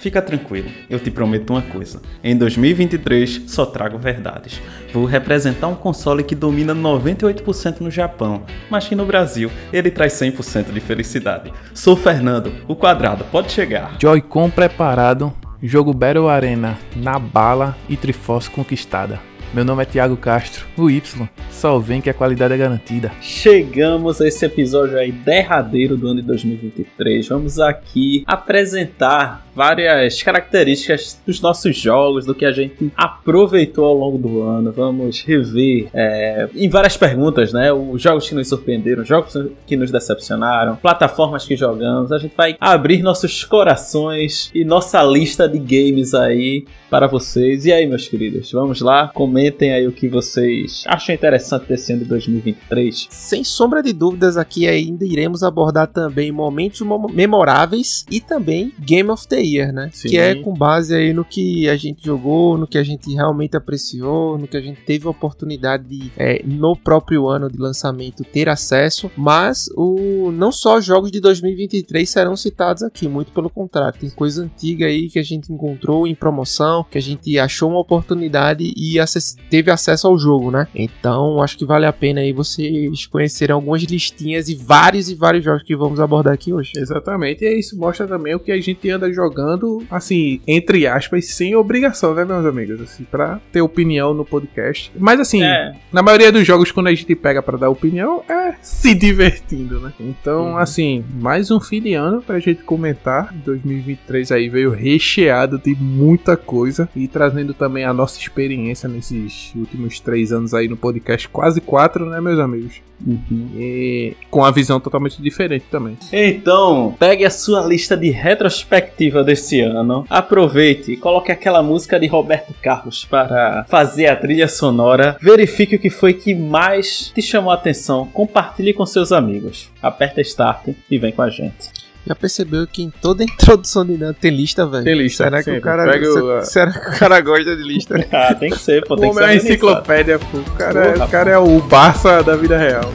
Fica tranquilo, eu te prometo uma coisa. Em 2023 só trago verdades. Vou representar um console que domina 98% no Japão, mas que no Brasil ele traz 100% de felicidade. Sou Fernando, o quadrado, pode chegar. Joy-Con preparado, jogo Battle Arena na bala e Triforce conquistada. Meu nome é Thiago Castro, o Y. Só vem que a qualidade é garantida. Chegamos a esse episódio aí derradeiro do ano de 2023. Vamos aqui apresentar várias características dos nossos jogos, do que a gente aproveitou ao longo do ano. Vamos rever é, em várias perguntas, né? Os jogos que nos surpreenderam, jogos que nos decepcionaram, plataformas que jogamos. A gente vai abrir nossos corações e nossa lista de games aí para vocês. E aí, meus queridos, vamos lá? Comentem aí o que vocês acham interessante desse ano de 2023. Sem sombra de dúvidas, aqui ainda iremos abordar também momentos memoráveis e também Game of the Year, né? Sim. Que é com base aí no que a gente jogou, no que a gente realmente apreciou, no que a gente teve a oportunidade de, é, no próprio ano de lançamento, ter acesso. Mas o, não só jogos de 2023 serão citados aqui, muito pelo contrário. Tem coisa antiga aí que a gente encontrou em promoção, que a gente achou uma oportunidade e acess teve acesso ao jogo, né? Então acho que vale a pena aí vocês conhecerem algumas listinhas e vários e vários jogos que vamos abordar aqui hoje. Exatamente, e isso mostra também o que a gente anda jogando, assim, entre aspas, sem obrigação, né, meus amigos? Assim, pra ter opinião no podcast. Mas assim, é. na maioria dos jogos, quando a gente pega para dar opinião, é se divertindo, né? Então, uhum. assim, mais um fim de ano pra gente comentar. 2023 aí veio recheado de muita coisa e trazendo também a nossa experiência nesses últimos três anos aí no podcast, quase quatro, né, meus amigos? Uhum. E com a visão totalmente diferente também. Então, pegue a sua lista de retrospectiva desse ano, aproveite e coloque aquela música de Roberto Carlos para fazer a trilha sonora, verifique o que foi que mais te chamou a atenção, compartilhe com seus amigos. Aperta Start e vem com a gente. Já percebeu que em toda introdução de Nano tem lista, velho? Tem lista. Será que, o cara, Pega o, será que o cara gosta de lista? ah, tem que ser, pô. Tem que ser uma enciclopédia, pô. O cara, Porra, o cara é o Barça da vida real.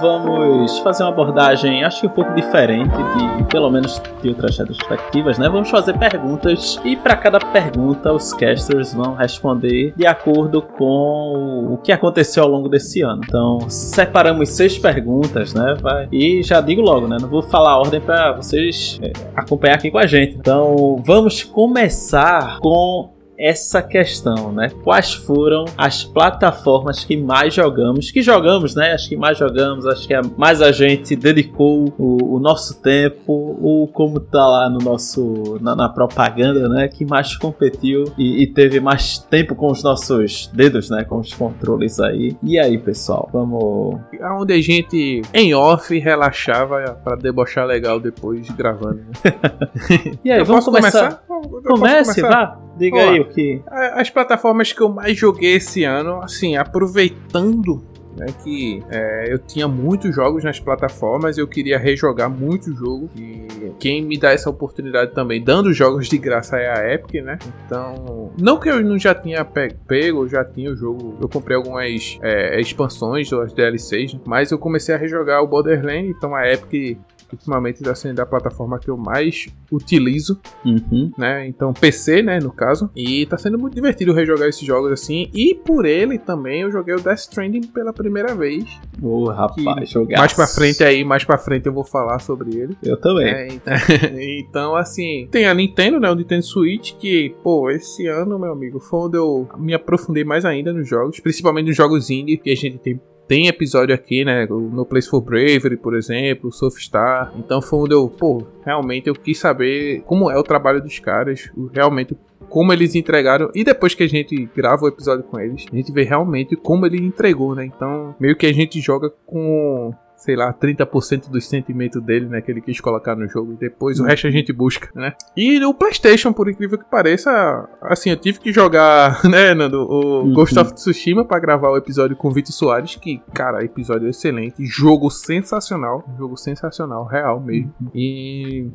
Vamos fazer uma abordagem, acho que um pouco diferente de, pelo menos, de outras retrospectivas, né? Vamos fazer perguntas e para cada pergunta os casters vão responder de acordo com o que aconteceu ao longo desse ano. Então, separamos seis perguntas, né? Vai. E já digo logo, né? Não vou falar a ordem para vocês é, acompanhar aqui com a gente. Então, vamos começar com essa questão, né? Quais foram as plataformas que mais jogamos? Que jogamos, né? Acho que mais jogamos, acho que mais a gente dedicou o, o nosso tempo, ou como tá lá no nosso na, na propaganda, né? Que mais competiu e, e, teve mais tempo com os nossos dedos, né? Com os controles aí. E aí, pessoal, vamos. Onde a gente em off relaxava para debochar legal depois gravando. Né? e aí, Eu vamos começar? começar? Comece, vá. Diga Olá, aí que. As plataformas que eu mais joguei esse ano, assim, aproveitando né, que é, eu tinha muitos jogos nas plataformas, eu queria rejogar muito jogo e quem me dá essa oportunidade também, dando jogos de graça é a Epic, né? Então, não que eu não já tinha pego, eu já tinha o jogo, eu comprei algumas é, expansões, as DLCs, né? mas eu comecei a rejogar o Borderlands, então a Epic ultimamente está sendo a plataforma que eu mais utilizo, uhum. né? Então PC, né, no caso. E está sendo muito divertido rejogar esses jogos assim. E por ele também eu joguei o Death Stranding pela primeira vez. Ô, oh, rapaz, jogar. Mais para frente aí, mais para frente eu vou falar sobre ele. Eu também. É, então, então, assim, tem a Nintendo, né, o Nintendo Switch que, pô, esse ano, meu amigo, foi onde eu me aprofundei mais ainda nos jogos, principalmente nos jogos indie que a gente tem tem episódio aqui, né? No Place for Bravery, por exemplo, Softstar. Então foi onde eu, pô, realmente eu quis saber como é o trabalho dos caras. Realmente como eles entregaram. E depois que a gente grava o episódio com eles, a gente vê realmente como ele entregou, né? Então, meio que a gente joga com sei lá, 30% dos sentimentos dele, né, que ele quis colocar no jogo, e depois o resto a gente busca, né? E o PlayStation, por incrível que pareça, assim, eu tive que jogar, né, Nando, o uhum. Ghost of Tsushima para gravar o episódio com o Vitor Soares, que, cara, episódio excelente, jogo sensacional, jogo sensacional, real mesmo. Uhum. E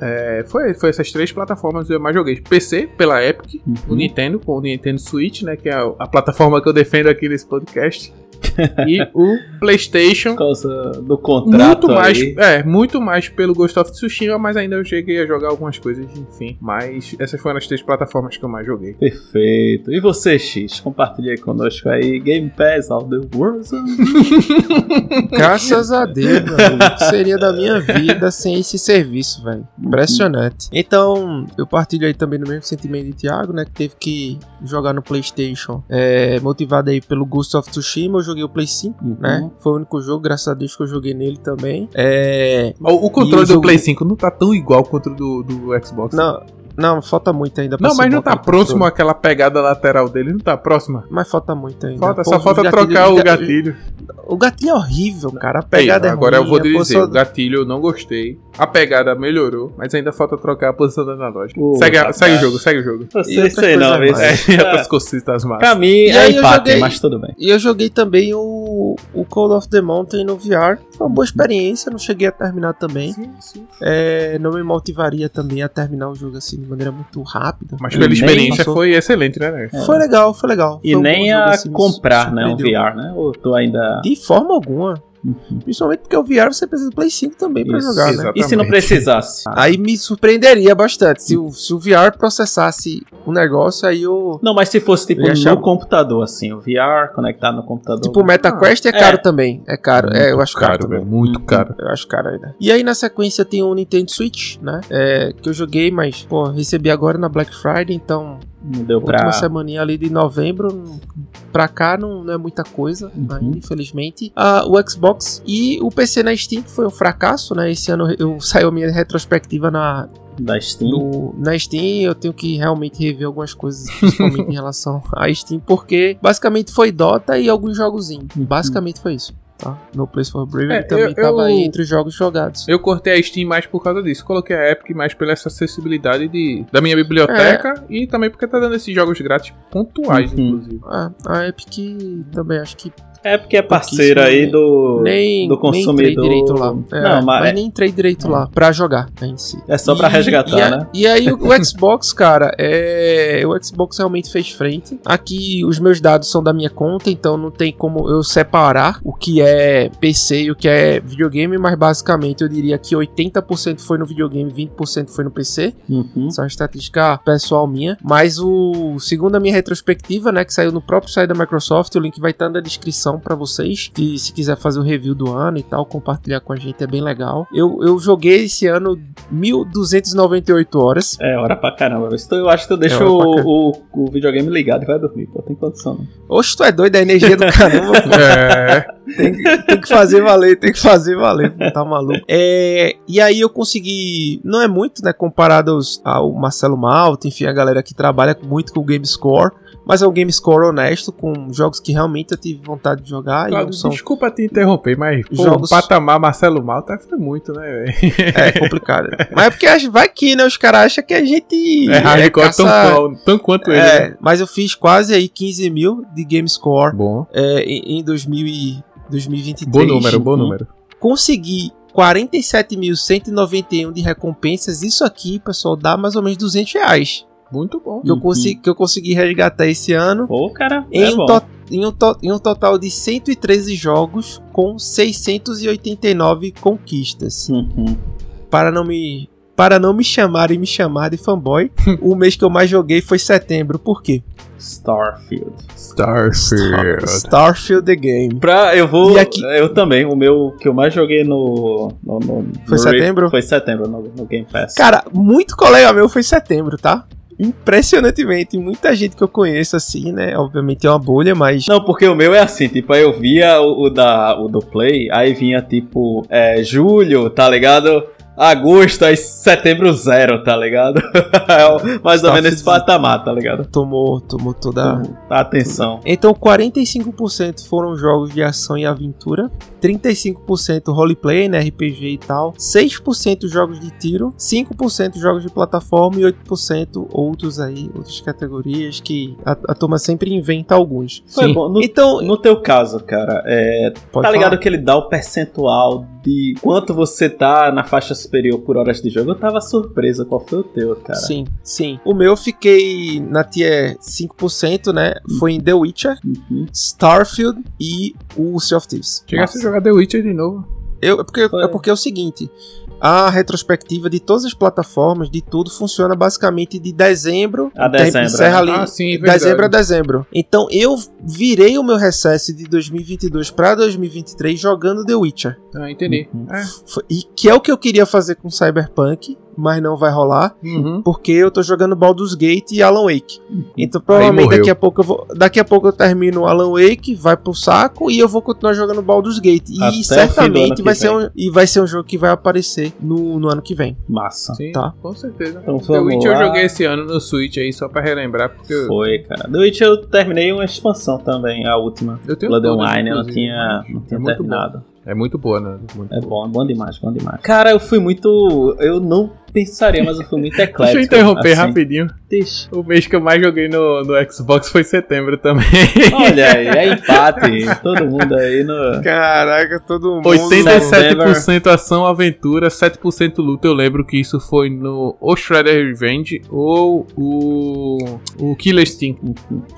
é, foi, foi essas três plataformas que eu mais joguei. PC, pela Epic, uhum. o Nintendo, com o Nintendo Switch, né, que é a, a plataforma que eu defendo aqui nesse podcast e o PlayStation. Por do contrato. Muito mais, aí. é, muito mais pelo Ghost of Tsushima, mas ainda eu cheguei a jogar algumas coisas, enfim. Mas essas foram as três plataformas que eu mais joguei. Perfeito. E você, X? Compartilha aí conosco aí. Game Pass All the World. Graças a Deus, mano. O que seria da minha vida sem esse serviço, velho? Impressionante. Então, eu partilho aí também no mesmo sentimento de Thiago, né? Que teve que jogar no PlayStation, é, motivado aí pelo Ghost of Tsushima. Eu joguei o Play 5, uhum. né? Foi o único jogo, graças a Deus, que eu joguei nele também. É... O, o controle do jogo... Play 5 não tá tão igual quanto o do, do Xbox. Não, não, falta muito ainda pra Não, mas não tá próximo aquela pegada lateral dele, não tá próxima. Mas falta muito ainda. Falta, Pô, só falta trocar o gatilho. O gatilho é horrível, cara. A pegada Ei, é Agora ruim, eu vou dizer, só... o gatilho eu não gostei. A pegada melhorou, mas ainda falta trocar a posição da analógica. Uh, segue, segue o jogo, segue o jogo. Você sei não, é, e outras cositas mais. Pra mim é empate, joguei, mas tudo bem. E eu joguei também o, o Call of the Mountain no VR. Foi uma boa experiência, não cheguei a terminar também. Sim, sim. É, não me motivaria também a terminar o jogo assim de maneira muito rápida. Mas pela experiência passou... foi excelente, né? É. Foi legal, foi legal. E foi nem um a assim, comprar, né? Um VR, né? Ou tu ainda. De forma alguma. Uhum. Principalmente porque o VR você precisa do Play 5 também para jogar, né? E se não precisasse? Aí me surpreenderia bastante. Se o, se o VR processasse o negócio, aí eu. Não, mas se fosse tipo no achar... computador, assim, o VR conectado no computador. Tipo, o MetaQuest ah, é caro é. também. É caro. Muito é, eu acho caro, caro também. Muito caro. Eu acho caro ainda. E aí na sequência tem o Nintendo Switch, né? É, que eu joguei, mas, pô, recebi agora na Black Friday, então não deu pra. Uma semaninha ali de novembro pra cá não, não é muita coisa, uhum. ainda, infelizmente. Uh, o Xbox e o PC na Steam, foi um fracasso, né? Esse ano eu saiu minha retrospectiva na. Da Steam? No, na Steam eu tenho que realmente rever algumas coisas, principalmente em relação à Steam, porque basicamente foi Dota e alguns jogozinhos. Uhum. Basicamente foi isso tá? No Place for é, também eu, tava aí entre os jogos jogados. Eu cortei a Steam mais por causa disso. Coloquei a Epic mais pela essa acessibilidade de, da minha biblioteca é. e também porque tá dando esses jogos grátis pontuais, uhum. inclusive. Ah, a Epic também acho que é porque é parceira aí do, nem, do consumidor. Nem entrei direito lá. É, não, mas, mas é... nem entrei direito lá pra jogar em si. É só pra resgatar, e a, né? E aí o, Xbox, cara, é... o Xbox realmente fez frente. Aqui os meus dados são da minha conta, então não tem como eu separar o que é PC e o que é videogame, mas basicamente eu diria que 80% foi no videogame, 20% foi no PC. Uhum. Essa é uma estatística pessoal minha. Mas o segundo a minha retrospectiva, né, que saiu no próprio site da Microsoft, o link vai estar na descrição para vocês. E se quiser fazer o um review do ano e tal, compartilhar com a gente é bem legal. Eu, eu joguei esse ano 1298 horas. É, hora pra caramba. Eu acho que tu deixa é o, o, o, videogame ligado e vai dormir. Pô, tem condição, não. Oxe, tu é doido, a energia do caramba. é. Tem, tem, que fazer valer, tem que fazer valer, tá maluco. É, e aí eu consegui, não é muito, né, comparado aos, ao Marcelo Malta, enfim, a galera que trabalha muito com o Game Score, mas é um game score honesto, com jogos que realmente eu tive vontade de jogar. Claro, são... Desculpa te interromper, mas pô, jogos... patamar Marcelo Malta foi muito, né? É complicado. mas é porque vai que, né? Os caras acham que a gente. É hardcore é caça... tão, tão quanto ele. É, né? Mas eu fiz quase aí 15 mil de game score bom. É, em, em 2000 e 2023. Bom número, bom número. Consegui 47.191 de recompensas. Isso aqui, pessoal, dá mais ou menos 200 reais. Muito bom. Que, eu, consegui, que eu consegui resgatar esse ano. Pô, cara. Em, é um to, em, um to, em um total de 113 jogos com 689 conquistas. Uhum. Para não me. Para não me chamar e me chamar de fanboy, o mês que eu mais joguei foi setembro. Por quê? Starfield. Starfield. Star, Starfield The Game. Pra, eu vou. E aqui, eu também. O meu que eu mais joguei no. no, no foi no setembro? foi setembro no, no Game Pass. Cara, muito colega meu foi setembro, tá? Impressionantemente muita gente que eu conheço assim, né? Obviamente é uma bolha, mas. Não, porque o meu é assim, tipo, aí eu via o, o da, o do Play, aí vinha tipo, é, julho, tá ligado? Agosto, aí setembro zero, tá ligado? É mais ou menos esse patamar, tá ligado? Tomou, tomou toda a atenção. Então 45% foram jogos de ação e aventura, 35% roleplay, né, RPG e tal, 6% jogos de tiro, 5% jogos de plataforma e 8% outros aí, outras categorias que a, a turma sempre inventa alguns. Foi bom. No, então, no teu caso, cara, é, tá ligado falar? que ele dá o percentual de quanto você tá na faixa superior por horas de jogo? Eu tava surpresa qual foi o teu, cara. Sim, sim. O meu eu fiquei na tier 5%, né? Foi em The Witcher, uhum. Starfield e o Sea of Thieves. Chegasse a jogar The Witcher de novo. Eu, é, porque, é porque é o seguinte: a retrospectiva de todas as plataformas, de tudo, funciona basicamente de dezembro a dezembro. Encerra né? ali, ah, sim, dezembro a dezembro. Então eu virei o meu recesso de 2022 para 2023 jogando The Witcher. Ah, entendi. Uhum. É. E que é o que eu queria fazer com Cyberpunk mas não vai rolar, uhum. porque eu tô jogando Baldur's Gate e Alan Wake. Então provavelmente daqui a pouco eu vou, daqui a pouco eu termino Alan Wake, vai pro saco e eu vou continuar jogando Baldur's Gate e Até certamente vai ser um e vai ser um jogo que vai aparecer no, no ano que vem. Massa. Sim, tá. Com certeza. Então, The Witch eu joguei esse ano no Switch aí só para relembrar porque Foi, cara. The Witch eu terminei uma expansão também, a última. Eu tenho Blood Wine, eu não tinha, não tinha é terminado. É muito boa, né? Muito é bom, é bom demais, bom demais. Cara, eu fui muito. Eu não pensaria, mas eu fui muito eclético. Deixa eu interromper assim. rapidinho. Deixa. O mês que eu mais joguei no, no Xbox foi setembro também. Olha aí, é empate. todo mundo aí no. Caraca, todo mundo. 87% ação, aventura, 7% luta. Eu lembro que isso foi no ou Shredder Revenge ou o. O Killer Instinct.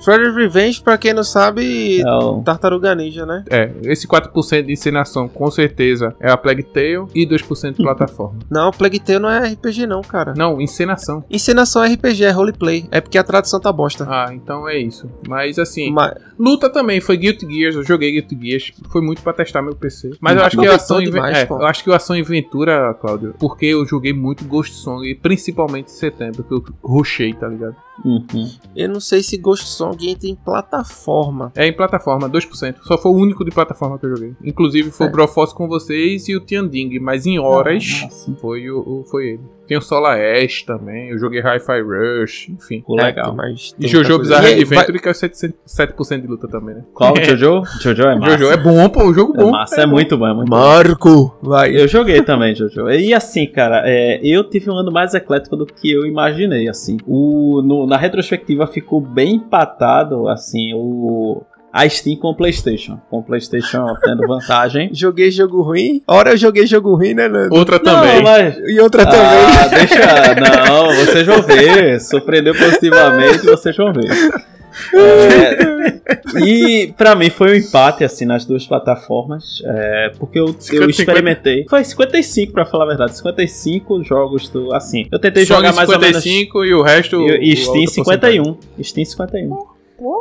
Shredder Revenge, pra quem não sabe, é o... Tartaruga Ninja, né? É, esse 4% de encenação com certeza é a Plague Tale e 2% de plataforma. Não, Plague Tale não é RPG, não, cara. Não, encenação. Encenação é RPG, é roleplay. É porque a tradução tá bosta. Ah, então é isso. Mas assim, Mas... luta também. Foi Guilty Gears, eu joguei Guilty Gears. Foi muito pra testar meu PC. Mas eu acho que a ação demais, é, Eu acho que o ação e aventura, Cláudio, porque eu joguei muito Ghost Song, e principalmente em setembro, que eu rushei, tá ligado? Uhum. Eu não sei se Ghost Song entra em plataforma. É em plataforma, 2%. Só foi o único de plataforma que eu joguei. Inclusive foi é. o Broforce com vocês e o Tianding, mas em horas ah, foi, o, o, foi ele. Tem o Solar Ash também, eu joguei Hi-Fi Rush, enfim. Pô, legal. É, e Jojo Bizarre Adventure, vai... que é 7%, 7 de luta também, né? Qual? Jojo? Jojo é massa. Jojo é bom, pô, o jogo é bom. Massa, é, é muito bom, é muito Marco, bom. vai. Eu joguei também, Jojo. E assim, cara, é, eu tive um ano mais eclético do que eu imaginei, assim. O, no, na retrospectiva ficou bem empatado, assim, o a Steam com o PlayStation. Com o PlayStation tendo vantagem. joguei jogo ruim? Ora eu joguei jogo ruim, né, Nando? Outra também. Não, mas... E outra ah, também. deixa. Não, vocês vão ver. Surpreendeu positivamente, vocês vão ver. É, e para mim foi um empate assim nas duas plataformas, é, porque eu, 50, eu experimentei. 50. Foi 55 para falar a verdade, 55 jogos do assim. Eu tentei Só jogar mais 55 ou menos e o resto e, e Steam 51, Steam 51.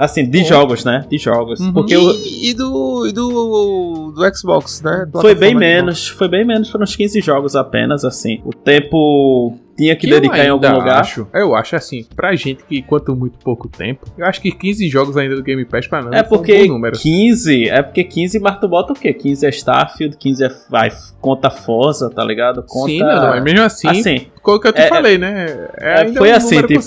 Assim, de jogos, né? De jogos. Uhum. Porque e, e, do, e do, do Xbox, né? Foi bem menos, foi bem menos, foram uns 15 jogos apenas, assim. O tempo tinha que, que dedicar em algum lugar. Acho, eu acho assim, pra gente que quanto muito pouco tempo, eu acho que 15 jogos ainda do Game Pass pra não é porque um número. 15, é porque 15 mas tu bota o quê? 15 é Starfield, 15 é vai, conta Forza, tá ligado? Conta... Sim, não, mas mesmo assim, assim o que eu te é, falei, né? É, é foi um assim, tipo,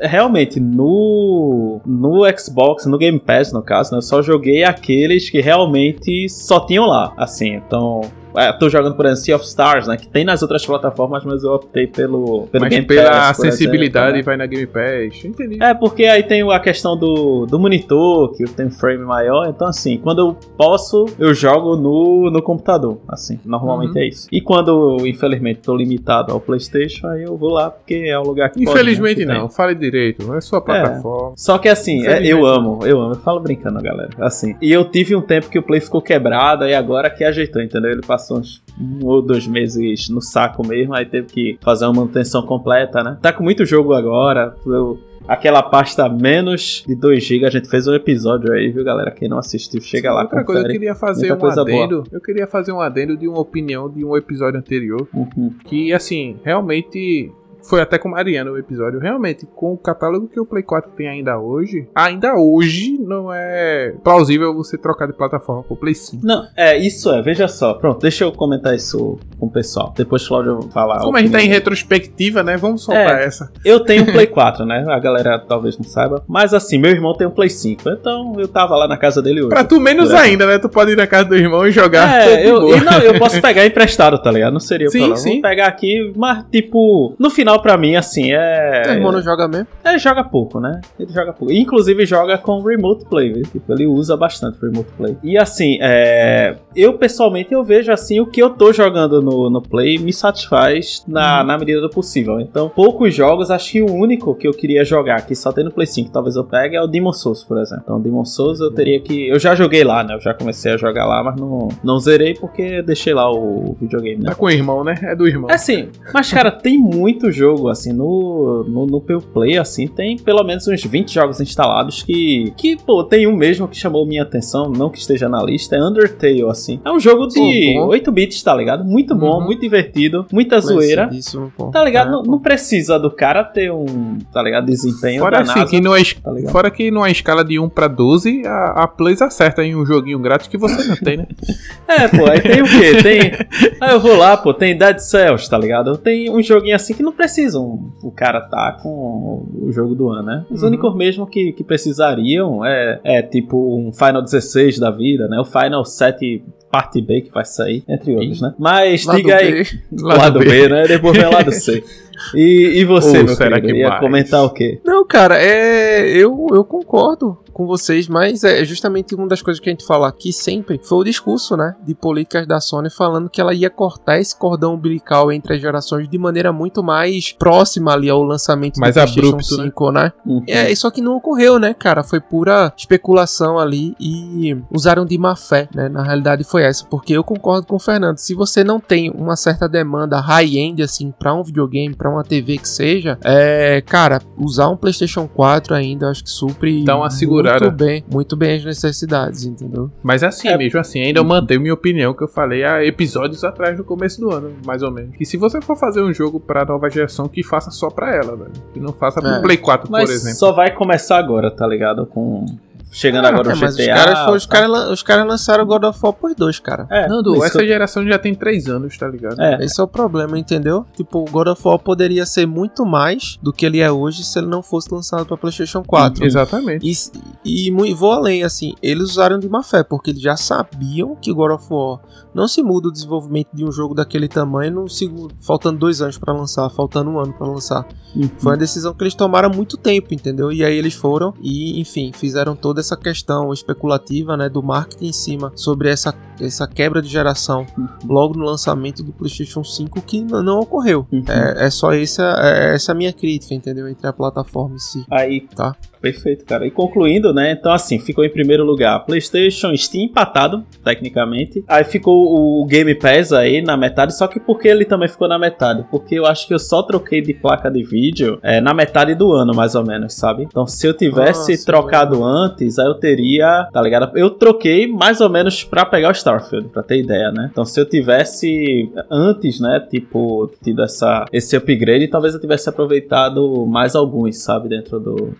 realmente no no Xbox, no Game Pass no caso, né, eu só joguei aqueles que realmente só tinham lá, assim, então é, tô jogando, por exemplo, Sea of Stars, né? Que tem nas outras plataformas, mas eu optei pelo, pelo mas Game pela Pass. acessibilidade exemplo, né? vai na Game Pass. Entendi. É, porque aí tem a questão do, do monitor, que tem frame maior. Então, assim, quando eu posso, eu jogo no, no computador. Assim, normalmente uhum. é isso. E quando, infelizmente, tô limitado ao PlayStation, aí eu vou lá, porque é o lugar que Infelizmente pode, né? não, fale direito. É sua é. plataforma. É. Só que assim, é, eu amo, eu amo. Eu falo brincando, galera. Assim. E eu tive um tempo que o Play ficou quebrado, e agora que ajeitou, entendeu? Ele passou passou uns um ou dois meses no saco mesmo, aí teve que fazer uma manutenção completa, né? Tá com muito jogo agora, eu aquela pasta menos de 2 GB. A gente fez um episódio aí, viu, galera? Quem não assistiu, chega Sim, lá. Outra confere. coisa, eu queria fazer Muita um adendo. Boa. Eu queria fazer um adendo de uma opinião de um episódio anterior. Uhum. Que, assim, realmente foi até com Mariana o episódio. Realmente, com o catálogo que o Play 4 tem ainda hoje, ainda hoje não é plausível você trocar de plataforma pro Play 5. Não, é, isso é, veja só. Pronto, deixa eu comentar isso com o pessoal. Depois o vai falar. Como a gente tá em retrospectiva, né? Vamos soltar é, essa. Eu tenho um Play 4, né? A galera talvez não saiba. Mas assim, meu irmão tem um Play 5. Então eu tava lá na casa dele hoje. Pra tu menos ainda, né? Tu pode ir na casa do irmão e jogar. É, eu, não, eu posso pegar emprestado, tá ligado? Não seria sim, problema. Sim. Vou pegar aqui, mas tipo, no final pra mim, assim, é. Teu irmão não joga mesmo? Ele joga pouco, né? Ele joga pouco. Inclusive joga com Remote Play, viu? Tipo, ele usa bastante Remote Play. E assim, é. Eu pessoalmente eu vejo assim, o que eu tô jogando no, no Play me satisfaz na, hum. na medida do possível. Então, poucos jogos, acho que o único que eu queria jogar, que só tem no Play 5, talvez eu pegue, é o Demon Souls, por exemplo. Então, Demon Souls eu teria que. Eu já joguei lá, né? Eu já comecei a jogar lá, mas não, não zerei porque deixei lá o videogame. Né? Tá com o irmão, né? É do irmão. É sim. Mas, cara, tem muito jogo, assim, no, no, no Play, assim, tem pelo menos uns 20 jogos instalados que, que, pô, tem um mesmo que chamou minha atenção, não que esteja na lista, é Undertale, assim. É um jogo de oh, 8 bits, tá ligado? Muito bom, uhum. muito divertido, muita zoeira. Isso, tá ligado? É, não, não, precisa do cara ter um, tá ligado, desempenho Fora danado, assim, que não é, tá Fora que numa escala de 1 pra 12, a, a Play acerta em um joguinho grátis que você não tem, né? é, pô, aí tem o quê? Tem... Aí eu vou lá, pô, tem Dead Cells, tá ligado? Tem um joguinho assim que não precisam o cara tá com o jogo do ano, né? Os uhum. únicos mesmo que, que precisariam é, é tipo um Final 16 da vida, né? O Final 7 parte B que vai sair, entre outros, né? Mas lado diga aí. B. Lado, lado B. B, né? Depois vem o lado C. E, e você, Ou meu será querido? Que ia mais? comentar o quê? Não, cara, é, eu, eu concordo com vocês, mas é justamente uma das coisas que a gente fala aqui sempre foi o discurso, né, de políticas da Sony falando que ela ia cortar esse cordão umbilical entre as gerações de maneira muito mais próxima ali ao lançamento mais do PlayStation abrupto, 5, né? né? Uhum. É, isso aqui não ocorreu, né, cara? Foi pura especulação ali e usaram de má fé, né? Na realidade foi essa, porque eu concordo com o Fernando, se você não tem uma certa demanda high-end assim para um videogame, para uma TV que seja, é, cara, usar um PlayStation 4 ainda acho que supre Dá uma muito bem, muito bem as necessidades, entendeu? Mas é assim, é. mesmo assim, ainda eu mantenho minha opinião que eu falei há episódios atrás no começo do ano, mais ou menos. Que se você for fazer um jogo pra nova geração, que faça só pra ela, velho. Que não faça pro é. Play 4, Mas por exemplo. Só vai começar agora, tá ligado? Com chegando ah, agora é, o GTA. Mas os caras, tá. os, os caras lançaram God of War por dois, cara. É, Du, essa geração já tem três anos, tá ligado? É. Esse é o problema, entendeu? Tipo, o God of War poderia ser muito mais do que ele é hoje se ele não fosse lançado pra PlayStation 4. Exatamente. E, e, e vou além, assim, eles usaram de má fé, porque eles já sabiam que God of War não se muda o desenvolvimento de um jogo daquele tamanho, não se, faltando dois anos para lançar, faltando um ano para lançar. Uhum. Foi uma decisão que eles tomaram há muito tempo, entendeu? E aí eles foram e, enfim, fizeram toda essa questão especulativa, né, do marketing em cima sobre essa, essa quebra de geração uhum. logo no lançamento do PlayStation 5 que não ocorreu. Uhum. É, é, só essa, é essa a minha crítica, entendeu? Entre a plataforma em si. Aí, tá? Perfeito, cara. E concluindo, né? Então, assim, ficou em primeiro lugar PlayStation, Steam empatado, tecnicamente. Aí ficou o Game Pass aí na metade, só que porque ele também ficou na metade? Porque eu acho que eu só troquei de placa de vídeo é, na metade do ano, mais ou menos, sabe? Então, se eu tivesse Nossa, trocado antes, aí eu teria, tá ligado? Eu troquei mais ou menos pra pegar o Starfield, pra ter ideia, né? Então, se eu tivesse antes, né, tipo, tido essa, esse upgrade, talvez eu tivesse aproveitado mais alguns, sabe? Dentro do.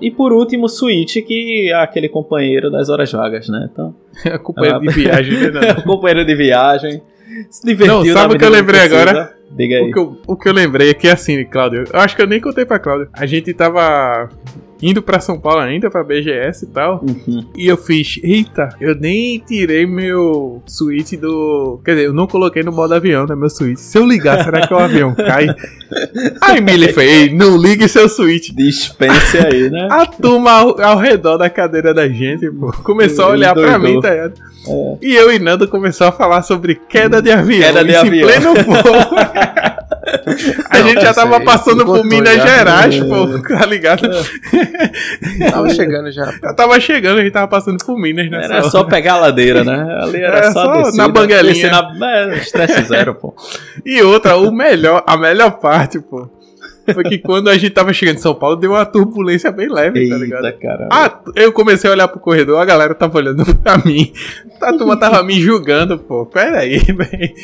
E por último, Switch, que é aquele companheiro das horas vagas, né? Então. É companheiro de viagem, né? companheiro de viagem. Se divertiu. Não, sabe o que eu lembrei agora? Diga aí. O que eu, o que eu lembrei é que assim, Cláudio, eu acho que eu nem contei pra Cláudio. A gente tava indo pra São Paulo ainda, pra BGS e tal. Uhum. E eu fiz, eita, eu nem tirei meu switch do. Quer dizer, eu não coloquei no modo avião, né? Meu switch. Se eu ligar, será que o avião cai? Aí Millie fez, não ligue seu switch. Dispense aí, né? A turma ao, ao redor da cadeira da gente, pô, começou a olhar pra mim, tá ligado? É. E eu e Nando começou a falar sobre queda de avião. Queda de avião. pleno fogo. A não, gente já tava passando por Minas já, Gerais, é. pô, tá ligado? É. Tava chegando já. Já tava chegando, a gente tava passando por Minas, né? Era só pegar a ladeira, né? Ali era, era só, só descer, na banguelinha. na... É, estresse zero, pô. E outra, o melhor, a melhor parte, pô foi que quando a gente tava chegando em São Paulo, deu uma turbulência bem leve, tá ligado? Eita, caramba. Ah, eu comecei a olhar pro corredor, a galera tava olhando pra mim. A turma tava me julgando, pô. Pera aí, velho.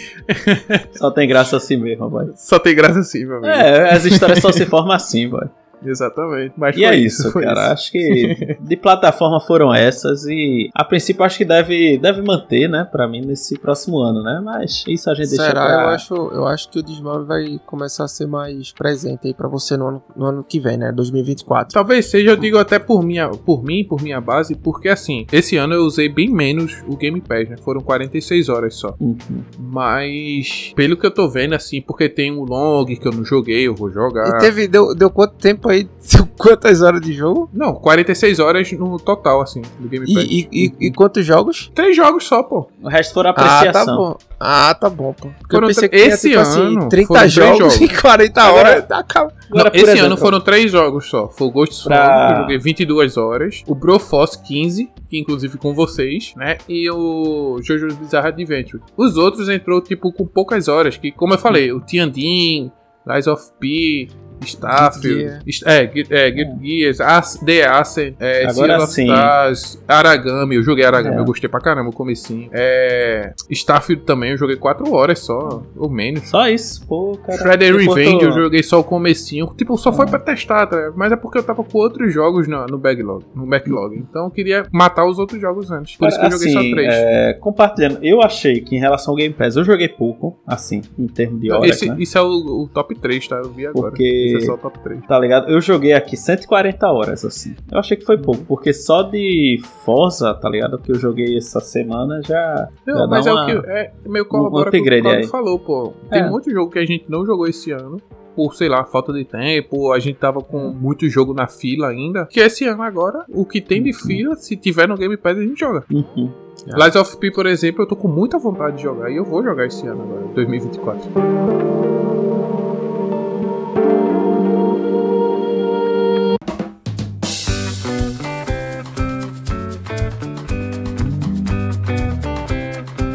Só tem graça assim mesmo, boy. Só tem graça assim, meu amigo. É, as histórias só se formam assim, boy. Exatamente. Mas E foi é isso, foi cara. isso. Acho que de plataforma foram essas e a princípio acho que deve, deve manter, né, pra mim nesse próximo ano, né? Mas isso a gente deixa Será? pra... Eu acho, eu acho que o Dismove vai começar a ser mais presente aí pra você no ano, no ano que vem, né? 2024. Talvez seja, eu digo até por, minha, por mim, por minha base, porque assim, esse ano eu usei bem menos o Game Pass, né? Foram 46 horas só. Uhum. Mas, pelo que eu tô vendo, assim, porque tem um long que eu não joguei, eu vou jogar. E teve, deu, deu quanto tempo aí? Quantas horas de jogo? Não, 46 horas no total, assim, do Game Pass. E, e, e, e quantos jogos? Três jogos só, pô. O resto foram Ah, tá apreciação. bom. Ah, tá bom, pô. Porque Foram eu pensei que esse tipo assim, ano 30 foram três jogos, jogos. em 40 Agora- horas. Acaba. Não, Agora, por esse exemplo, ano foram três jogos só. Foi o Ghost Pra- que eu joguei 22 horas. O Broforce 15, que inclusive com vocês, né? E o JoJo's Bizarre Adventure. Os outros entrou, tipo, com poucas horas. Que, como eu falei, o Tiandin, Lies of P, Starfield, est- é, é, Guild Gears, As- The Ascent, é, Agora sim. Stars, Aragami, eu joguei Aragami, É. eu gostei pra caramba, o comecinho. É, Starfield também, eu joguei 4 horas só, ou menos. Só isso, pô, cara. Shredder Revenge eu joguei só o comecinho. Tipo, só foi pra testar, tá? Mas é porque eu tava com outros jogos no, no backlog. No backlog. Então eu queria matar os outros jogos antes. Por isso que eu joguei Assim, só três. é, compartilhando, eu achei que em relação ao Game Pass, eu joguei pouco, assim, em termos de horas, Esse, né? Isso é o, o top 3, tá? Eu vi agora. Porque- Esse é só o top 3. Tá ligado? Eu joguei aqui 140 horas, assim. Eu achei que foi pouco, porque só de Forza, tá ligado? Que eu joguei essa semana já. Não, já mas é uma- o que. É meio corrobora o que o upgrade Claudio aí. falou, pô. Tem É. muito jogo que a gente não jogou esse ano. Por, sei lá, falta de tempo, a gente tava com muito jogo na fila ainda. Que esse ano agora, o que tem de fila, se tiver no Game Pass, a gente joga. Uhum. Lies of P, por exemplo, eu tô com muita vontade de jogar. E eu vou jogar esse ano agora, 2024.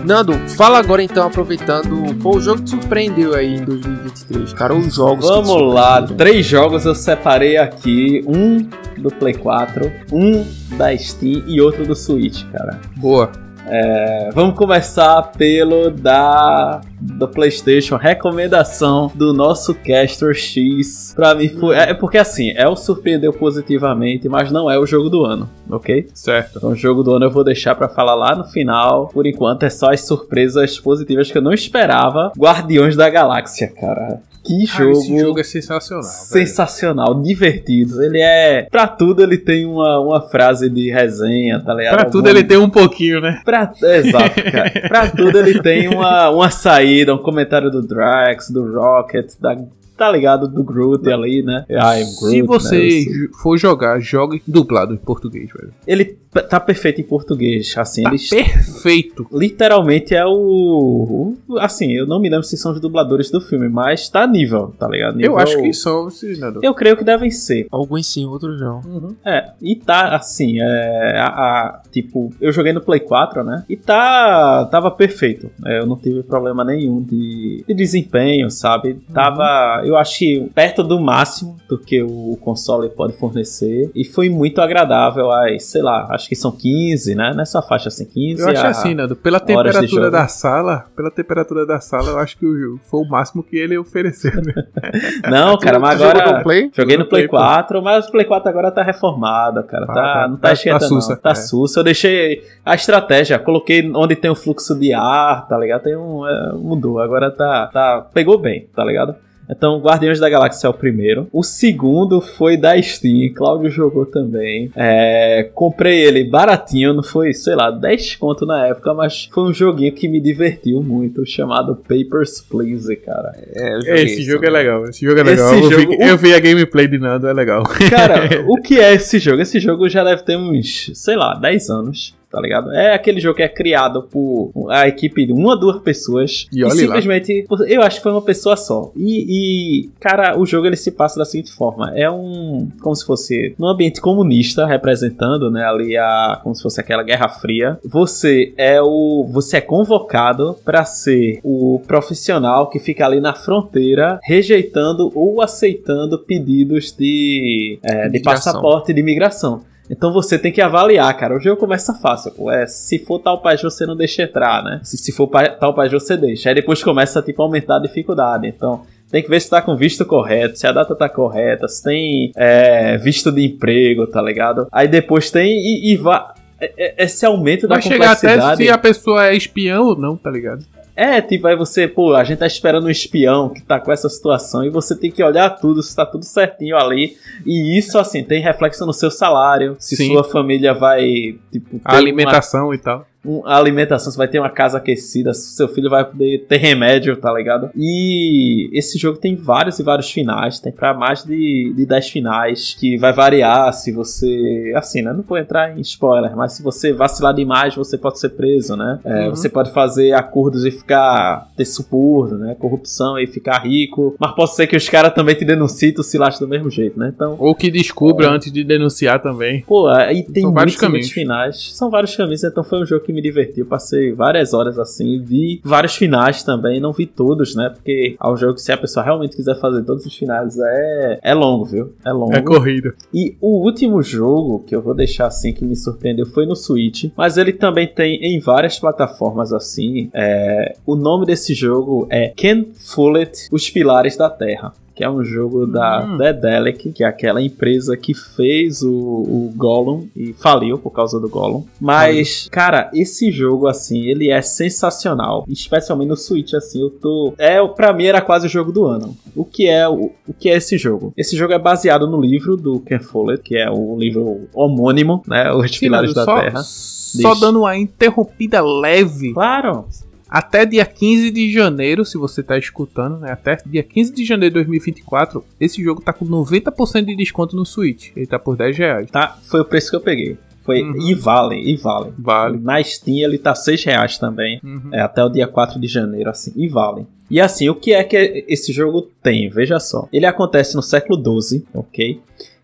Nando, fala agora então, aproveitando. Pô, o jogo te surpreendeu aí em 2023, cara. Os jogos. que Vamos lá, três jogos eu separei aqui. Um do Play 4, um da Steam e outro do Switch, cara. Boa. É, vamos começar pelo da do PlayStation, recomendação do nosso Castor X. Pra mim foi. É porque assim, é o surpreendeu positivamente, mas não é o jogo do ano, ok? Certo. Então, o jogo do ano eu vou deixar pra falar lá no final. Por enquanto, é só as surpresas positivas que eu não esperava. Guardiões da Galáxia, cara. Que jogo. esse jogo é sensacional. velho. Sensacional, divertido. Ele é. Pra tudo ele tem uma, uma frase de resenha, tá ligado? Pra tudo Alguma- ele tem um pouquinho, né? Pra, exato, cara. pra tudo ele tem uma, uma saída, um comentário do Drax, do Rocket, da, tá ligado? Do Groot ali, né? I'm Groot, Se você né? Esse- jo- for jogar, jogue dublado em português, velho. Ele tá perfeito em português, assim, Tá ele perfeito. literalmente é o, o- Assim, eu não me lembro se são os dubladores do filme, mas tá nível, tá ligado? Nível- Eu acho que são, se não. Eu creio que devem ser. Alguns sim, outros não. Uhum. É, e tá assim, é, a, a- tipo, eu joguei no Play 4, né? E tá, tava perfeito. É, eu não tive problema nenhum de, de desempenho, sabe? Tava, eu achei perto do máximo do que o console pode fornecer. E foi muito agradável as, sei lá, acho que são 15, né? Nessa faixa assim, 15 Eu acho assim, Nando, pela temperatura da sala, pela temperatura da sala, eu acho que foi o máximo que ele ofereceu. né? Não, cara, mas agora. no Play? Joguei no No Play Play, pô. 4, mas o Play 4 agora tá reformado, cara. Ah, tá, tá. não Tá- tá esquentando, tá sussa, não. Tá é. sussa. Eu deixei a estratégia, coloquei onde tem o fluxo de ar, tá ligado? Tem um, é, mudou, agora tá, tá. Pegou bem, tá ligado? Então, Guardiões da Galáxia é o primeiro. O segundo foi da Steam. Cláudio jogou também. É, comprei ele baratinho, não foi, sei lá, 10 conto na época, mas foi um joguinho que me divertiu muito, chamado Papers, Please, cara. É, Esse isso jogo é legal, esse jogo é Esse legal. eu, jogo- vi, eu vi a gameplay de Nando, é legal. Cara, o que é esse jogo? Esse jogo já deve ter uns, sei lá, 10 anos. Tá ligado? É aquele jogo que é criado por a equipe de uma, duas pessoas E lá. simplesmente, eu acho que foi uma pessoa só. E, e, cara, o jogo ele se passa da seguinte forma: é um, como se fosse num ambiente comunista representando, né, ali a, como se fosse aquela Guerra Fria. Você é o, você é convocado pra ser o profissional que fica ali na fronteira rejeitando ou aceitando pedidos de, é, de Imigração. passaporte de imigração. Então você tem que avaliar, cara. O jogo começa fácil. pô. É, se for tal país você não deixa entrar, né? Se, se for tal país você deixa. Aí depois começa tipo, a aumentar a dificuldade. Então tem que ver se tá com visto correto, se a data tá correta, se tem é, visto de emprego, tá ligado? Aí depois tem e, e vai. é- é- Esse aumento da Vai chegar até complexidade. se a pessoa é espião ou não, tá ligado? É, tipo, aí você, pô, a gente tá esperando um espião que tá com essa situação e você tem que olhar tudo, se tá tudo certinho ali. E isso, assim, tem reflexo no seu salário, se Sim. sua família vai, tipo, A alimentação e tal. Uma- um- a alimentação, você vai ter uma casa aquecida, seu filho vai poder ter remédio, tá ligado? E esse jogo tem vários e vários finais, tem pra mais de, de 10 finais, que vai variar se você. Assim, né? Não vou entrar em spoiler, mas se você vacilar demais, você pode ser preso, né? É, Uhum. Você pode fazer acordos e ficar. ter suborno, né? Corrupção e ficar rico. Mas pode ser que os caras também te denunciem e tu se lasque do mesmo jeito, né? Então. Ou que descubra antes de denunciar também. Pô, aí tem São vários muitos, muitos caminhos. finais. São vários caminhos, então foi um jogo que me divertiu. Passei várias horas assim, vi vários finais também, não vi todos, né? Porque um jogo que se a pessoa realmente quiser fazer todos os finais é, é longo, viu? É longo. É corrida. E o último jogo que eu vou deixar assim que me surpreendeu foi no Switch, mas ele também tem em várias plataformas assim. É, o nome desse jogo é Ken Follett, Os Pilares da Terra. Que é um jogo da Hum. Dedelic, que é aquela empresa que fez o, o Gollum e faliu por causa do Gollum. Mas, cara, esse jogo, assim, ele é sensacional. Especialmente no Switch, assim, eu tô. É, pra mim era quase o jogo do ano. O que é o, o que é esse jogo? Esse jogo é baseado no livro do Ken Follett, que é o livro homônimo, né? Os Pilares da só, Terra. só Diz. dando uma interrompida leve. Claro. Até dia 15 de janeiro, se você tá escutando, né? Até dia 15 de janeiro de 2024, esse jogo tá com 90% de desconto no Switch. Ele tá por 10 reais. Tá, foi o preço que eu peguei. Foi Uhum. e vale, e vale. Vale. Na Steam ele tá 6 reais também. Uhum. É, até o dia 4 de janeiro, assim, e vale. E assim, o que é que esse jogo tem? Veja só. Ele acontece no século XII, ok?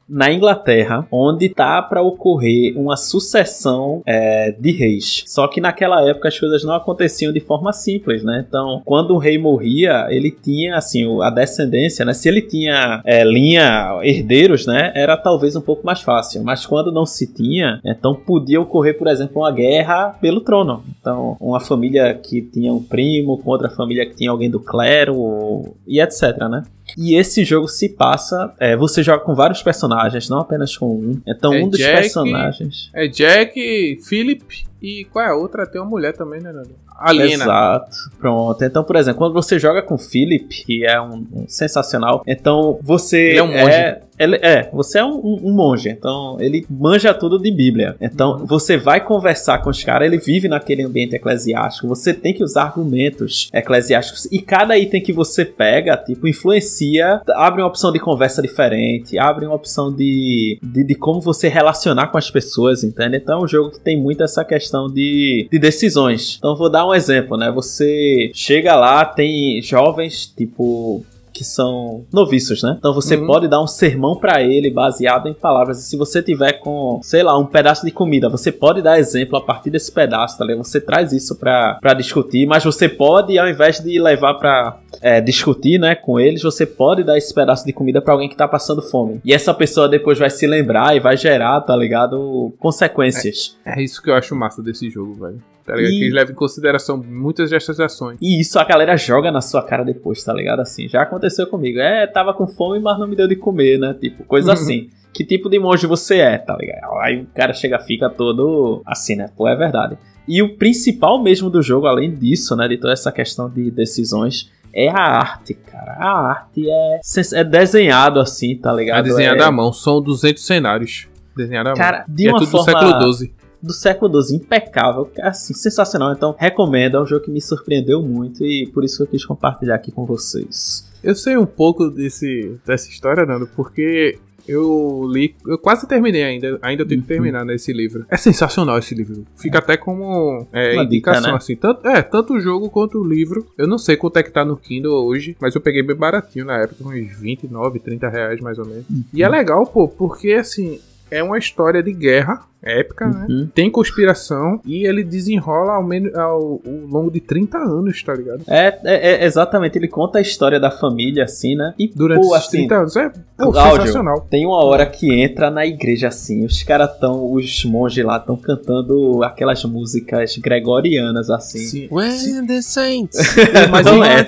Na Inglaterra, onde tá para ocorrer uma sucessão é, de reis. Só que naquela época as coisas não aconteciam de forma simples, né? Então, quando o rei morria, ele tinha assim a descendência, né? Se ele tinha é, linha herdeiros, né? Era talvez um pouco mais fácil. Mas quando não se tinha, então podia ocorrer, por exemplo, uma guerra pelo trono. Então, uma família que tinha um primo com outra família que tinha alguém do clero e etc, né? E esse jogo se passa. é, você joga com vários personagens, não apenas com um. Então, É um dos Jack, personagens. É Jack, Philip e qual é a outra? Tem uma mulher também, né? Nando? Aliena. Exato. Pronto. Então, por exemplo, quando você joga com Philip, que é um, um sensacional, então você Ele é um monge. É, ele- é, você é um, um- monge, então ele manja tudo de Bíblia. Então Uhum. você vai conversar com os caras, ele vive naquele ambiente eclesiástico, você tem que usar argumentos eclesiásticos e cada item que você pega, tipo, influencia, abre uma opção de conversa diferente, abre uma opção de, de, de como você relacionar com as pessoas, entende? Então é um jogo que tem muito essa questão de, de decisões. Então vou dar um exemplo, né? Você chega lá, tem jovens, tipo, que são noviços, né? Então você Uhum. pode dar um sermão pra ele baseado em palavras. E se você tiver com, sei lá, um pedaço de comida, você pode dar exemplo a partir desse pedaço, tá ligado? Você traz isso pra, pra discutir, mas você pode, ao invés de levar pra é, discutir, né, com eles, você pode dar esse pedaço de comida pra alguém que tá passando fome. E essa pessoa depois vai se lembrar e vai gerar, tá ligado? Consequências. É isso que eu acho massa desse jogo, velho. Tá ligado? E- Que eles levam em consideração muitas dessas ações. E isso a galera joga na sua cara depois, tá ligado? Assim, já aconteceu comigo. É, tava com fome, mas não me deu de comer, né? Tipo, coisa Uhum. assim. Que tipo de monge você é, tá ligado? Aí o cara chega, fica todo assim, né? Pô, é verdade. E o principal mesmo do jogo, além disso, né? De toda essa questão de decisões, é a arte, cara. A arte é, é desenhado assim, tá ligado? É desenhado é, à mão. São 200 cenários. Desenhado à mão. Cara, de E é uma tudo forma- do século XII. Do século XII, impecável, assim, sensacional. Então, recomendo, é um jogo que me surpreendeu muito e por isso que eu quis compartilhar aqui com vocês. Eu sei um pouco desse, dessa história, Nando, porque Eu li, eu quase terminei ainda, ainda tenho que terminar nesse livro. É sensacional esse livro. Fica até como é, Uma dica, indicação, né? assim. Tanto, é, tanto o jogo quanto o livro. Eu não sei quanto é que tá no Kindle hoje, mas eu peguei bem baratinho na época, uns 29, 30 reais mais ou menos. E é legal, pô, porque assim, é uma história de guerra épica, né? Uhum. Tem conspiração e ele desenrola ao, menos, ao, ao longo de 30 anos, tá ligado? É, é, é, exatamente, ele conta a história da família, assim, né? E, Durante pô, assim, 30 anos. É pô, sensacional. Tem uma hora que entra na igreja assim, os caras tão, os monges lá estão cantando aquelas músicas gregorianas assim. Sim. When the Saints. Mas Não o é.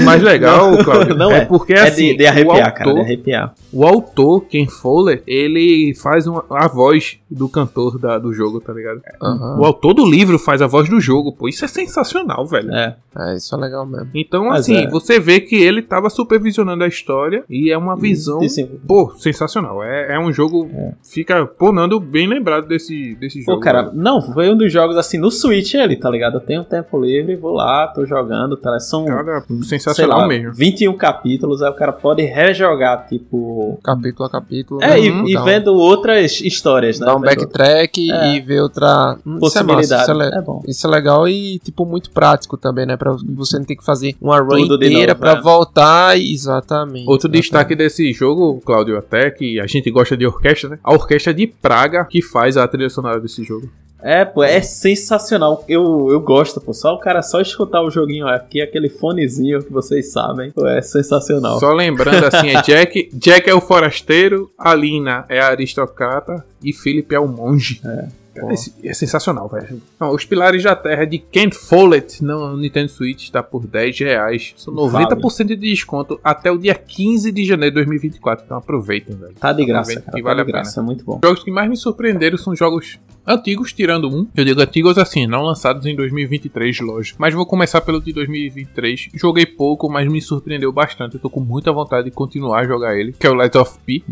o mais legal, Claudio, Não é, é. porque É assim, de, de arrepiar, o cara, de autor, arrepiar. o autor, Ken Fowler, ele faz uma, a voz do cantor da- do jogo, tá ligado? Aham. O autor do livro faz a voz do jogo, pô. Isso é sensacional, velho. É. É, isso é legal mesmo. Então, Mas assim, é. você vê que ele tava supervisionando a história e é uma visão, E, assim, pô, sensacional. É, é um jogo, fica, pô, Nando bem lembrado desse, desse Pô, jogo. cara, velho. não, foi um dos jogos assim no Switch ali, tá ligado? Eu tenho tempo livre, vou lá, tô jogando, tá? São Cara, sensacional lá, mesmo. 21 capítulos, aí o cara pode rejogar, tipo. Capítulo a capítulo. É, né? e, e Dá um- vendo outras histórias, né? Dar um Vendo backtrack É. e ver outra Hum, isso é massa, possibilidade. Isso é, É bom. isso é legal e, tipo, muito prático também, né? Pra você não ter que fazer uma run Tudo de inteira novo, pra é. voltar. e- Exatamente. Outro exatamente. destaque desse jogo, Cláudio, até que a gente gosta de orquestra, né? A orquestra de Praga que faz a trilha sonora desse jogo. É, pô, é sensacional. Eu, eu gosto, pô. Só o cara só escutar o joguinho aqui, aquele fonezinho que vocês sabem. Pô, é sensacional. Só lembrando assim, é Jack, Jack é o forasteiro, Alina é a aristocrata e Philip é o monge. Cara, esse- é sensacional, velho. Não, Os Pilares da Terra de Kent Follett no Nintendo Switch está por 10 reais. São 90% de desconto até o dia 15 de janeiro de 2024. Então aproveitem, velho. Tá de graça, Aproveita cara. que Tá vale de a pena. graça, é muito bom. Os jogos que mais me surpreenderam são jogos antigos, tirando um. Eu digo antigos assim, não lançados em 2023, lógico. Mas vou começar pelo de 2023. Joguei pouco, mas me surpreendeu bastante. Eu tô com muita vontade de continuar a jogar ele, que é o Light of P.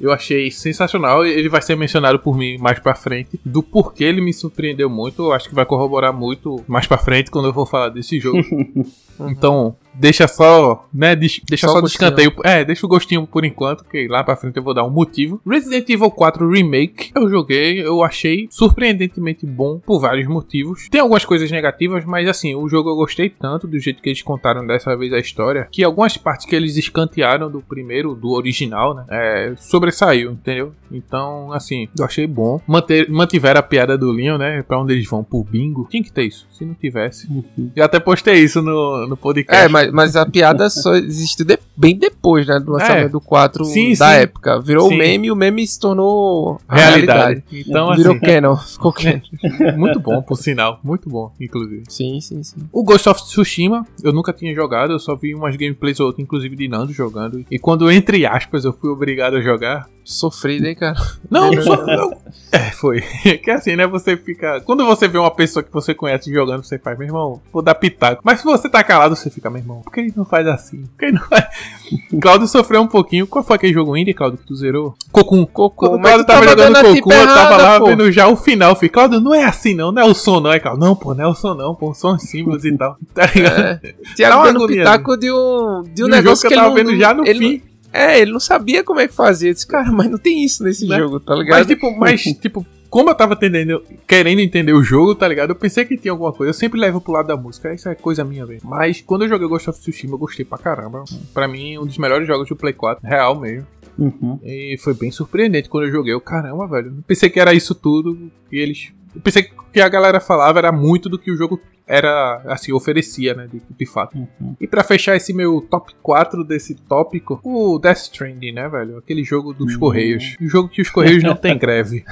Eu achei sensacional. Ele vai ser mencionado por mim mais pra frente. Do porquê ele me surpreendeu muito, eu acho que vai corroborar muito mais pra frente quando eu for falar desse jogo. Então, deixa só, né? Deixa Só só, o de gostinho. escanteio. É, deixa o gostinho por enquanto, que lá pra frente eu vou dar um motivo. Resident Evil 4 Remake, eu joguei, eu achei surpreendentemente bom por vários motivos. Tem algumas coisas negativas, mas assim, o jogo eu gostei tanto do jeito que eles contaram dessa vez a história, que algumas partes que eles escantearam do primeiro, do original, né? É, sobressaiu, entendeu? Então, assim, eu achei bom. Manter, mantiveram a piada do Leon, né? Pra onde eles vão, pro bingo. Tinha que ter isso, se não tivesse. Eu até postei isso no, no podcast. É, mas, mas a piada só existiu de- bem depois, né? Do lançamento É. do 4 Sim, da sim. época. Virou Sim. meme e o meme se tornou a realidade. Então, Virou assim, canon. Ficou canon. muito bom, por sinal. Muito bom, inclusive. Sim, sim, sim. O Ghost of Tsushima, eu nunca tinha jogado, eu só vi umas gameplays ou outras, inclusive de Nando jogando. E quando, entre aspas, eu fui obrigado a jogar. Sofrido, hein, cara? Não, só, não. É, foi. Que assim, né? Você fica. Quando você vê uma pessoa que você conhece jogando, você faz, meu irmão, vou dar pitaco. Mas se você tá calado, você fica, meu irmão, por que ele não faz assim? Por que ele não faz. Cláudio sofreu um pouquinho. Qual foi aquele jogo indie, Cláudio, que tu zerou? Cocum. Cocum, Quando o tu tava tava jogando Cocum, eu tava lá pô. vendo já o final. Falei, Cláudio, não é assim não, não é o som não. É Cláudio, não, pô, não é o som não, pô, são os símbolos e tal. Tá ligado? É. Dá uma dando agonia, pitaco de um, de um um negócio jogo que, que eu tava ele não, vendo já no ele fim. Não, é, ele não sabia como é que fazia. Eu disse, cara, mas não tem isso nesse Né? jogo, tá ligado? Mas, tipo, mas, tipo, como eu tava entendendo, querendo entender o jogo, tá ligado? Eu pensei que tinha alguma coisa. Eu sempre levo pro lado da música, isso é coisa minha mesmo. Mas quando eu joguei Ghost of Tsushima, eu gostei pra caramba. Pra mim, um dos melhores jogos do Play 4, real mesmo. Uhum. E foi bem surpreendente quando eu joguei. Eu, caramba, velho. Pensei que era isso tudo. E eles. Eu pensei que o que a galera falava era muito do que o jogo era, assim, oferecia, né? De, de fato. Uhum. E pra fechar esse meu top 4 desse tópico, o Death Stranding, né, velho? Aquele jogo dos Uhum. Correios. O jogo que os Correios não tem greve.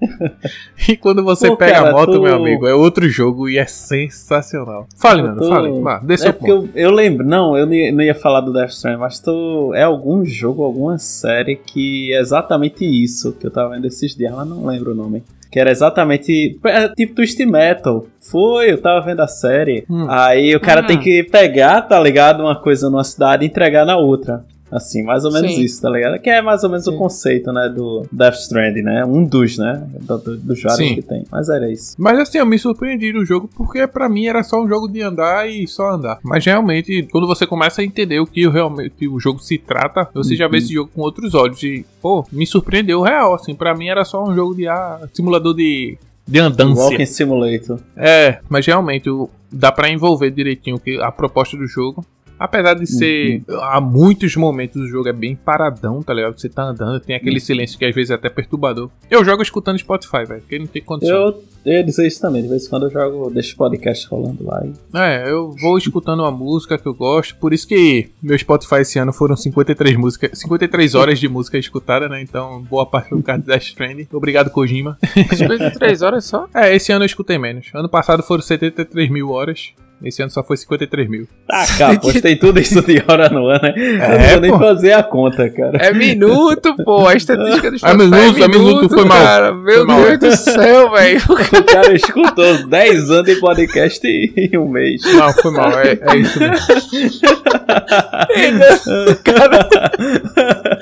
e quando você Pô, pega cara, a moto, tu- meu amigo, é outro jogo e é sensacional. Fale, Eu tô- fale. Vá, dê É seu porque ponto. eu, eu lembro, não, eu não ia, não ia falar do Death Stranding, mas tô, é algum jogo, alguma série que é exatamente isso que eu tava vendo esses dias, mas não lembro o nome. Que era exatamente. É, tipo Twist Metal. Foi, eu tava vendo a série. Hum. Aí o cara Hum. tem que pegar, tá ligado? Uma coisa numa cidade e entregar na outra. Assim, mais ou menos Sim. isso, tá ligado? Que é mais ou menos Sim. o conceito, né, do Death Stranding, né? Um dos, né? Do- do- dos vários Sim. que tem. Mas era isso. Mas assim, eu me surpreendi no jogo porque pra mim era só um jogo de andar e só andar. Mas realmente, quando você começa a entender o que realmente o jogo se trata, você já vê esse jogo com outros olhos. E, pô, me surpreendeu real, assim. Pra mim era só um jogo de ah, simulador de, de andância. Walking Simulator. É, mas realmente o- dá pra envolver direitinho que a proposta do jogo. Apesar de ser. Há muitos momentos o jogo é bem paradão, tá ligado? Você tá andando, tem aquele silêncio que às vezes é até perturbador. Eu jogo escutando Spotify, velho, porque não tem condição. Eu, eu ia dizer isso também. De vez em quando eu jogo, deixo o podcast rolando lá. E... É, eu vou escutando uma música que eu gosto, por isso que meu Spotify esse ano foram 53 músicas, 53 horas de música escutada, né? Então, boa parte causa de Death Stranding. Obrigado, Kojima. 53 horas só? É, esse ano eu escutei menos. Ano passado foram 73 mil horas. Esse ano só foi 53 mil. Ah, cara, postei tudo isso de hora no ano, né? eu não É, vou nem fazer a conta, cara. É minuto, pô. A estatística do É Spotify minuto, é minuto, foi mal. Cara. Meu Foi mal. Deus do céu, velho. O cara escutou 10 anos de podcast em um mês. Não, foi mal, é, é isso mesmo.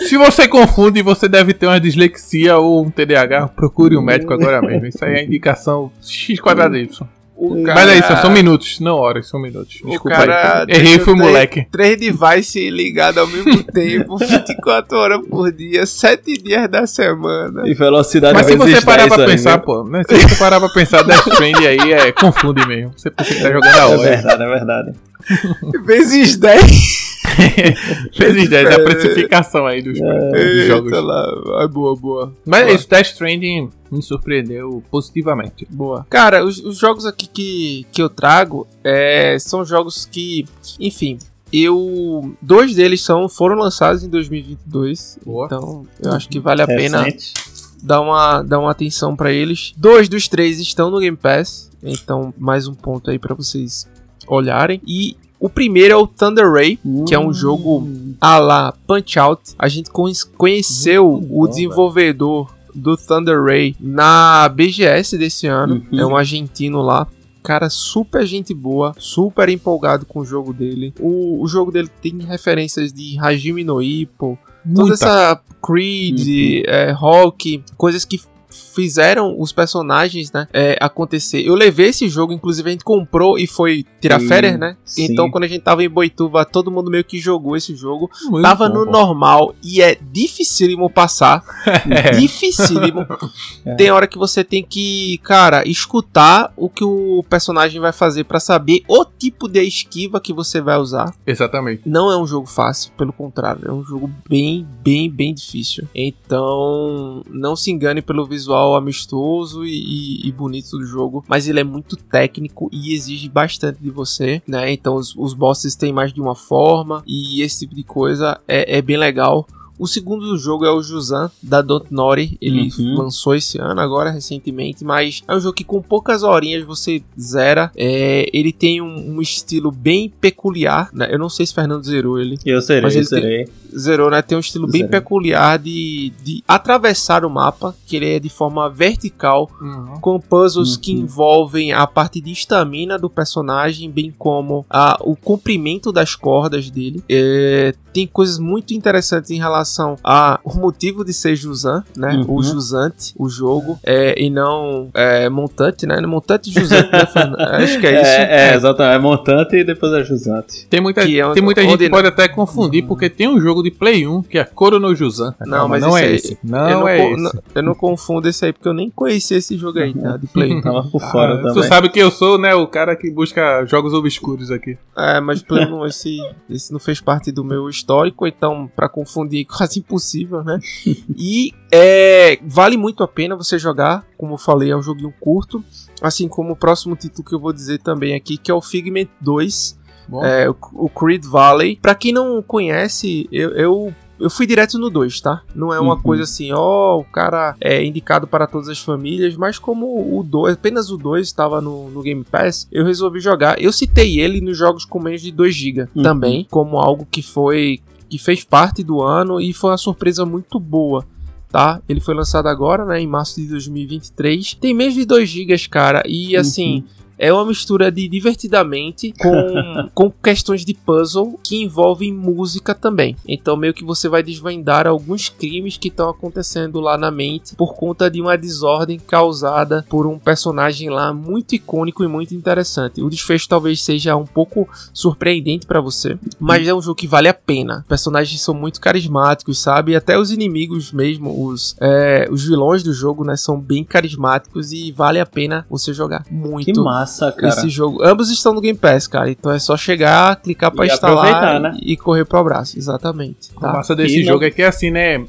Se você confunde, você deve ter uma dislexia ou um TDAH, procure um médico agora mesmo. Isso aí é a indicação X quadrado Y. O Mas é isso, são minutos, não horas, são minutos. O Desculpa cara. aí. Errei, fui moleque. Três devices ligados ao mesmo tempo, 24 horas por dia, 7 dias da semana. E velocidade Mas se você parar 10 pra pensar, viu? pô, né? Se você parar pra pensar, Death Stranding aí é confunde mesmo. Você pensa que tá jogando a É hora. verdade, é verdade. Vezes 10. Vezes 10, é a precificação aí dos, dos jogos. Lá. Boa, boa. Mas é Boa. isso, Death Stranding me surpreendeu positivamente. Boa. Cara, os, os jogos aqui que, que eu trago é, são jogos que, enfim, eu. Dois deles são, foram lançados em 2022. Boa. Então, eu acho que vale a pena Recente. dar uma, dar uma atenção pra eles. Dois dos três estão no Game Pass. Então, mais um ponto aí pra vocês olharem. E o primeiro é o Thunder Ray, que é um jogo a la Punch Out. A gente conhe- conheceu bom, o desenvolvedor do Thunder Ray na BGS desse ano. Uhum. É um argentino lá. Cara, super gente boa, super empolgado com o jogo dele. O, o jogo dele tem referências de Hajime no Ippo, toda essa Creed, é, Rock, coisas que fizeram os personagens, né, é, acontecer. Eu levei esse jogo, inclusive a gente comprou e foi tirar Sim, férias, né? sim. Então quando a gente tava em Boituva, todo mundo meio que jogou esse jogo. Muito tava bom, no normal e é dificílimo passar. É. Dificílimo. É. Tem hora que você tem que, cara, escutar o que o personagem vai fazer pra saber o tipo de esquiva que você vai usar. Exatamente. Não é um jogo fácil, pelo contrário, é um jogo bem, bem, bem difícil. Então, não se engane pelo visual amistoso e, e- e bonito do jogo, mas ele é muito técnico e exige bastante de você, né? Então, os, os bosses têm mais de uma forma e esse tipo de coisa é, é bem legal. O segundo jogo é o Juzan, da Don't Nori. Ele Uhum. lançou esse ano, agora recentemente, mas é um jogo que com poucas horinhas você zera. É, ele tem um, um estilo bem peculiar. né? Eu não sei se o Fernando zerou ele. Eu serei, Mas eu ele tem-. Zerou, né? Tem um estilo bem peculiar de, de atravessar o mapa, que ele é de forma vertical, Uhum. com puzzles que Uhum. envolvem a parte de estamina do personagem, bem como a, o comprimento das cordas dele. É, tem coisas muito interessantes em relação ao motivo de ser Juzan, né? Uhum. O Jusante, o jogo, é, e não é, montante, né? Montante e Jusante, né? Acho que é isso. É, é, exatamente. É montante e depois é jusante. Tem muita, Que é onde- tem muita gente que pode até confundir, porque tem um jogo de Play 1 que é Chrono Juzan. Não, Calma, mas não esse é aí- esse. eu, Não, não é esse. não- eu não confundo esse aí, porque eu nem conhecia esse jogo aí, tá? De Play. Tava por fora Ah, também. tu sabe que eu sou, né, o cara que busca jogos obscuros aqui. É, mas Play 1, esse, esse não fez parte do meu histórico, então pra confundir é quase impossível, né? E é, vale muito a pena você jogar, como eu falei, é um joguinho curto, assim como o próximo título que eu vou dizer também aqui, que é o Figment 2, Bom, é, o, Creed Valley. Pra quem não conhece, eu, eu, eu fui direto no 2, tá? Não é uma Uhum. coisa assim, ó, o cara é indicado para todas as famílias, mas como o 2, apenas o 2 estava no, no Game Pass, eu resolvi jogar. Eu citei ele nos jogos com menos de 2 GB Uhum. também, como algo que foi que fez parte do ano e foi uma surpresa muito boa. Tá? Ele foi lançado agora, né, em março de 2023. Tem menos de 2 GB, cara, e assim, é uma mistura de divertidamente com, com questões de puzzle que envolvem música também. Então, meio que você vai desvendar alguns crimes que estão acontecendo lá na mente por conta de uma desordem causada por um personagem lá muito icônico e muito interessante. O desfecho talvez seja um pouco surpreendente para você, mas é um jogo que vale a pena. Personagens são muito carismáticos, sabe? E até os inimigos mesmo, os, é, os vilões do jogo, né, são bem carismáticos e vale a pena você jogar muito. Que massa, cara. Esse jogo. Ambos estão no Game Pass, cara. Então é só chegar, clicar para instalar né? e correr pro abraço. Exatamente. Tá? A massa desse e jogo não... é que é assim, né?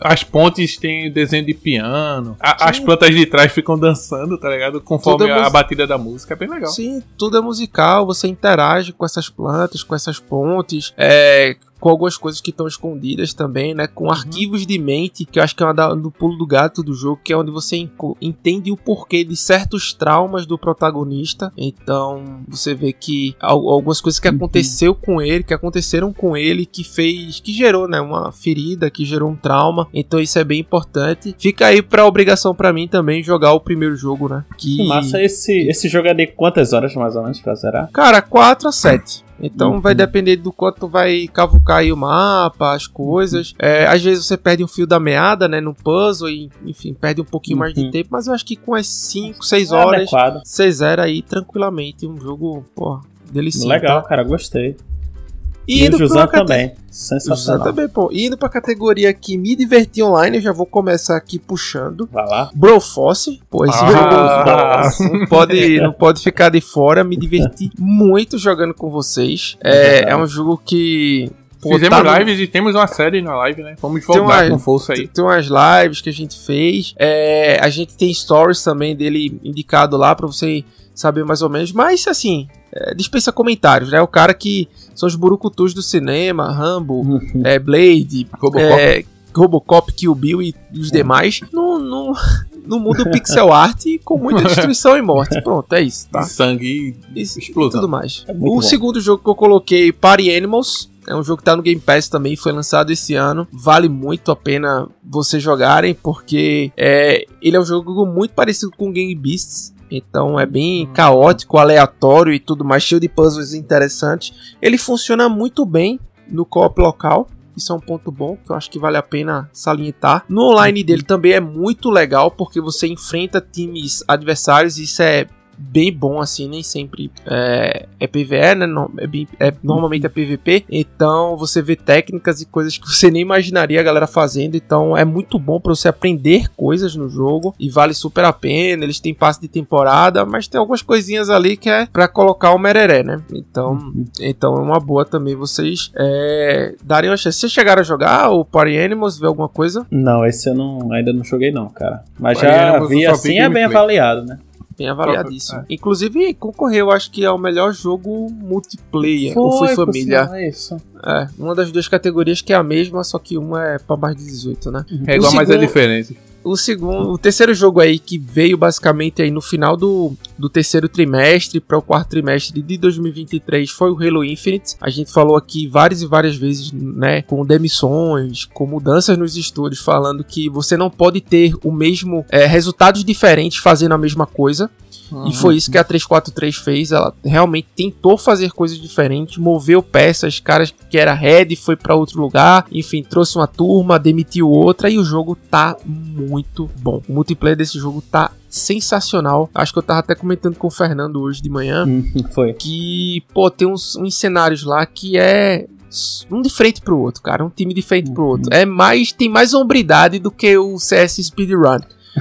as pontes têm desenho de piano, a, as plantas de trás ficam dançando, tá ligado? Conforme é a batida da música, é bem legal. Sim, tudo é musical, você interage com essas plantas, com essas pontes, é, com algumas coisas que estão escondidas também, né? Com uhum. arquivos de mente, que eu acho que é uma da, do pulo do gato do jogo, que é onde você entende o porquê de certos traumas do protagonista. Então, você vê que algumas coisas que uhum. aconteceu com ele, que aconteceram com ele, que fez, que gerou, né, uma ferida, que gerou um trauma. Então, isso é bem importante. Fica aí para obrigação para mim também jogar o primeiro jogo, né? Que massa esse esse jogo é de quantas horas mais ou menos pra zerar? Cara, 4 a 7. Então uhum. vai depender do quanto vai cavucar aí o mapa, as coisas. É, às vezes você perde um fio da meada, né, no puzzle e, enfim, perde um pouquinho uhum. mais de uhum. tempo, mas eu acho que com as 5, 6 é horas você zera aí tranquilamente um jogo, pô, delicioso. Legal, tá? cara, gostei. E, e o José também. Sensacional. também, pô. Indo pra categoria que me diverti online, eu já vou começar aqui puxando. Vai lá. Broforce. Pô, esse ah. jogo não pode, não pode ficar de fora. Me diverti muito jogando com vocês. É, é um jogo que Pô, Fizemos tá lives no... e temos uma série na live, né? Vamos voltar uma, com força aí. Tem umas lives que a gente fez. É, a gente tem stories também dele indicado lá pra você saber mais ou menos. Mas, assim, é, dispensa comentários, né? O cara que são os burucutus do cinema, Rambo, uhum. é, Blade, Robocop. É, Robocop, Kill Bill e os demais, no, no, no mundo pixel art com muita destruição e morte. Pronto, é isso, tá? Sangue e explosão. E tudo mais. É o bom. segundo jogo que eu coloquei, Party Animals, é um jogo que tá no Game Pass também, foi lançado esse ano. Vale muito a pena vocês jogarem, porque é, ele é um jogo muito parecido com Game Beasts. Então é bem caótico, aleatório e tudo mais, cheio de puzzles interessantes. Ele funciona muito bem no co-op local. Isso é um ponto bom que eu acho que vale a pena salientar. No online dele também é muito legal porque você enfrenta times adversários e isso é bem bom, assim, nem sempre é, é PVE, né? é, é, normalmente é PVP. Então você vê técnicas e coisas que você nem imaginaria a galera fazendo. Então é muito bom para você aprender coisas no jogo e vale super a pena. Eles têm passe de temporada, mas tem algumas coisinhas ali que é para colocar o mereré, né? Então, então é uma boa também vocês é, darem uma chance. Vocês chegaram a jogar o Party Animals, ver alguma coisa? Não, esse eu não, ainda não joguei não, cara. Mas Party já Animals vi assim, é bem avaliado, né? Bem avaliadíssimo. É. Inclusive, concorreu, acho que, ao melhor jogo multiplayer. Foi, ou foi família. É isso. É, uma das duas categorias que é a mesma, só que uma é pra mais de 18, né? É igual, segundo, mas é diferente o segundo, o terceiro jogo aí que veio basicamente aí no final do, do terceiro trimestre para o quarto trimestre de 2023 foi o Halo Infinite. A gente falou aqui várias e várias vezes, né, com demissões, com mudanças nos estúdios, falando que você não pode ter o mesmo é, resultados diferentes fazendo a mesma coisa. Uhum. E foi isso que a 343 fez. Ela realmente tentou fazer coisas diferentes, moveu peças, caras que era head foi para outro lugar, enfim, trouxe uma turma, demitiu outra e o jogo tá muito bom. O multiplayer desse jogo tá sensacional. Acho que eu tava até comentando com o Fernando hoje de manhã. Uhum, foi. Que, pô, tem uns, uns cenários lá que é um de frente pro outro, cara. Um time de frente pro outro. Uhum. É mais. Tem mais hombridade do que o CS Speedrun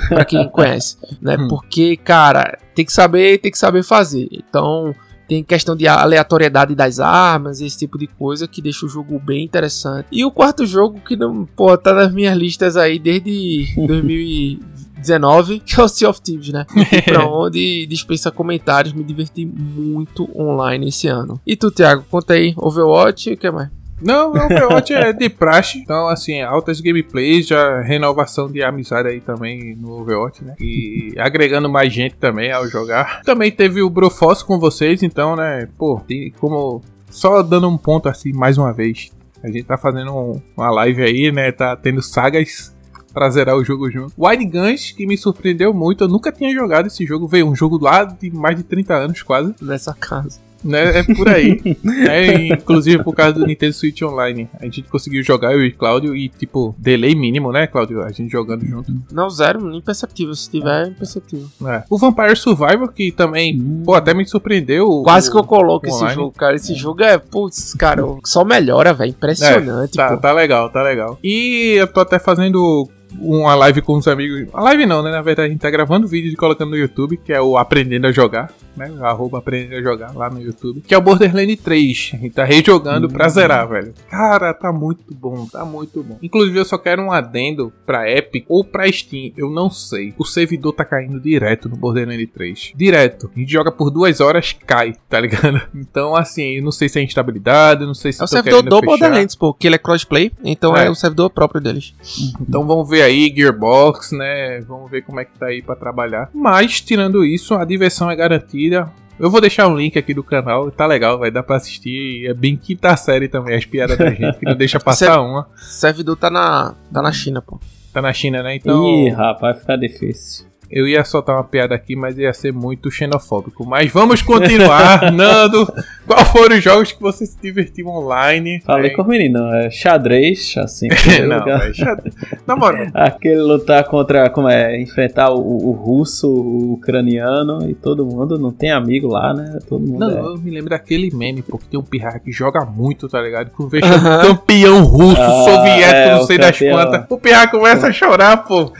para quem conhece, né? Hum. Porque, cara, tem que saber, tem que saber fazer. Então, tem questão de aleatoriedade das armas, esse tipo de coisa que deixa o jogo bem interessante. E o quarto jogo que não, pô, tá nas minhas listas aí desde 2019, que é o Sea of Thieves, né? pra onde dispensa comentários, me diverti muito online esse ano. E tu, Thiago, conta aí, Overwatch e o que mais? Não, o Overwatch é de praxe. Então, assim, altas gameplays, já renovação de amizade aí também no Overwatch, né? E agregando mais gente também ao jogar. Também teve o Brofoss com vocês, então, né? Pô, tem como. Só dando um ponto assim, mais uma vez. A gente tá fazendo uma live aí, né? Tá tendo sagas pra zerar o jogo junto. Wild Guns, que me surpreendeu muito, eu nunca tinha jogado esse jogo, veio um jogo lá de mais de 30 anos quase. Nessa casa. Né? É por aí. é, inclusive por causa do Nintendo Switch Online. A gente conseguiu jogar, eu e Cláudio, e tipo, delay mínimo, né, Cláudio? A gente jogando junto. Não, zero, imperceptível. Se tiver, é imperceptível. É. O Vampire Survivor, que também, hum. pô, até me surpreendeu. Quase o, que eu coloco esse jogo, cara. Esse é. jogo é, putz, cara, só melhora, velho. Impressionante. É, tá, tá legal, tá legal. E eu tô até fazendo uma live com os amigos. A live não, né? Na verdade, a gente tá gravando vídeo e colocando no YouTube, que é o Aprendendo a Jogar, né? Arroba Aprendendo a Jogar lá no YouTube. Que é o Borderlands 3. A gente tá rejogando pra zerar, velho. Cara, tá muito bom, tá muito bom. Inclusive, eu só quero um adendo pra Epic ou pra Steam, eu não sei. O servidor tá caindo direto no Borderlands 3. Direto. A gente joga por duas horas, cai, tá ligado? Então, assim, eu não sei se é instabilidade, não sei se é o servidor do fechar. Borderlands, pô, que ele é crossplay, então é. é o servidor próprio deles. Então vamos ver aí, Gearbox, né? Vamos ver como é que tá aí para trabalhar. Mas, tirando isso, a diversão é garantida. Eu vou deixar um link aqui do canal, tá legal, vai dar pra assistir. É bem quinta série também, as piadas da gente, que não deixa passar uma. Servidor tá na, tá na China, pô. Tá na China, né? Então. Ih, rapaz, vai ficar difícil. Eu ia soltar uma piada aqui, mas ia ser muito xenofóbico. Mas vamos continuar, Nando. Qual foram os jogos que você se divertiu online? Falei com o menino, é xadrez, assim. não, é xadrez. Na moral. Aquele lutar contra, como é, enfrentar o, o, russo, o ucraniano e todo mundo, não tem amigo lá, né? Todo mundo Não, é. eu me lembro daquele meme, porque tem um pirra que joga muito, tá ligado? Vejo um campeão russo, ah, soviético, é, não sei das quantas. O pirra começa a chorar, pô.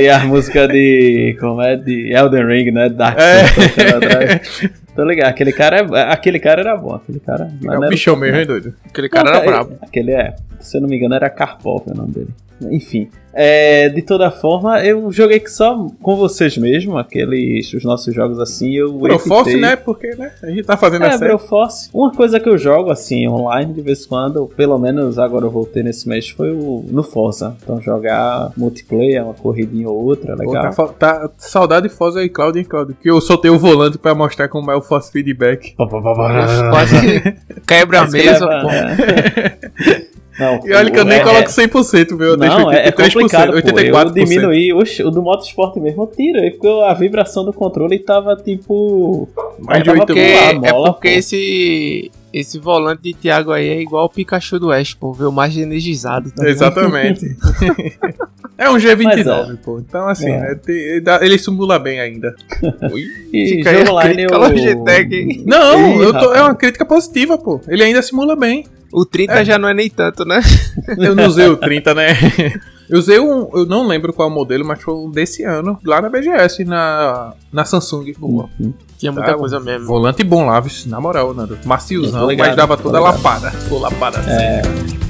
E a música de como é de Elden Ring, né? Dark Souls. É. Tô ligado, aquele cara, é, aquele cara era bom, aquele cara. É o bichão mesmo, hein, doido? Aquele cara não, era brabo. Aquele é, se eu não me engano, era Karpov o nome dele. Enfim, é, de toda forma, eu joguei só com vocês mesmo, aqueles os nossos jogos assim. Eu Broforce, né? Porque né, a gente tá fazendo é, a série. Broforce. Uma coisa que eu jogo assim online de vez em quando, pelo menos agora eu voltei nesse mês, foi o, no Forza. Então jogar multiplayer, uma corridinha ou outra, legal. Pô, tá, tá, saudade de Forza aí, Claudio, hein, Claudio? Que eu soltei o volante pra mostrar como é o Force Feedback. Quase quebra a mesa, pô. É. Não, e olha que eu nem é, coloco 100%, viu? Eu não, é, é complicado, 84%. Pô, eu diminuí, oxe, o do Motorsport mesmo eu tirei, porque a vibração do controle tava tipo... Mais de 8 porque, É porque esse, esse volante de Thiago aí é igual o Pikachu do West, pô, veio mais energizado. Tá Exatamente. é um G29, é. pô. Então, assim, é. É, ele simula bem ainda. Ui, e fica aí online eu... Logitech. Não, eu tô, é uma crítica positiva, pô. Ele ainda simula bem. O 30 é. já não é nem tanto, né? Eu não usei o 30, né? Eu usei um, eu não lembro qual modelo, mas foi um desse ano, lá na BGS, na, na Samsung. Boa. Tinha muita tá, coisa mesmo. Volante bom lá, na moral, Nando. Maciozão, mas dava toda lapada. Ficou lapada assim. É.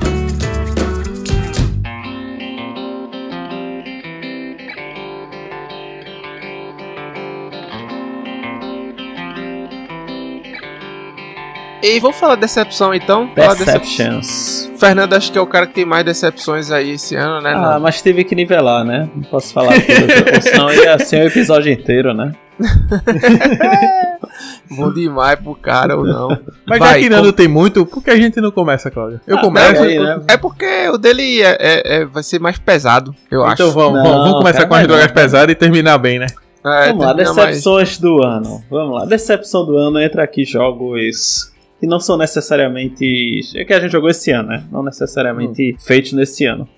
E vamos falar decepção então? Deceptions. Fernando acho que é o cara que tem mais decepções aí esse ano, né? Ah, não? mas teve que nivelar, né? Não posso falar tudo, senão ia ser o episódio inteiro, né? Bom demais pro cara ou não. Mas Vai, já que Nando com... tem muito, por que a gente não começa, Cláudio? Eu ah, começo. Aí, né? É porque o dele é, é, é, vai ser mais pesado, eu então acho. Então vamos, não, vamos começar com as drogas pesadas e terminar bem, né? É, vamos lá, decepções mais... do ano. Vamos lá, decepção do ano entra aqui jogos que não são necessariamente. É que a gente jogou esse ano, né? Não necessariamente hum. feitos nesse ano.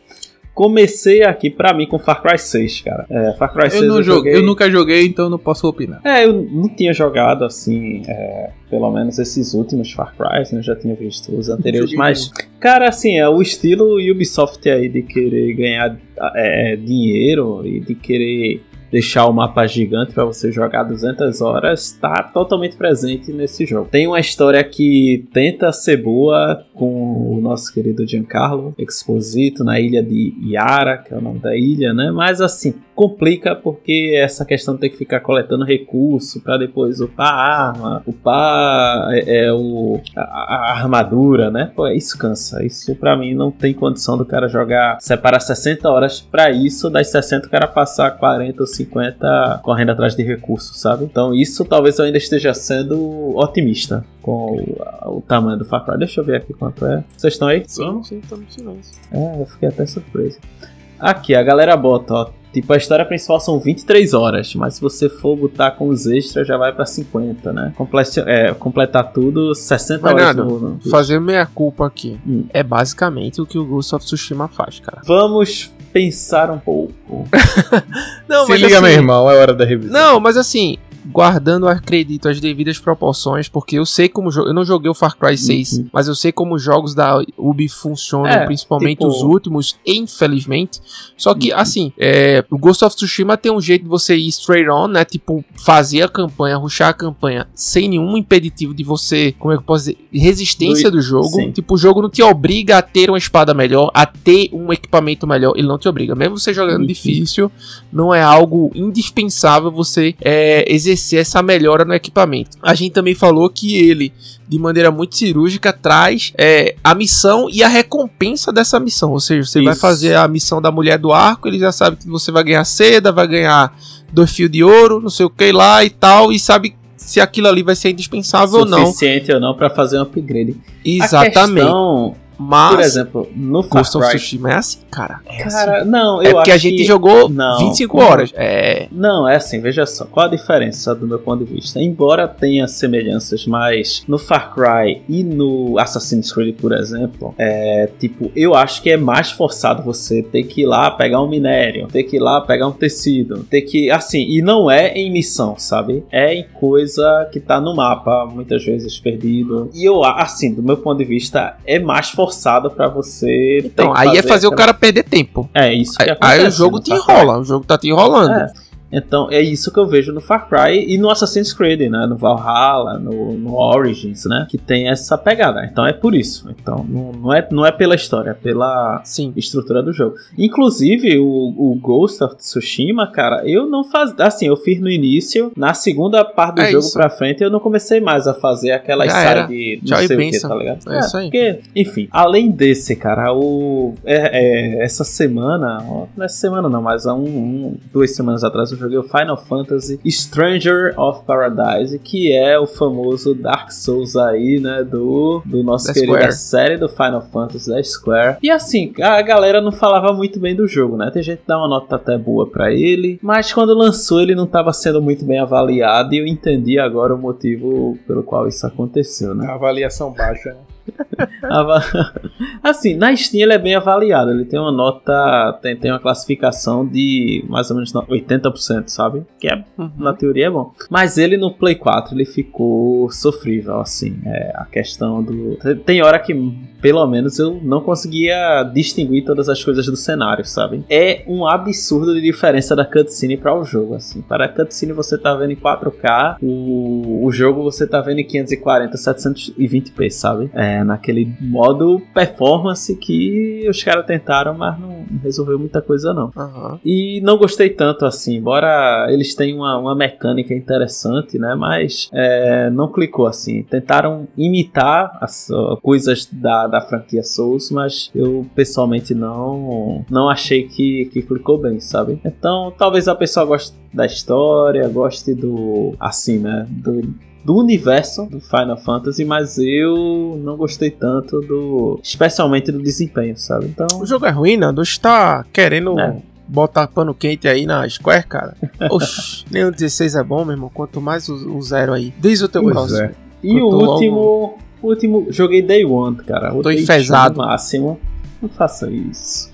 Comecei aqui pra mim com Far Cry 6, cara. É, Far Cry 6 eu, não eu, joguei... eu nunca joguei, então não posso opinar. É, eu não tinha jogado assim, é, pelo menos esses últimos Far Cry, né? eu já tinha visto os anteriores, mas, cara, assim, é o estilo Ubisoft aí de querer ganhar é, dinheiro e de querer deixar o mapa gigante para você jogar 200 horas está totalmente presente nesse jogo. Tem uma história que tenta ser boa com o nosso querido Giancarlo Exposito na ilha de Yara, que é o nome da ilha, né? Mas assim, complica porque essa questão ter que ficar coletando recurso para depois upar a arma, upar é, é o, a, a, armadura, né? Pô, isso cansa. Isso para mim não tem condição do cara jogar, separar 60 horas para isso, das 60 o cara passar 40 ou 50 correndo atrás de recursos, sabe? Então isso talvez eu ainda esteja sendo otimista com o, o tamanho do Far Cry. Deixa eu ver aqui quanto é. Vocês estão aí? Sim, sim, estamos em É, eu fiquei até surpreso. Aqui, a galera bota, ó. Tipo, a história principal são 23 horas, mas se você for botar com os extras, já vai pra 50, né? Complete, é, completar tudo, 60 Mas horas nada, no- fazer meia culpa aqui. Hum. É basicamente o que o Ghost of Tsushima faz, cara. Vamos pensar um pouco. Não, Se liga, meu irmão, é hora da revisão. Não, mas assim, guardando, acredito, as devidas proporções, porque eu sei como eu não joguei o Far Cry 6, Uhum. mas eu sei como os jogos da Ubi funcionam, É, principalmente tipo- os últimos, infelizmente. Só que assim, é, o Ghost of Tsushima tem um jeito de você ir straight on, né? Tipo, fazer a campanha, ruxar a campanha sem nenhum impeditivo de você, como é que eu posso dizer, resistência Do- do, jogo. sim. Tipo, o jogo não te obriga a ter uma espada melhor, a ter um equipamento melhor, ele não te obriga. Mesmo você jogando Uhum. difícil, não é algo indispensável você é, exercer essa melhora no equipamento. A gente também falou que ele, de maneira muito cirúrgica, traz é, a missão e a recompensa dessa missão. Ou seja, você vai Isso. fazer a missão da mulher do arco, ele já sabe que você vai ganhar seda, vai ganhar dois fios de ouro, não sei o que lá e tal, e sabe se aquilo ali vai ser indispensável ou não. Suficiente ou não pra fazer um upgrade. A Exatamente. questão, Mas por exemplo, no Far Ghost of Cry... Tsushima é assim, cara. É assim. Cara, não, É eu porque acho a gente que... jogou Não, 25 não. horas. É. Não, é assim, veja só, qual a diferença do meu ponto de vista? Embora tenha semelhanças, mas no Far Cry e no Assassin's Creed, por exemplo, é tipo, eu acho que é mais forçado você ter que ir lá pegar um minério, ter que ir lá pegar um tecido, ter que, assim, e não é em missão, sabe? É em coisa que tá no mapa, muitas vezes perdido. E eu, assim, do meu ponto de vista, é mais forçado pra você. ter Então, aí é fazer o aquela- cara perder tempo. É isso que Aí, acontece. aí o jogo te Cry. enrola, o jogo tá te enrolando. É. Então é isso que eu vejo no Far Cry e no Assassin's Creed, né? No Valhalla, no, no Origins, né? Que tem essa pegada. Então é por isso. Então não, não é, não é pela história, é pela Sim. estrutura do jogo. Inclusive o, o Ghost of Tsushima, cara, eu não faz assim, eu fiz no início, na segunda parte do É jogo isso. pra frente eu não comecei mais a fazer aquelas Já era. side não Tchau sei o que, tá ligado? É isso aí. Porque, enfim, além desse, cara, o é, é, essa semana, ó, não é semana não, mas há um, um- duas semanas atrás eu joguei o Final Fantasy Stranger of Paradise, que é o famoso Dark Souls aí, né, do, do nosso Da querido da série do Final Fantasy da Square. E assim, a galera não falava muito bem do jogo, né? Tem gente que dá uma nota até boa pra ele, mas quando lançou ele não estava sendo muito bem avaliado e eu entendi agora o motivo pelo qual isso aconteceu, né? A avaliação baixa, né? Assim, na Steam ele é bem avaliado. Ele tem uma nota, tem, tem uma classificação de mais ou menos no- 80%, sabe? Que é, Uhum. na teoria é bom. Mas ele no Play 4 ele ficou sofrível, assim. É, a questão do. tem- Tem hora que, pelo menos, eu não conseguia distinguir todas as coisas do cenário, sabe? É um absurdo de diferença da cutscene para o jogo, assim. Para a cutscene você tá vendo em 4K, o, o jogo você tá vendo em 540, 720p, sabe? É, naquele modo performance que os caras tentaram, mas não resolveu muita coisa não. Aham. E não gostei tanto assim, embora eles tenham uma, uma mecânica interessante, né? Mas é, não clicou assim. Tentaram imitar as ó, coisas da, da franquia Souls, mas eu pessoalmente não não achei que, que clicou bem, sabe? Então talvez a pessoa goste da história, goste do assim, né? Do, do universo do Final Fantasy, mas eu não gostei tanto do. especialmente do desempenho, sabe? Então. O jogo é ruim, Nando. Você tá querendo É. botar pano quente aí na Square, cara? Oxi, nem o 16 é bom, meu irmão. Quanto mais o, o zero aí. Diz o teu próximo. é. E o último. O último. Joguei Day One, cara. Tô enfesado. Máximo. Não faça isso.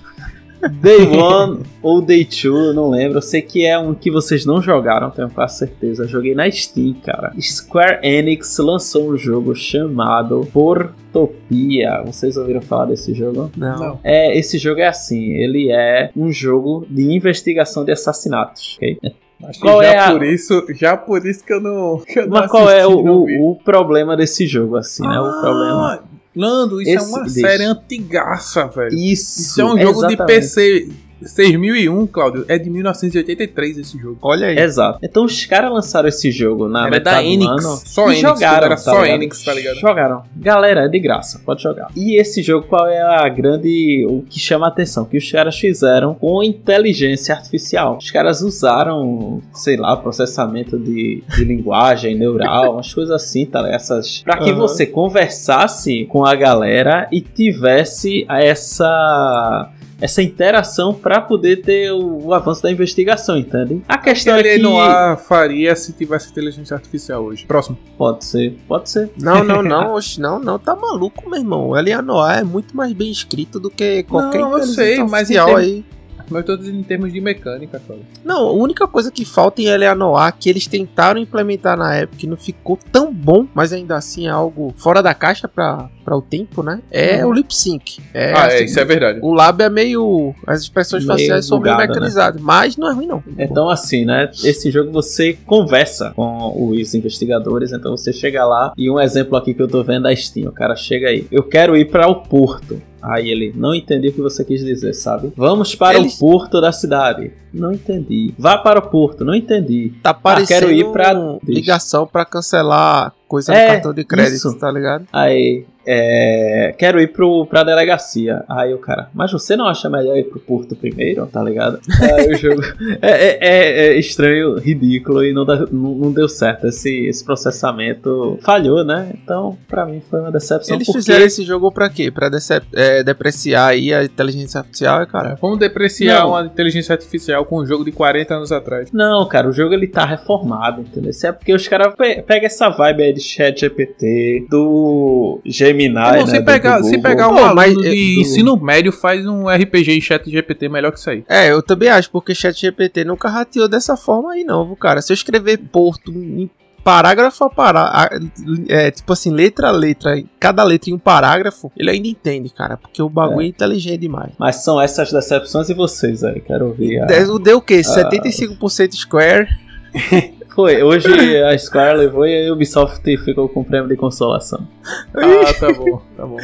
Day One ou Day Two, eu não lembro. Eu sei que é um que vocês não jogaram, tenho quase certeza. Eu joguei na Steam, cara. Square Enix lançou um jogo chamado Portopia. Vocês ouviram falar desse jogo? Não. Não. É, esse jogo é assim, ele é um jogo de investigação de assassinatos, ok? Acho Qual que já é a- por isso, já por isso que eu não. Que eu não Mas qual é o, não o, o problema desse jogo, assim, né? O problema... Lando, isso Esse- é uma deixa. série antigaça, velho. Isso, Isso é um jogo de. PC 6001, Cláudio. É de 1983 esse jogo. Olha aí. Exato. Então os caras lançaram esse jogo na Era da metade do Enix. ano Só e Enix, jogaram, era tá só ligado? Enix, tá ligado? Jogaram. Galera, é de graça, pode jogar. E esse jogo, qual é a grande... o que chama a atenção? Que os caras fizeram com inteligência artificial. Os caras usaram, sei lá, processamento de, de linguagem neural, umas coisas assim, tá ligado? Essas... Pra que Aham. você conversasse com a galera e tivesse essa essa interação para poder ter o, o, avanço da investigação, entende? A questão é que não faria se tivesse inteligência artificial hoje. Próximo. Pode ser, pode ser. Não, não, não, não, não, tá maluco, meu irmão. O Noir é muito mais bem escrito do que qualquer não, inteligência eu sei, artificial mas aí. Mas eu tô dizendo em termos de mecânica, cara. Não, a única coisa que falta em Eleanoir que eles tentaram implementar na época e não ficou tão bom, mas ainda assim é algo fora da caixa pra, pra o tempo, né? É uhum. o lip sync. É, ah, é, assim, é, isso é verdade. O lab é meio. As expressões meio faciais são meio né? mecanizadas, né? mas não é ruim, não. Então, assim, né? Esse jogo você conversa com os investigadores, então você chega lá e um exemplo aqui que eu tô vendo é a Steam. O cara chega aí. Eu quero ir para o porto. Aí ele, não entendi o que você quis dizer, sabe? Vamos para Eles... o porto da cidade. Não entendi. Vá para o porto, não entendi. Tá parecendo ah, quero ir pra... ligação para cancelar coisa é, no cartão de crédito, isso. tá ligado? Aí, é, quero ir pro, pra delegacia. Aí o cara, mas você não acha melhor ir pro porto primeiro, tá ligado? Aí o jogo é, é, é, é, estranho, ridículo e não, dá, não, não, deu certo. Esse, esse processamento falhou, né? Então, pra mim foi uma decepção. Eles porque... fizeram esse jogo pra quê? Pra é, depreciar aí a inteligência artificial, cara? Vamos depreciar não. uma inteligência artificial com um jogo de 40 anos atrás. Não, cara, o jogo ele tá reformado, entendeu? Isso é porque os caras pe pegam essa vibe aí de chat GPT, do Gemini, não, se, né, pegar, se pegar um Pô, aluno de do... ensino médio, faz um RPG em chat GPT melhor que isso aí. É, eu também acho, porque chat GPT nunca rateou dessa forma aí não, cara. Se eu escrever Porto em parágrafo a parágrafo, é, tipo assim, letra a letra, cada letra em um parágrafo, ele ainda entende, cara, porque o bagulho é, é inteligente demais. Mas são essas decepções e vocês aí, quero ouvir. A... Deu o quê? Ah. 75% Square. Foi, hoje a Square levou e a Ubisoft ficou com o prêmio de consolação. Ah, tá bom, tá bom.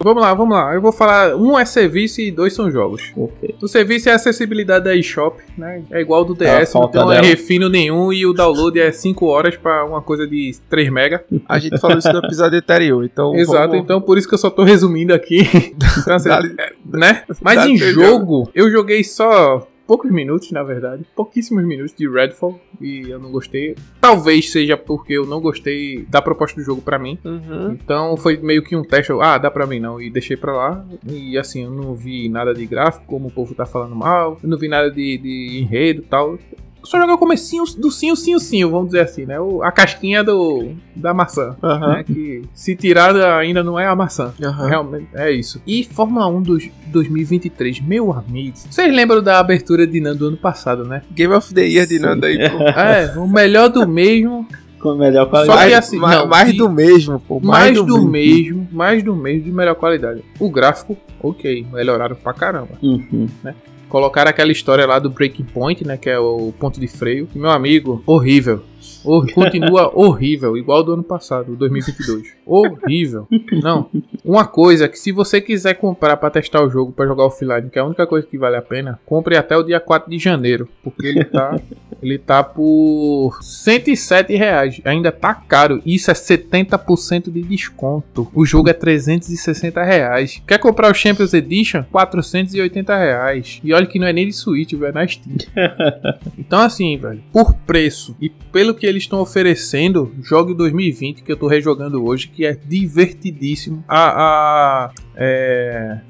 Vamos lá, vamos lá. Eu vou falar, um é serviço e dois são jogos. Okay. O serviço é a acessibilidade da eShop, né? É igual do DS, não tem é refino nenhum e o download é 5 horas para uma coisa de 3 mega. A gente falou isso no episódio anterior, então... Exato, vamos... então por isso que eu só tô resumindo aqui. Então, assim, né? Mas em jogo, eu joguei só poucos minutos, na verdade, pouquíssimos minutos de Redfall e eu não gostei. Talvez seja porque eu não gostei da proposta do jogo para mim. Uhum. Então foi meio que um teste, ah, dá pra mim não, e deixei pra lá. E assim, eu não vi nada de gráfico, como o povo tá falando mal, eu não vi nada de, de enredo e tal só jogar o comecinho do sim, sim, sim, vamos dizer assim, né? O, a casquinha do, da maçã. Uhum. Né? Que se tirada ainda não é a maçã. Uhum. Realmente é isso. E Fórmula 1 dos 2023, meu amigo. Vocês lembram da abertura de Nando do ano passado, né? Game of the Year de Nando aí, pô. É, o melhor do mesmo. Com melhor qualidade. Só que assim, mais, não, mais do mesmo, pô. Mais, mais do, do mesmo. mesmo. Mais do mesmo de melhor qualidade. O gráfico, ok, melhoraram pra caramba. Uhum. Né? Colocaram aquela história lá do breaking point, né? Que é o ponto de freio. Meu amigo, horrível. Or, continua horrível, igual do ano passado, 2022. Horrível. Não. Uma coisa que se você quiser comprar para testar o jogo, para jogar offline, que é a única coisa que vale a pena, compre até o dia 4 de janeiro, porque ele tá ele tá por 107 reais. Ainda tá caro. Isso é 70% de desconto. O jogo é 360 reais. Quer comprar o Champions Edition? 480 reais. E olha que não é nem de Switch, velho, é na Steam. então assim, velho, por preço e pelo que eles estão oferecendo, jogue 2020 que eu tô rejogando hoje, que é divertidíssimo. A, a é,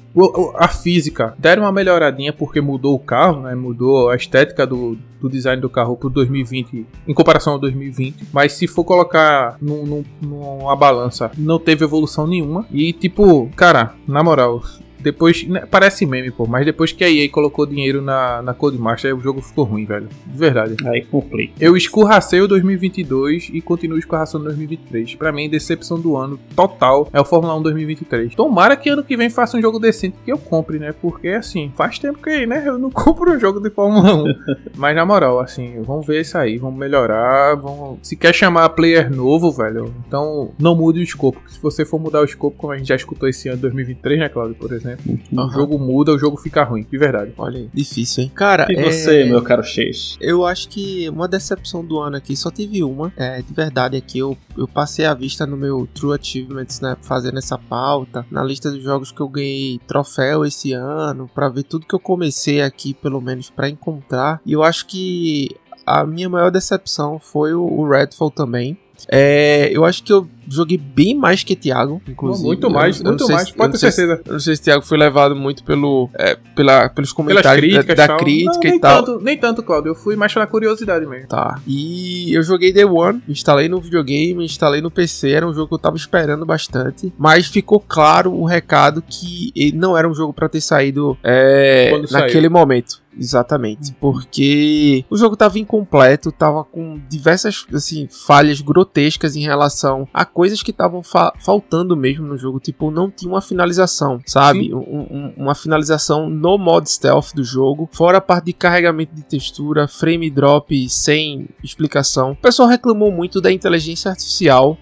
a física deram uma melhoradinha porque mudou o carro, né? Mudou a estética do, do design do carro pro 2020 em comparação ao 2020. Mas se for colocar num, num, numa balança, não teve evolução nenhuma. E tipo, cara, na moral, depois, né, parece meme, pô, mas depois que a EA colocou dinheiro na, na Codemaster, o jogo ficou ruim, velho. De verdade. Aí complica. Eu escorracei o 2022 e continuo escorraçando 2023. Pra mim, decepção do ano total é o Fórmula 1 2023. Tomara que ano que vem faça um jogo decente que eu compre, né? Porque, assim, faz tempo que, né, eu não compro um jogo de Fórmula 1. mas, na moral, assim, vamos ver isso aí, vamos melhorar, vamos... Se quer chamar player novo, velho, então não mude o escopo. Se você for mudar o escopo, como a gente já escutou esse ano 2023, né, Claudio, por exemplo, Uhum. O jogo muda, o jogo fica ruim, de verdade. Olha aí, difícil, hein? Cara, e você, é... meu caro Chase? Eu acho que uma decepção do ano aqui, só tive uma. É, de verdade, aqui eu, eu passei a vista no meu True Achievements, né? Fazendo essa pauta, na lista dos jogos que eu ganhei troféu esse ano, para ver tudo que eu comecei aqui, pelo menos, para encontrar. E eu acho que a minha maior decepção foi o Redfall também. É, eu acho que eu joguei bem mais que Thiago, inclusive. Muito mais, eu, muito mais, pode ter certeza. eu não sei se Thiago foi levado muito pelo, é, pela, pelos comentários críticas, da, da crítica Não, e tal. Tanto, nem tanto, Claudio. Eu fui mais pela curiosidade mesmo. Tá. E eu joguei Day One, instalei no videogame, instalei no PC, era um jogo que eu tava esperando bastante, mas ficou claro o recado que não era um jogo pra ter saído é, naquele momento. Exatamente, porque o jogo tava incompleto, tava com diversas assim falhas grotescas em relação a coisas que estavam fa- faltando mesmo no jogo, tipo não tinha uma finalização, sabe? Um- um- uma finalização no modo stealth do jogo, fora a parte de carregamento de textura, frame drop sem explicação. O pessoal reclamou muito da inteligência artificial.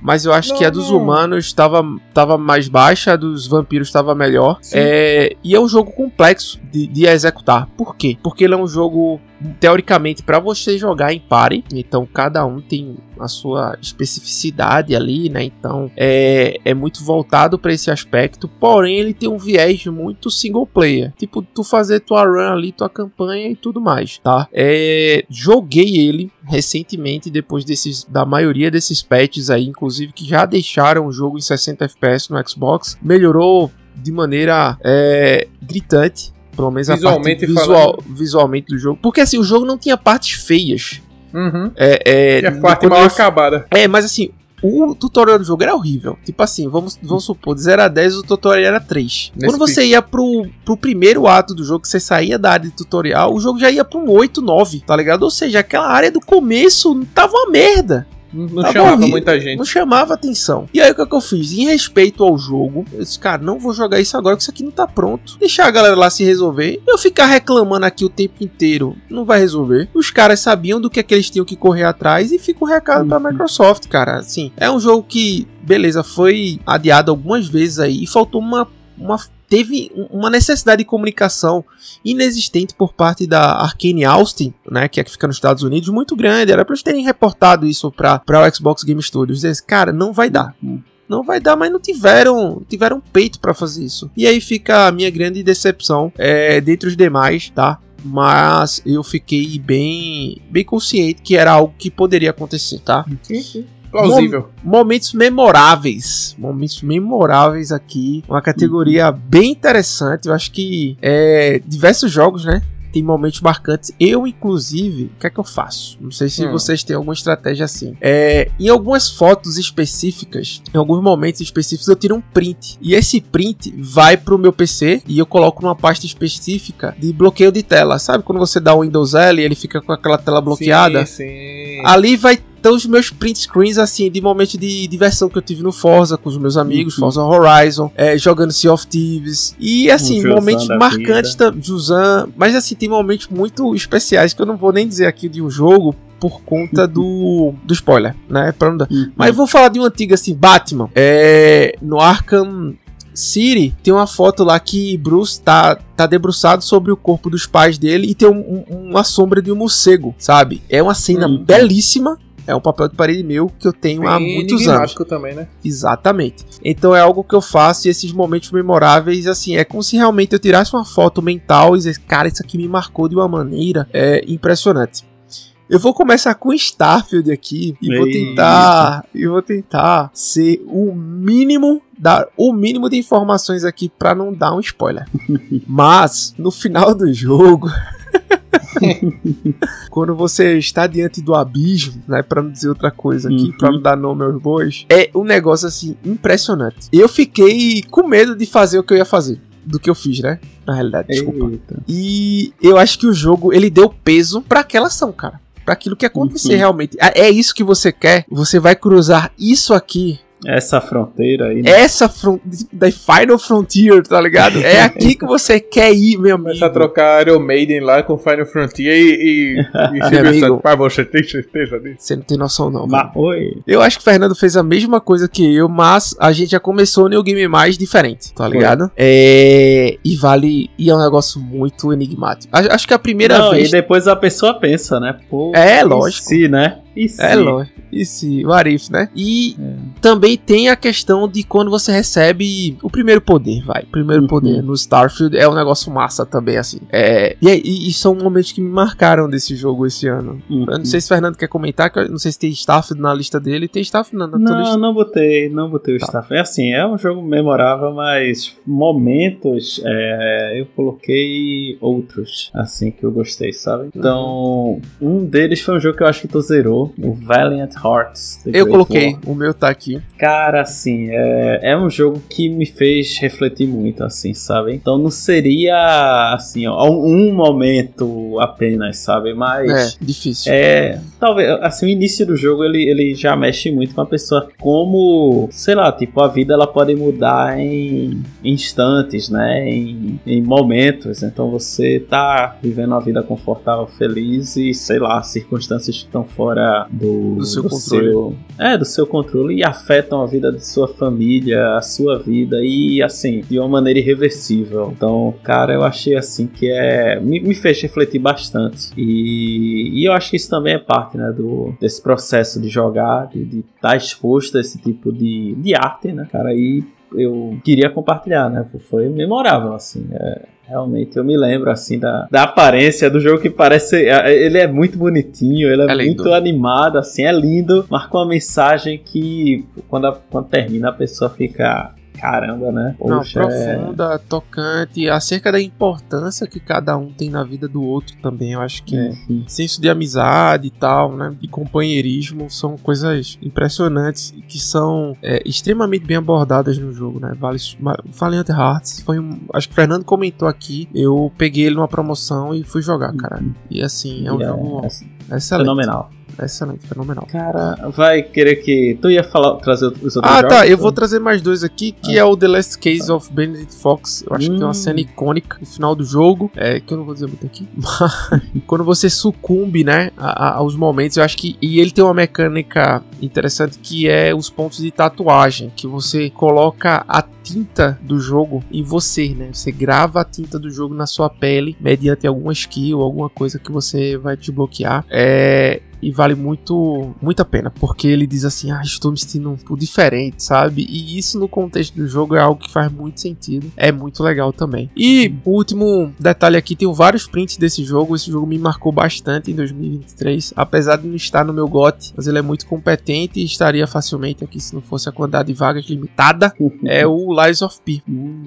Mas eu acho Não, que a dos humanos estava tava mais baixa, a dos vampiros estava melhor. É, e é um jogo complexo de, de executar. Por quê? Porque ele é um jogo, teoricamente, para você jogar em party. Então cada um tem a sua especificidade ali, né? Então é, é muito voltado para esse aspecto. Porém, ele tem um viés muito single player. Tipo, tu fazer tua run ali, tua campanha e tudo mais, tá? É, joguei ele recentemente, depois desses da maioria desses patches aí, inclusive que já deixaram o jogo em 60 FPS no Xbox, melhorou de maneira é, gritante. Pelo menos a Visualmente parte visual, visualmente do jogo. Porque assim, o jogo não tinha partes feias. Uhum. É, é, E a parte mal eu- acabada. é, mas assim, o tutorial do jogo era horrível. Tipo assim, vamos, vamos supor, de 0 a 10 o tutorial era 3. Nesse Quando você ia pro, pro primeiro ato do jogo, que você saía da área de tutorial, o jogo já ia pra um 8, 9, tá ligado? Ou seja, aquela área do começo tava uma merda. Não Tá chamava horrível. muita gente. Não chamava atenção. E aí o que, é que eu fiz? Em respeito ao jogo, eu disse, cara, não vou jogar isso agora, que isso aqui não tá pronto. Deixar a galera lá se resolver. Eu ficar reclamando aqui o tempo inteiro não vai resolver. Os caras sabiam do que, é que eles tinham que correr atrás e fica o recado pra Microsoft, cara. Assim, é um jogo que, beleza, foi adiado algumas vezes aí e faltou uma. uma teve uma necessidade de comunicação inexistente por parte da Arkane Austin, né, que é que fica nos Estados Unidos, muito grande. Era pra eles terem reportado isso pra o Xbox Game Studios. Dizer, cara, não vai dar. Não vai dar, mas não tiveram, tiveram peito pra fazer isso. E aí fica a minha grande decepção é, dentre os demais, tá? Mas eu fiquei bem, bem consciente que era algo que poderia acontecer, tá? Sim, sim. Plausível. Momentos memoráveis. Momentos memoráveis aqui. Uma categoria bem interessante. Eu acho que é, diversos jogos, né? Tem momentos marcantes. Eu, inclusive, o que é que eu faço? Não sei se Hum. vocês têm alguma estratégia assim. É, em algumas fotos específicas, em alguns momentos específicos, eu tiro um print. E esse print vai pro meu PC e eu coloco numa pasta específica de bloqueio de tela. Sabe quando você dá o Windows L e ele fica com aquela tela bloqueada? Sim, sim. Ali vai ter os meus print screens, assim, de momentos de diversão que eu tive no Forza com os meus amigos, Uhum. Forza Horizon, é, jogando Sea of Thieves. E, assim, Juzan momentos marcantes da Juzan. Mas, assim, tem momentos muito especiais que eu não vou nem dizer aqui de um jogo por conta do, do spoiler, né? Pra não dar. Mas eu vou falar de um antigo, assim, Batman. É, no Arkham City, tem uma foto lá que Bruce tá, tá debruçado sobre o corpo dos pais dele e tem um- um- uma sombra de um morcego, sabe? É uma cena Uhum. belíssima. É um papel de parede meu que eu tenho há Bem muitos anos. também, né? Exatamente. Então é algo que eu faço e esses momentos memoráveis, assim, é como se realmente eu tirasse uma foto mental e dizer, cara, isso aqui me marcou de uma maneira é, impressionante. Eu vou começar com Starfield aqui e vou tentar, e vou tentar ser o mínimo dar o mínimo de informações aqui pra não dar um spoiler. Mas no final do jogo, quando você está diante do abismo, né, Pra não dizer outra coisa aqui, Uhum. pra não dar nome aos bois, é um negócio assim impressionante. Eu fiquei com medo de fazer o que eu ia fazer, do que eu fiz, né? Na realidade, desculpa. Eita. E eu acho que o jogo ele deu peso pra aquela ação, cara. Pra aquilo que acontecer Uhum. realmente. É é isso que você quer? Você vai cruzar isso aqui Essa fronteira aí. né? essa da Final Frontier, tá ligado? É aqui que você quer ir, meu amigo. Começa a trocar Iron Maiden lá com Final Frontier e, e, e Silvio amigo. Pai, você tem certeza disso? Você não tem noção, não. Mas, oi. Eu acho que o Fernando fez a mesma coisa que eu, mas a gente já começou o New Game Mais diferente, tá ligado? É. E vale. E é um negócio muito enigmático. Acho que a primeira Não, vez. e depois a pessoa pensa, né? Pô, É, lógico. né? E se? É lógico. E se, o Arif, né? E também tem a questão de quando você recebe o primeiro poder, vai. Primeiro uhum. poder no Starfield é um negócio massa também, assim. É, e, e, e, são momentos que me marcaram desse jogo esse ano. Uhum. Eu não sei se o Fernando quer comentar, que não sei se tem Starfield na lista dele. Tem Starfield na, na não, lista? Não, botei, não botei o tá. Starfield. É assim, é um jogo memorável, mas momentos é, eu coloquei outros, assim, que eu gostei, sabe? Então, uhum. um deles foi um jogo que eu acho que tu zerou, o Valiant Hearts. Eu coloquei, War. o meu tá aqui. Cara, assim, é, é um jogo que me fez refletir muito, assim, sabe? Então não seria, assim, ó, um momento apenas, sabe? Mas. É, difícil. É. Talvez, assim, o início do jogo ele, ele já mexe muito com a pessoa, como, sei lá, tipo, a vida ela pode mudar em instantes, né? Em, em momentos. Então você tá vivendo uma vida confortável, feliz e, sei lá, circunstâncias que estão fora do, do seu do controle. Seu, é, do seu controle e afetam a vida de sua família, a sua vida e, assim, de uma maneira irreversível. Então, cara, eu achei assim que é. Me, me fez refletir bastante. E, e eu acho que isso também é parte, né, do, desse processo de jogar, de estar tá exposto a esse tipo de, de arte, né, cara? E eu queria compartilhar, né? Foi memorável, assim. É, realmente, eu me lembro, assim, da, da aparência do jogo que parece. É, ele é muito bonitinho, ele é, é muito animado, assim, é lindo. Marca uma mensagem que, quando, a, quando termina, a pessoa fica Caramba, né? Poxa, Não, profunda, é... tocante, acerca da importância que cada um tem na vida do outro também. Eu acho que é, senso de amizade e tal, né? De companheirismo são coisas impressionantes e que são é, extremamente bem abordadas no jogo, né? Vale, Valiant Hearts foi um. Acho que o Fernando comentou aqui. Eu peguei ele numa promoção e fui jogar, cara. Uhum. E assim, é um jogo é, assim, excelente. Fenomenal. Excelente, fenomenal. Cara, vai querer que. Tu ia falar, trazer os outros Ah, jogos, tá. Eu vou trazer mais dois aqui, que ah. é o The Last Case of Benedict Fox. Eu acho hum. que tem uma cena icônica no final do jogo. É, que eu não vou dizer muito aqui. Mas quando você sucumbe, né, a, a, aos momentos, eu acho que. E ele tem uma mecânica interessante que é os pontos de tatuagem. Que você coloca a tinta do jogo em você, né? Você grava a tinta do jogo na sua pele mediante alguma skill, alguma coisa que você vai desbloquear. É, e vale muito muito a pena, porque ele diz assim: "Ah, estou me sentindo um pouco diferente", sabe? E isso no contexto do jogo é algo que faz muito sentido. É muito legal também. E o último detalhe aqui, tenho vários prints desse jogo. Esse jogo me marcou bastante em 2023, apesar de não estar no meu GOT, mas ele é muito competente e estaria facilmente aqui se não fosse a quantidade de vagas limitada. é o Lies of P.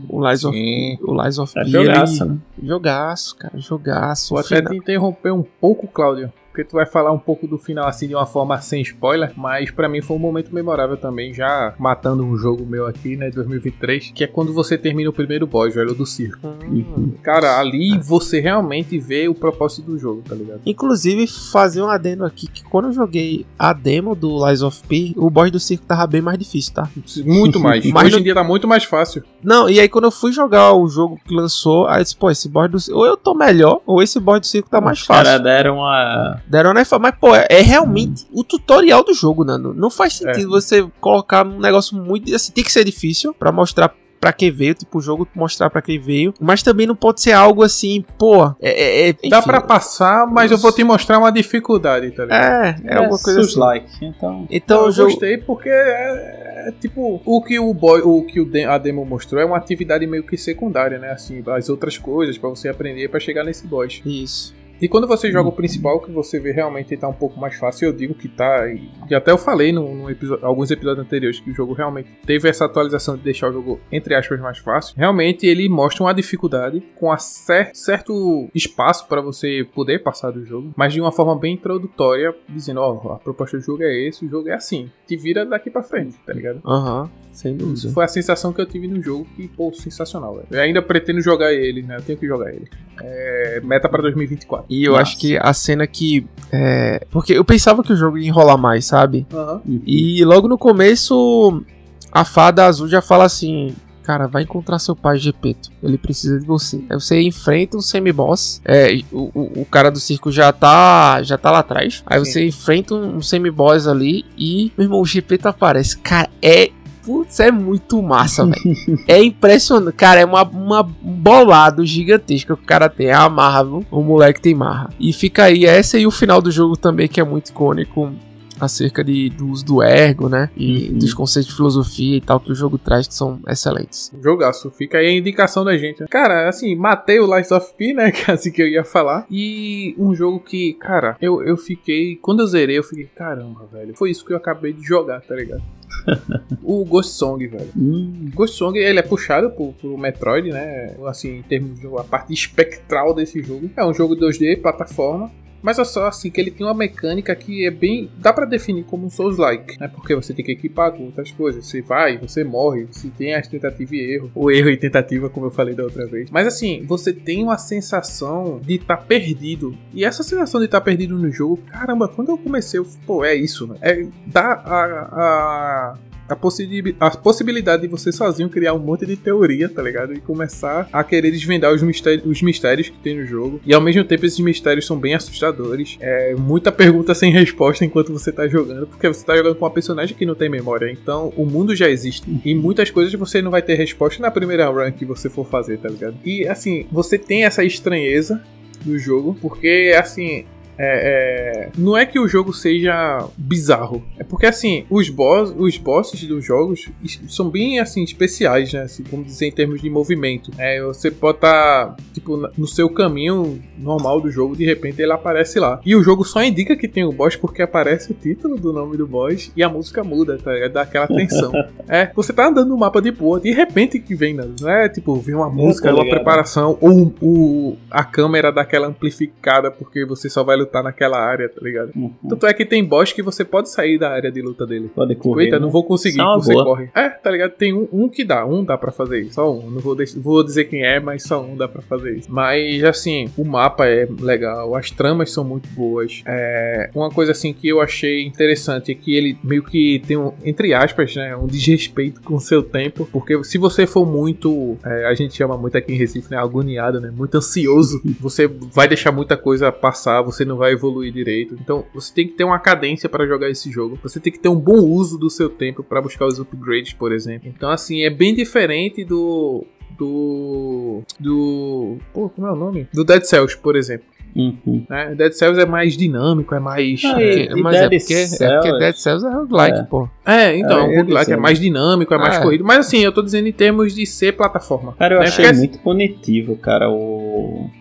O Lies of, o Lies of é P. Jogaço, ele... né? Jogaço, cara, jogaço. Vou até te interromper um pouco, Cláudio porque tu vai falar um pouco do final assim de uma forma sem spoiler, mas para mim foi um momento memorável também, já matando um jogo meu aqui, né, 2023, que é quando você termina o primeiro boss, velho, do circo. Hum. Cara, ali você realmente vê o propósito do jogo, tá ligado? Inclusive, fazer um adendo aqui, que quando eu joguei a demo do Lies of P, o boss do circo tava bem mais difícil, tá? Muito mais. Mas Hoje em dia tá muito mais fácil. Não, e aí quando eu fui jogar o jogo que lançou, aí eu disse, pô, esse boss do circo, ou eu tô melhor, ou esse boss do circo tá mais fácil. Os caras deram uma Deram na mas pô, é, é realmente o tutorial do jogo, Nando. Não faz sentido é. você colocar um negócio muito assim, tem que ser difícil para mostrar para que veio, tipo, o jogo mostrar para que veio, mas também não pode ser algo assim, pô, é, é, é dá para passar, mas eu vou te mostrar uma dificuldade, tá ligado? É, é, é alguma coisa assim. like. Então, então eu jogo... gostei porque é, é, tipo, o que o boy, o que o a demo mostrou é uma atividade meio que secundária, né, assim, as outras coisas para você aprender para chegar nesse boss. Isso. E quando você joga o principal, que você vê realmente tá um pouco mais fácil, eu digo que tá. E, e até eu falei no episódio, alguns episódios anteriores que o jogo realmente teve essa atualização de deixar o jogo, entre aspas, mais fácil. Realmente ele mostra uma dificuldade com a cer certo espaço para você poder passar do jogo, mas de uma forma bem introdutória, dizendo: Ó, oh, a proposta do jogo é esse, o jogo é assim. Te vira daqui para frente, tá ligado? Aham. Uhum. Sem dúvida. Foi a sensação que eu tive no jogo, que, pô, sensacional, velho. Eu ainda pretendo jogar ele, né? Eu tenho que jogar ele. É, meta pra 2024. E eu Nossa. acho que a cena que. É... Porque eu pensava que o jogo ia enrolar mais, sabe? Uhum. E logo no começo, a fada azul já fala assim: cara, vai encontrar seu pai Gepeto. Ele precisa de você. Aí você enfrenta um semi-boss. É, o, o, o, cara do circo já tá, já tá lá atrás. Aí Sim. você enfrenta um, um semi-boss ali e, meu irmão, o Gepeto aparece. Cara, é Putz, é muito massa, velho. é impressionante. Cara, é uma, uma bolado gigantesco que o cara tem. É a marra? O moleque tem marra. E fica aí essa e o final do jogo também, que é muito icônico. Acerca de, do uso do ergo, né? E Uhum. dos conceitos de filosofia e tal que o jogo traz que são excelentes. Jogaço, fica aí a indicação da gente. Cara, assim, matei o Lies of P, né? Que é assim que eu ia falar. E um jogo que, cara, eu, eu fiquei. Quando eu zerei, eu fiquei, caramba, velho. Foi isso que eu acabei de jogar, tá ligado? o Ghost Song, velho. Hum, Ghost Song, ele é puxado pro, pro Metroid, né? Assim, em termos de a parte espectral desse jogo. É um jogo 2D, plataforma. Mas é só assim que ele tem uma mecânica que é bem. dá pra definir como um Souls-like, né? Porque você tem que equipar com outras coisas. Você vai, você morre, você tem as tentativa e erro. Ou erro e tentativa, como eu falei da outra vez. Mas assim, você tem uma sensação de estar perdido. E essa sensação de estar perdido no jogo, caramba, quando eu comecei, eu, pô, é isso, né? É, dá a. a a, possibi- a possibilidade de você sozinho criar um monte de teoria, tá ligado? E começar a querer desvendar os mistérios, os mistérios que tem no jogo. E ao mesmo tempo, esses mistérios são bem assustadores. É muita pergunta sem resposta enquanto você tá jogando, porque você tá jogando com uma personagem que não tem memória. Então, o mundo já existe. E muitas coisas você não vai ter resposta na primeira run que você for fazer, tá ligado? E assim, você tem essa estranheza do jogo, porque assim. É, é, não é que o jogo seja bizarro, é porque assim os boss, os bosses dos jogos são bem assim especiais, né? Assim, vamos dizer em termos de movimento. É, você pode estar tipo na- no seu caminho normal do jogo, de repente ele aparece lá. E o jogo só indica que tem o boss porque aparece o título do nome do boss e a música muda, tá? ligado? Dá aquela tensão. é, você tá andando no mapa de boa, de repente que vem, né? não é tipo vem uma música, tô uma preparação ou o, a câmera daquela amplificada porque você só vai lutar naquela área, tá ligado? uhum. Tanto é que tem boss que você pode sair da área de luta dele. Pode correr. Eita, né? não vou conseguir, você boa. corre. É, tá ligado? Tem um, um que dá, um dá pra fazer isso, só um. Não vou, vou dizer quem é, mas só um dá pra fazer isso. Mas, assim, o mapa é legal, as tramas são muito boas. É, uma coisa, assim, que eu achei interessante é que ele meio que tem um, entre aspas, né, um desrespeito com o seu tempo, porque se você for muito, é, a gente chama muito aqui em Recife, né, agoniado, né, muito ansioso, você vai deixar muita coisa passar, você não vai evoluir direito. Então, você tem que ter uma cadência para jogar esse jogo. Você tem que ter um bom uso do seu tempo para buscar os upgrades, por exemplo. Então, assim, é bem diferente do do do pô, como é o nome? Do Dead Cells, por exemplo. Uhum. Né? Dead Cells é mais dinâmico, é mais Ah, É mas é porque, é porque Dead Cells é roguelike, É. pô. é, então, É, o eu roguelike é mais dinâmico, é mais É. corrido. Mas assim, eu tô dizendo em termos de ser plataforma. Cara, eu né? achei Porque muito punitivo, cara, o,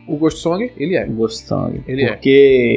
O Ghost Song, ele é. o Ghost Song. Ele é. porque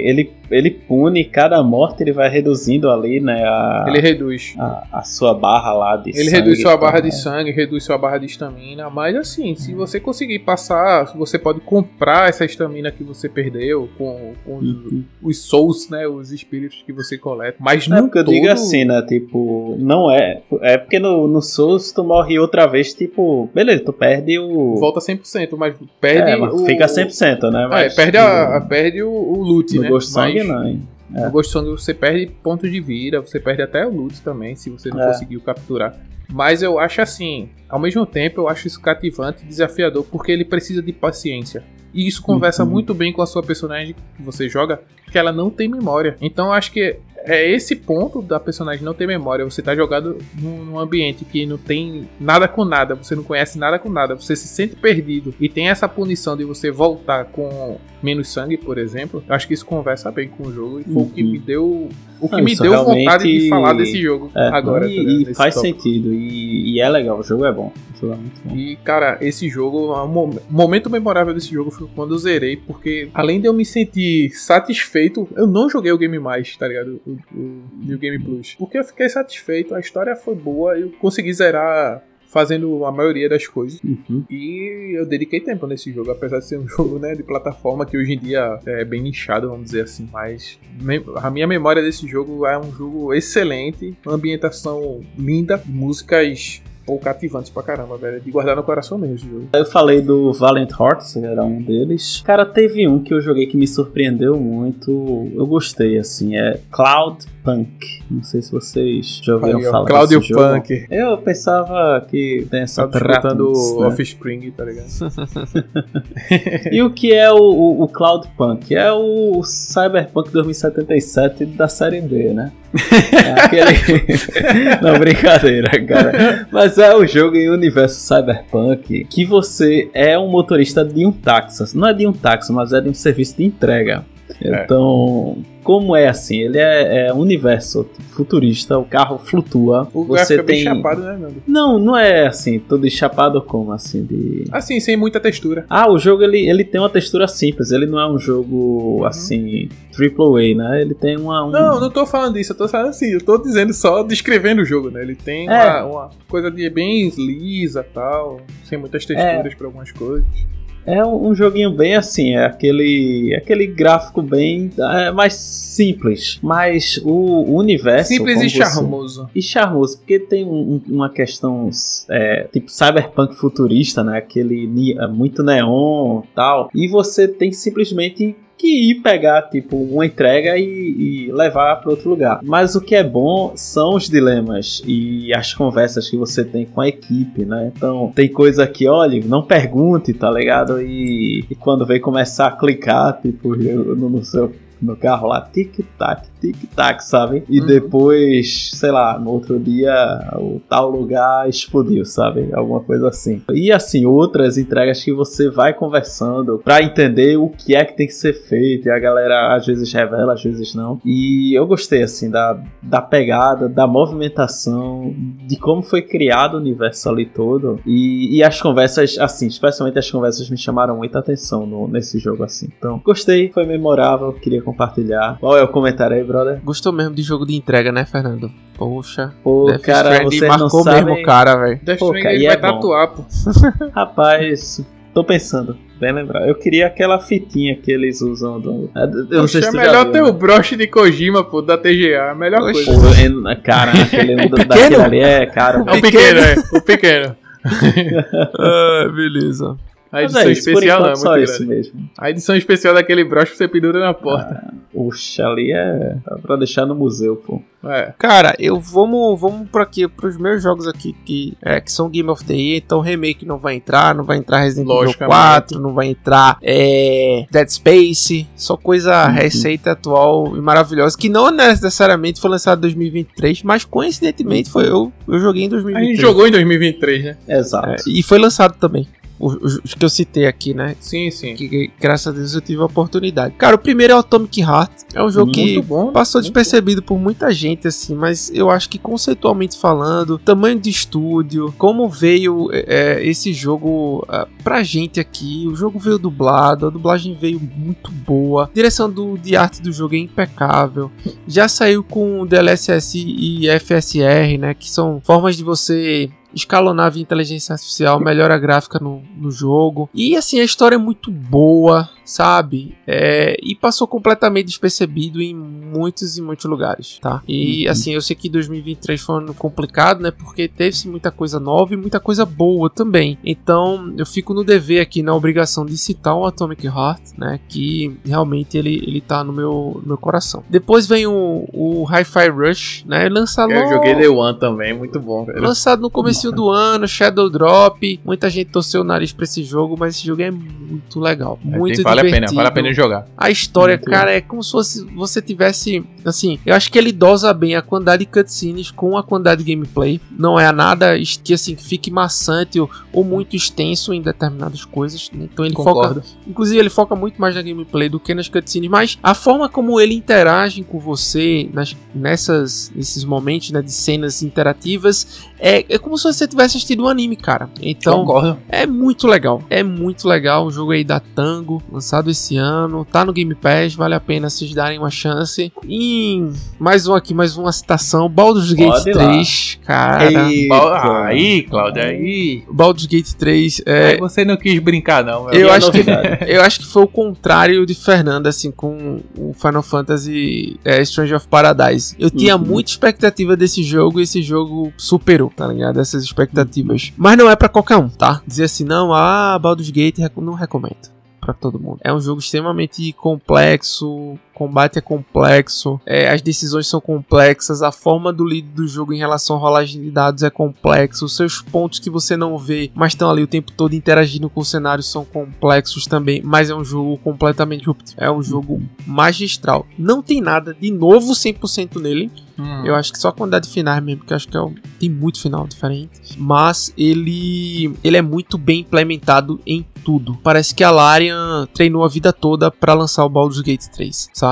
ele, ele pune cada morte, ele vai reduzindo ali, né, a, Ele reduz. a, a sua barra lá de Ele sangue reduz sua tal, barra de né? sangue, reduz sua barra de estamina, mas assim, se você conseguir passar, você pode comprar essa estamina que você perdeu com, com os, Uhum. os souls, né, os espíritos que você coleta. Mas É no porque eu todo, digo assim, né? Tipo, não é. É porque no, no Souls tu morre outra vez, tipo, beleza, tu perde o. volta 100%, mas perde é, mas o... fica 100%, né? É, Mas, perde, a, a- perde o, o loot, no né? Ghost Song mas não. hein? É. no Ghost Song você perde pontos de vida, você perde até o loot também, se você não É. conseguiu capturar. Mas eu acho assim, ao mesmo tempo eu acho isso cativante e desafiador, porque ele precisa de paciência. E isso conversa Uhum. muito bem com a sua personagem que você joga, que ela não tem memória. Então eu acho que é esse ponto da personagem não ter memória. Você tá jogado num, ambiente que não tem nada com nada, você não conhece nada com nada, você se sente perdido e tem essa punição de você voltar com menos sangue, por exemplo. Eu acho que isso conversa bem com o jogo e foi o que Uhum. me deu o que Não, me deu vontade de falar desse jogo É, agora. E, tá e faz tópico. sentido. E, e é legal, o jogo é bom. O jogo é muito bom. E, cara, esse jogo, o mo- momento memorável desse jogo foi quando eu zerei, porque além de eu me sentir satisfeito, eu não joguei o Game Mais, tá ligado? O, o New Game Plus. Porque eu fiquei satisfeito, a história foi boa, eu consegui zerar fazendo a maioria das coisas. Uhum. E eu dediquei tempo nesse jogo, apesar de ser um jogo né, de plataforma que hoje em dia é bem nichado, vamos dizer assim. Mas a minha memória desse jogo é um jogo excelente, ambientação linda, músicas pô, cativantes pra caramba, velho. De guardar no coração mesmo esse jogo. Eu falei do Valiant Hearts, era um deles. Cara, teve um que eu joguei que me surpreendeu muito. Eu gostei, assim. É Cloud Punk. Não sei se vocês já ouviram Aí, falar Claudio desse jogo. Punk. Eu pensava que tem essa Tá disputando Ratons, o né? Offspring, tá ligado? E o que é o, o, o Cloud Punk? É o Cyberpunk 2077 da série B, né? É aquele. Não, brincadeira, cara. Mas é o jogo em universo Cyberpunk que você é um motorista de um táxi. Não é de um táxi, mas é de um serviço de entrega. Então, como é assim? Ele é, é universo futurista, o carro flutua. O você gráfico é bem tem. chapado, né, Nando? Não, não é assim, todo chapado como assim de. Assim, sem muita textura. Ah, o jogo ele, ele tem uma textura simples, ele não é um jogo assim, triple A, né? Ele tem uma. Um... Não, não tô falando disso, eu tô falando assim, eu tô dizendo só descrevendo o jogo, né? Ele tem É. uma, uma coisa de bem lisa tal, sem muitas texturas pra algumas coisas. É um, joguinho bem assim, é aquele, aquele gráfico bem é, mais simples. Mas o, universo. Simples e você- charmoso. E charmoso, porque tem um- um- uma questão é, tipo cyberpunk futurista, né? Aquele é, muito neon e tal. E você tem simplesmente que ir pegar, tipo, uma entrega e, e levar para outro lugar. Mas o que é bom são os dilemas e as conversas que você tem com a equipe, né? Então, tem coisa que, olha, não pergunte, tá ligado? E, e quando vem começar a clicar, tipo, no, no seu no carro lá, tic-tac, tic-tac, sabe? E Uhum. depois, sei lá, no outro dia, o tal lugar explodiu, sabe? Alguma coisa assim. E assim, outras entregas que você vai conversando pra entender o que é que tem que ser feito. E a galera às vezes revela, às vezes não. E eu gostei, assim, da, da pegada, da movimentação, de como foi criado o universo ali todo. E, e as conversas, assim, especialmente as conversas me chamaram muita atenção no, nesse jogo, assim. Então, gostei, foi memorável, queria compartilhar. Qual é o comentário aí, brother? Gostou mesmo de jogo de entrega, né, Fernando? Poxa. Pô, Death cara, Stranding vocês não marcou sabem... mesmo o cara, velho. Death Pô, cara, e vai é tatuar, pô. Rapaz, tô pensando. Bem lembrar. Eu queria aquela fitinha que eles usam do... Eu não sei se é melhor viu, ter né? o broche de Kojima, pô, da TGA. A melhor Oxe. coisa. Pô, é- cara, aquele pequeno? daquele ali é caro. É o pequeno, é. O pequeno. Ah, beleza. A edição é isso, especial não, é muito isso mesmo. A edição especial daquele broche você pendura na porta. Puxa, ali é dá pra deixar no museu, pô. É. Cara, eu vamos, vamos por aqui, pros meus jogos aqui que, é, que são Game of the Year, então remake não vai entrar, não vai entrar Resident Evil Logicamente. 4, não vai entrar é, Dead Space, só coisa Uhum. receita atual e maravilhosa, que não necessariamente foi lançado em 2023, mas coincidentemente foi eu, eu joguei em A 2023. gente jogou em 2023, né? Exato. É, e foi lançado também. Os, que eu citei aqui, né? Sim, sim. Que, que, graças a Deus eu tive a oportunidade. Cara, o primeiro é o Atomic Heart. É um jogo que Muito bom. passou despercebido por muita gente, assim, mas eu acho que conceitualmente falando, tamanho de estúdio, como veio é, esse jogo é, pra gente aqui, o jogo veio dublado, a dublagem veio muito boa, a direção do, de arte do jogo é impecável, já saiu com DLSS e FSR, né, que são formas de você escalonar via inteligência artificial, melhora a gráfica no, no jogo. E assim, a história é muito boa, sabe? É, e passou completamente despercebido em muitos e muitos lugares, tá? E Uhum. assim, eu sei que 2023 foi um ano complicado, né? Porque teve-se muita coisa nova e muita coisa boa também. Então, eu fico no dever aqui, na obrigação de citar o Atomic Heart, né? Que realmente ele, ele tá no meu, no meu coração. Depois vem o, o Hi-Fi Rush, né? Lançado Eu joguei The One também, muito bom. Lançado no começo do ano, Shadow Drop. Muita gente torceu o nariz pra esse jogo, mas esse jogo é muito legal. Muito Tem- vale a pena, divertido. vale a pena jogar. A história, Muito cara, é como se fosse você tivesse. Assim, eu acho que ele dosa bem a quantidade de cutscenes com a quantidade de gameplay. Não é nada que assim que fique maçante ou, ou muito extenso em determinadas coisas. né? Então ele foca. Concordo. Inclusive, ele foca muito mais na gameplay do que nas cutscenes. Mas a forma como ele interage com você nas, nessas, nesses momentos né, de cenas interativas é, é como se você tivesse assistido um anime, cara. Então. Concordo. É muito legal, é muito legal o jogo aí da Tango, lançado esse ano, tá no Game Pass, vale a pena vocês darem uma chance. E mais um aqui, mais uma citação, Baldur's Gate Pode lá. 3, cara. Ba- Aí, Cláudio, aí. Baldur's Gate 3, é, Você não quis brincar, não. eu E a acho, que, eu acho que foi o contrário de Fernando, assim, com o Final Fantasy é, Stranger of Paradise. Eu tinha Uhum. muita expectativa desse jogo e esse jogo superou, tá ligado? Essas expectativas. Mas não é pra qualquer um, tá? Dizer assim, não, ah, Baldur's Gate, não recomendo. Pra todo mundo. É um jogo extremamente complexo, combate é complexo, é, as decisões são complexas, a forma do lead do jogo em relação à rolagem de dados é complexo, os seus pontos que você não vê, mas estão ali o tempo todo interagindo com o cenário são complexos também, mas é um jogo completamente é um jogo magistral. Não tem nada de novo 100% nele. Hum. Eu acho que só a quantidade de finais mesmo, porque acho que é um, tem muito final diferente. Mas ele ele é muito bem implementado em tudo. Parece que a Larian treinou a vida toda para lançar o Baldur's Gate 3, sabe?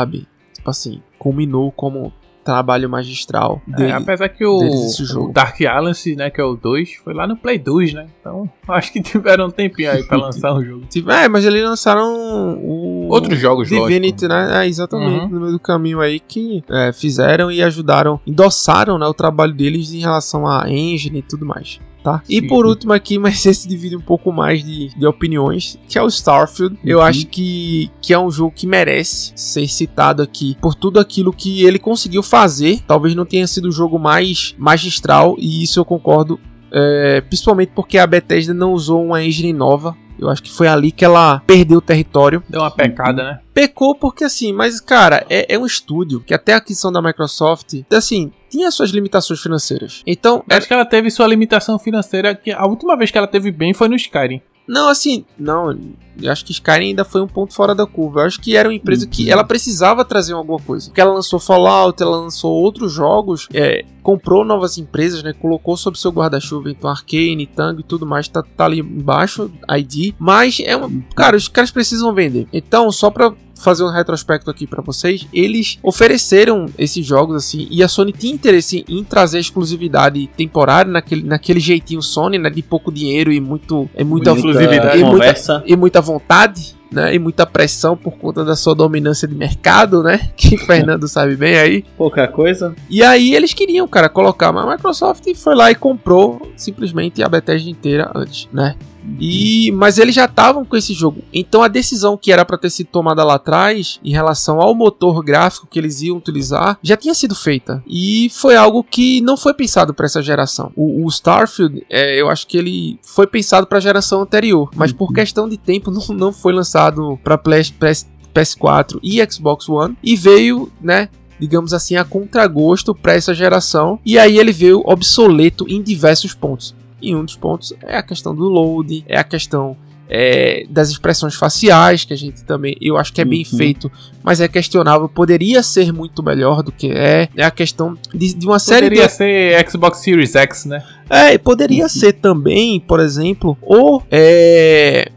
Tipo assim, culminou como trabalho magistral é, dele, é, apesar que o, o, Dark Alliance, né, que é o 2, foi lá no Play 2, né? Então, acho que tiveram um tempinho aí pra lançar o jogo. É, mas eles lançaram o... Outros jogos, Divinity, lógico. né? É, exatamente, uhum. no meio do caminho aí que é, fizeram e ajudaram, endossaram né, o trabalho deles em relação à engine e tudo mais tá? E por último aqui, mas esse divide um pouco mais de, de opiniões, que é o Starfield. Uhum. Eu acho que, que é um jogo que merece ser citado aqui por tudo aquilo que ele conseguiu fazer. Talvez não tenha sido o jogo mais magistral, e isso eu concordo. É, principalmente porque a Bethesda não usou uma engine nova eu acho que foi ali que ela perdeu o território. Deu uma pecada, né? Pecou porque assim, mas cara, é, é um estúdio que até a aquisição da Microsoft, assim, tinha suas limitações financeiras. Então. Acho que ela teve sua limitação financeira que a última vez que ela teve bem foi no Skyrim. Não, assim, não. Eu acho que Skyrim ainda foi um ponto fora da curva. Eu acho que era uma empresa que uhum. ela precisava trazer alguma coisa. Porque ela lançou Fallout, ela lançou outros jogos, é, comprou novas empresas, né? Colocou sob seu guarda-chuva, então Arcane, Tango e tudo mais, tá, tá ali embaixo, ID. Mas é uma. Cara, os caras precisam vender. Então, só pra fazer um retrospecto aqui para vocês, eles ofereceram esses jogos assim, e a Sony tinha interesse em trazer exclusividade temporária naquele, naquele jeitinho Sony, né, de pouco dinheiro e muito é muita, muita exclusividade e muita, e muita vontade. Né, e muita pressão por conta da sua dominância de mercado, né? Que o Fernando sabe bem aí. Pouca coisa. E aí eles queriam, cara, colocar, mas a Microsoft foi lá e comprou simplesmente a Bethesda inteira antes, né? E mas eles já estavam com esse jogo. Então a decisão que era para ter sido tomada lá atrás em relação ao motor gráfico que eles iam utilizar já tinha sido feita. E foi algo que não foi pensado para essa geração. O, o Starfield, é, eu acho que ele foi pensado para a geração anterior, mas por questão de tempo não, não foi lançado para PS, PS, PS4 e Xbox One e veio, né, digamos assim, a contragosto para essa geração. E aí ele veio obsoleto em diversos pontos. E um dos pontos é a questão do load, é a questão é, das expressões faciais, que a gente também, eu acho que é bem uhum. feito, mas é questionável, poderia ser muito melhor do que é. É a questão de, de uma série Poderia ser Xbox Series X, né? É, poderia uhum. ser também, por exemplo, ou é,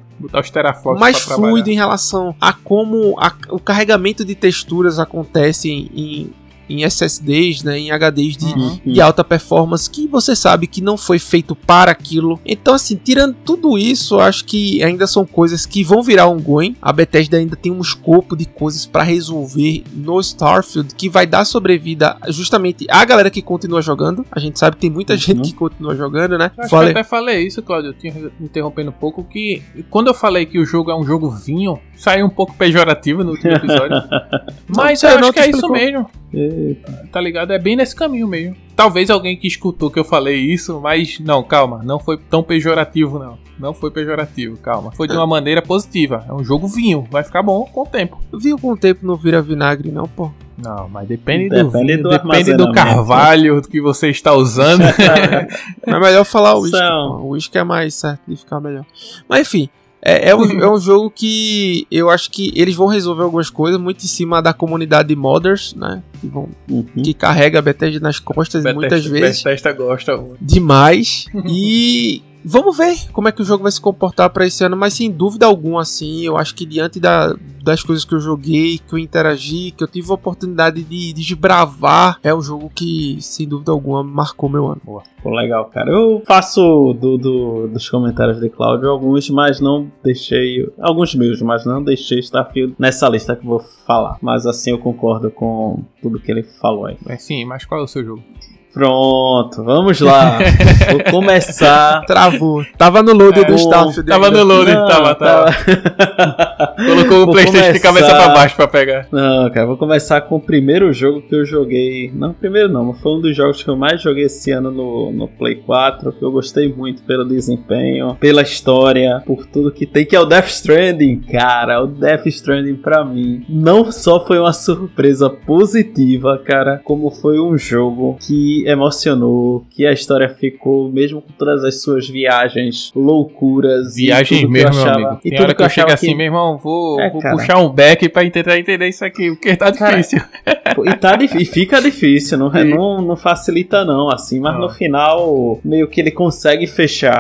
mais fluido em relação a como a, o carregamento de texturas acontece em, em em SSDs, né, em HDs de, uhum. de alta performance, que você sabe que não foi feito para aquilo. Então, assim, tirando tudo isso, acho que ainda são coisas que vão virar um going. A Bethesda ainda tem um escopo de coisas para resolver no Starfield que vai dar sobrevida justamente à galera que continua jogando. A gente sabe que tem muita uhum. gente que continua jogando, né? Acho falei... que eu até falei isso, Claudio, interrompendo um pouco, que quando eu falei que o jogo é um jogo vinho, saiu um pouco pejorativo no último episódio. Mas não, eu acho que é explicou. isso mesmo. Tá ligado? É bem nesse caminho mesmo. Talvez alguém que escutou que eu falei isso, mas não, calma, não foi tão pejorativo não. Não foi pejorativo, calma. Foi de uma maneira positiva. É um jogo vinho, vai ficar bom com o tempo. Vinho com o tempo não vira vinagre não, pô. Não, mas depende, depende do vinho, do depende do carvalho que você está usando. é melhor falar o uísque. O uísque é mais certo de ficar melhor. Mas enfim, é, é, um, é um jogo que eu acho que eles vão resolver algumas coisas muito em cima da comunidade de modders, né? Que, vão, uhum. que carrega a Bethesda nas costas Bethesda, muitas vezes. Bethesda gosta. Demais. e Vamos ver como é que o jogo vai se comportar para esse ano, mas sem dúvida alguma, assim, eu acho que diante da, das coisas que eu joguei, que eu interagi, que eu tive a oportunidade de, de desbravar, é um jogo que, sem dúvida alguma, marcou meu ano. Boa. Pô, legal, cara. Eu faço do, do, dos comentários de Cláudio alguns, mas não deixei. Alguns meus, mas não deixei Starfield nessa lista que vou falar. Mas assim eu concordo com tudo que ele falou aí. Mas sim, mas qual é o seu jogo? Pronto, vamos lá. Vou começar. Travou. Tava no load É, do staff. Tava no load, Não, tava, tava. Colocou o Vou Playstation de cabeça começar- pra baixo pra pegar. Não, cara, vou começar com o primeiro jogo que eu joguei. Não, primeiro não, mas foi um dos jogos que eu mais joguei esse ano no, no Play 4, que eu gostei muito pelo desempenho, pela história, por tudo que tem, que é o Death Stranding. Cara, o Death Stranding pra mim não só foi uma surpresa positiva, cara, como foi um jogo que emocionou, que a história ficou, mesmo com todas as suas viagens, loucuras. e que eu mesmo, meu amigo. E Tem tudo hora que eu chego achava assim, meu irmão, vou, É, vou cara. puxar um back pra tentar entender isso aqui, porque tá Cara, difícil. Pô, E, tá, e fica difícil, não, não, não facilita não, assim, mas Não. no final meio que ele consegue fechar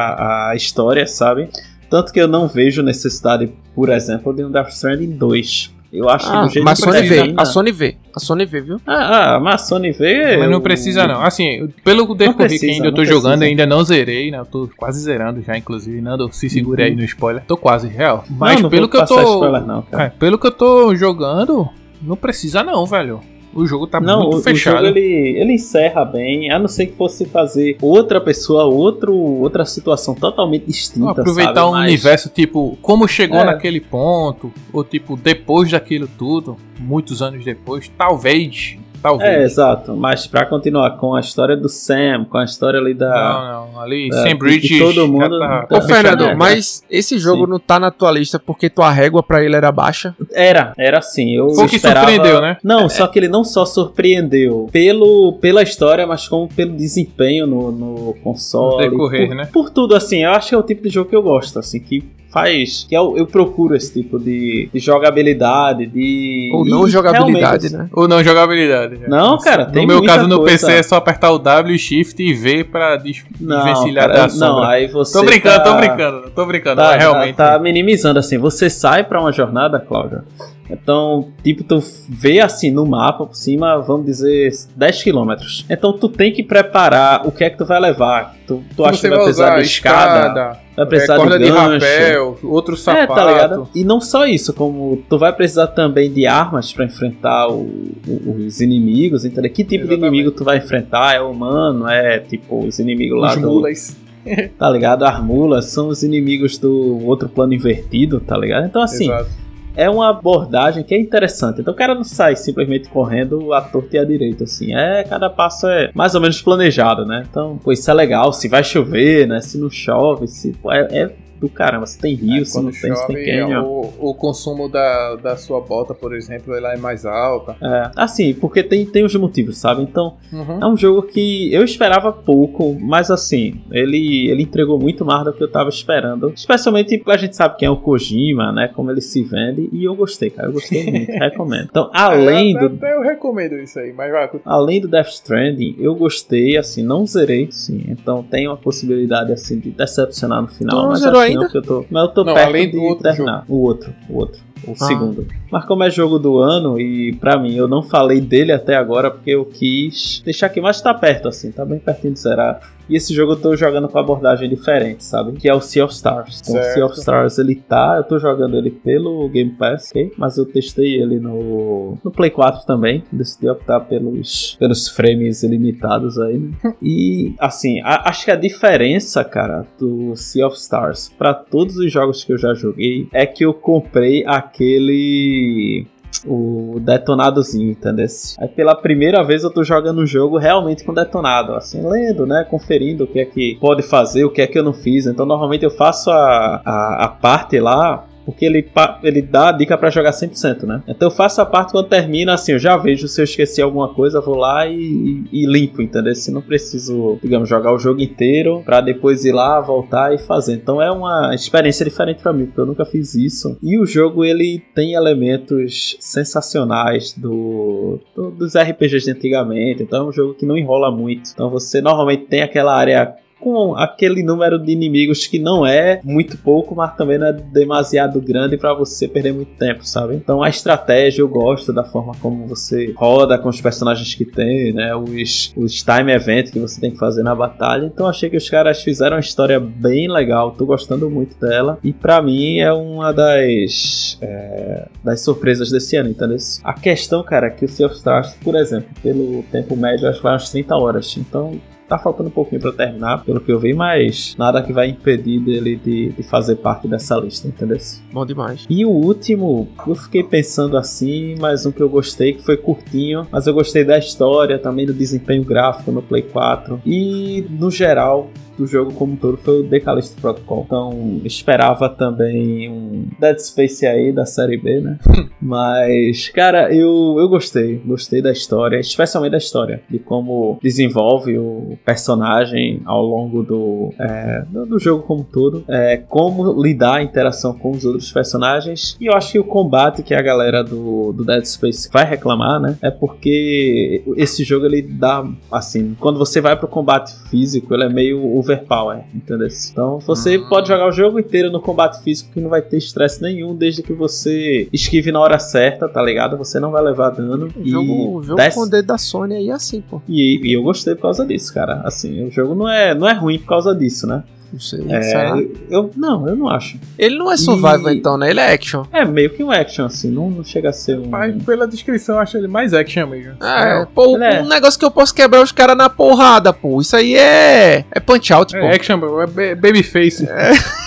a história, sabe? Tanto que eu não vejo necessidade, por exemplo, de um Death Stranding 2. Eu acho que Ah, do jeito mas a que Sony vê. A Sony vê. A Sony vê, viu? Ah, ah, mas a Sony vê... Mas não precisa não. Assim, pelo decorrer precisa, que ainda eu tô precisa. jogando, eu ainda não zerei, né? Eu tô quase zerando já, inclusive. Nando, se segure aí no spoiler. Tô quase, real. Mas Não, não pelo vou que eu tô. spoiler não, cara. É, pelo que eu tô jogando, não precisa não, velho. O jogo tá Não, muito o, o fechado. jogo ele, ele encerra bem, a não ser que fosse fazer outra pessoa, outro, outra situação totalmente distinta, aproveitar sabe? um Mas- universo, tipo, como chegou É. naquele ponto, ou tipo, depois daquilo tudo, muitos anos depois, talvez, talvez. É, exato, mas pra continuar com a história do Sam, com a história ali da... Não, não, ali, É, Sam e Bridge. todo mundo- tá, Tá Ô, Fernando, mas esse jogo Sim. não tá na tua lista porque tua régua pra ele era baixa. Era, era assim. Eu Foi o que esperava... surpreendeu, né? Não, só que ele não só surpreendeu pelo, pela história, mas como pelo desempenho no, no console. No decorrer, por, né? Por tudo, assim. Eu acho que é o tipo de jogo que eu gosto, assim, que faz. Que eu, eu procuro esse tipo de, de jogabilidade, de. Ou não e jogabilidade, assim, né? Ou não jogabilidade. né? Não, cara, tem No meu muita caso, no coisa. PC é só apertar o W, Shift e V pra des Não, desvencilhar cara, da não, sombra. aí você. Tô brincando, tá- tô brincando, tô brincando, Tá, mas realmente. tá, tá minimizando assim. Você sai pra uma jornada, Cláudia. Então, tipo, tu vê assim no mapa por cima, vamos dizer, 10 quilômetros. Então tu tem que preparar o que é que tu vai levar. Tu, tu acha que vai precisar de escada, vai precisar é, corda de de, gancho. rapel, outro É, sapato. tá ligado? E não só isso, como tu vai precisar também de armas pra enfrentar o- o- os inimigos, entendeu? Que tipo de Exatamente. inimigo tu vai enfrentar? É humano? É tipo os inimigos lá Os do, mulas. tá ligado? As mulas são os inimigos do outro plano invertido, tá ligado? Então, assim, Exato. É uma abordagem que é interessante. Então, o cara não sai simplesmente correndo à torta e à direita, assim. É, cada passo é mais ou menos planejado, né? Então, pô, isso é legal. Se vai chover, né? Se não chove, se. pô, é, é do caramba. Se tem rio, se não Quando tem, se tem chove, canyon. o, o consumo da, da sua bota, por exemplo, ela é mais alta. É, assim, porque tem, tem os motivos, sabe? Então, Uhum. é um jogo que eu esperava pouco, mas assim, ele, ele entregou muito mais do que eu tava esperando. Especialmente porque a gente sabe quem é o Kojima, né? Como ele se vende. E eu gostei, cara. Eu gostei muito, recomendo. Então, além até, do. até eu recomendo isso aí, mas vai. Além do Death Stranding, eu gostei, assim, não zerei, sim. Então tem uma possibilidade, assim, de decepcionar no final. Tu não mas zerou ainda? não, eu tô, mas eu tô Não, perto além de do outro terminar. O outro, o outro. O Ah. segundo. Mas como é jogo do ano, e pra mim, eu não falei dele até agora, porque eu quis deixar aqui, mas tá perto, assim, tá bem pertinho de zerar. E esse jogo eu tô jogando com abordagem diferente, sabe? Que é o Sea of Stars. Então, o Sea of. Stars, ele tá, eu tô jogando ele pelo Game Pass, ok? Mas eu testei ele no, no Play 4 também. Decidi optar pelos, pelos frames ilimitados aí, né? E, assim, a- acho que a diferença, cara, do Sea of Stars pra todos os jogos que eu já joguei é que eu comprei aquele o detonadozinho, entendeu? Aí pela primeira vez eu tô jogando um jogo realmente com detonado, assim, lendo, né, conferindo o que é que pode fazer, o que é que eu não fiz. Então normalmente eu faço a, a, a parte lá porque ele, ele dá a dica pra jogar 100%, né? Então eu faço a parte quando termina, assim, eu já vejo se eu esqueci alguma coisa, vou lá e, e- limpo, entendeu? Se não preciso, digamos, jogar o jogo inteiro pra depois ir lá, voltar e fazer. Então é uma experiência diferente pra mim, porque eu nunca fiz isso. E o jogo, ele tem elementos sensacionais do, do- dos RPGs de antigamente, então é um jogo que não enrola muito. Então você normalmente tem aquela área com aquele número de inimigos que não é muito pouco, mas também não é demasiado grande para você perder muito tempo, sabe? Então a estratégia eu gosto da forma como você roda com os personagens que tem, né? Os, os time event que você tem que fazer na batalha. Então achei que os caras fizeram uma história bem legal, tô gostando muito dela. E para mim é uma das, é, das surpresas desse ano, entendeu? A questão, cara, é que o Sea of Stars, por exemplo, pelo tempo médio, acho que vai umas 30 horas. Então Tá faltando um pouquinho para terminar, pelo que eu vi, mas nada que vai impedir dele de, de fazer parte dessa lista, entendeu? Bom demais. E o último, eu fiquei pensando assim, mas um que eu gostei, que foi curtinho, mas eu gostei da história, também do desempenho gráfico no Play 4. E, no geral, do jogo como um todo foi o The Callisto Protocol. Então, esperava também um Dead Space aí da série B, né? Mas, cara, eu, eu gostei. Gostei da história, especialmente da história, de como desenvolve o personagem ao longo do, é, do, jogo como um todo, é, como lidar a interação com os outros personagens. E eu acho que o combate que a galera do, do Dead Space vai reclamar, né? É porque esse jogo ele dá, assim, quando você vai pro combate físico, ele é meio overpower, entendeu? Então você hum. pode jogar o jogo inteiro no combate físico que não vai ter estresse nenhum, desde que você esquive na hora certa, tá ligado? Você não vai levar dano. O jogo, o jogo desce... com o dedo da Sony aí é assim, pô. E, e, eu gostei por causa disso, cara. Assim, o jogo não é, não é ruim por causa disso, né? Não sei. É, eu, não, eu não acho. Ele não é survival e... então, né? Ele é action. É, meio que um action, assim. Não, não chega a ser um. Mas pela descrição eu acho ele mais action mesmo. É, é pô, um é. negócio que eu posso quebrar os caras na porrada, pô. Isso aí é. É punch out, é pô. É action, é babyface. É.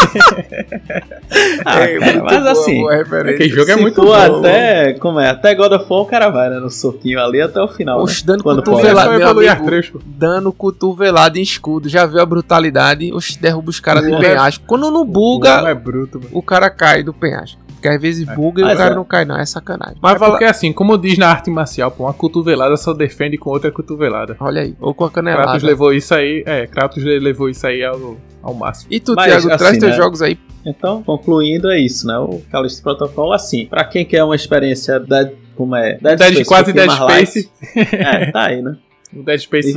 ah, é, mas assim, aquele jogo é muito bom. até, como é, até God of War o cara vai, né, no soquinho ali até o final. Oxe, né? dando Quando cotovelada, meu amigo, dando cotovelada em escudo, já viu a brutalidade, oxe, derruba os caras do penhasco. Quando não buga, é bruto, o cara cai do penhasco. Porque às vezes é. buga e o cara é. não cai, não. É sacanagem. Mas é porque assim, como diz na arte marcial, pô, uma cotovelada só defende com outra cotovelada. Olha aí. Ou com a canelada. Kratos levou isso aí. É, Kratos levou isso aí ao, ao máximo. E tu, Mas, Thiago, assim, traz teus né? jogos aí. Então, concluindo, é isso, né? O Callisto Protocol, assim, pra quem quer uma experiência da, como é? Dead, Dead Space, quase Dead Space. é, tá aí, né? O Dead Space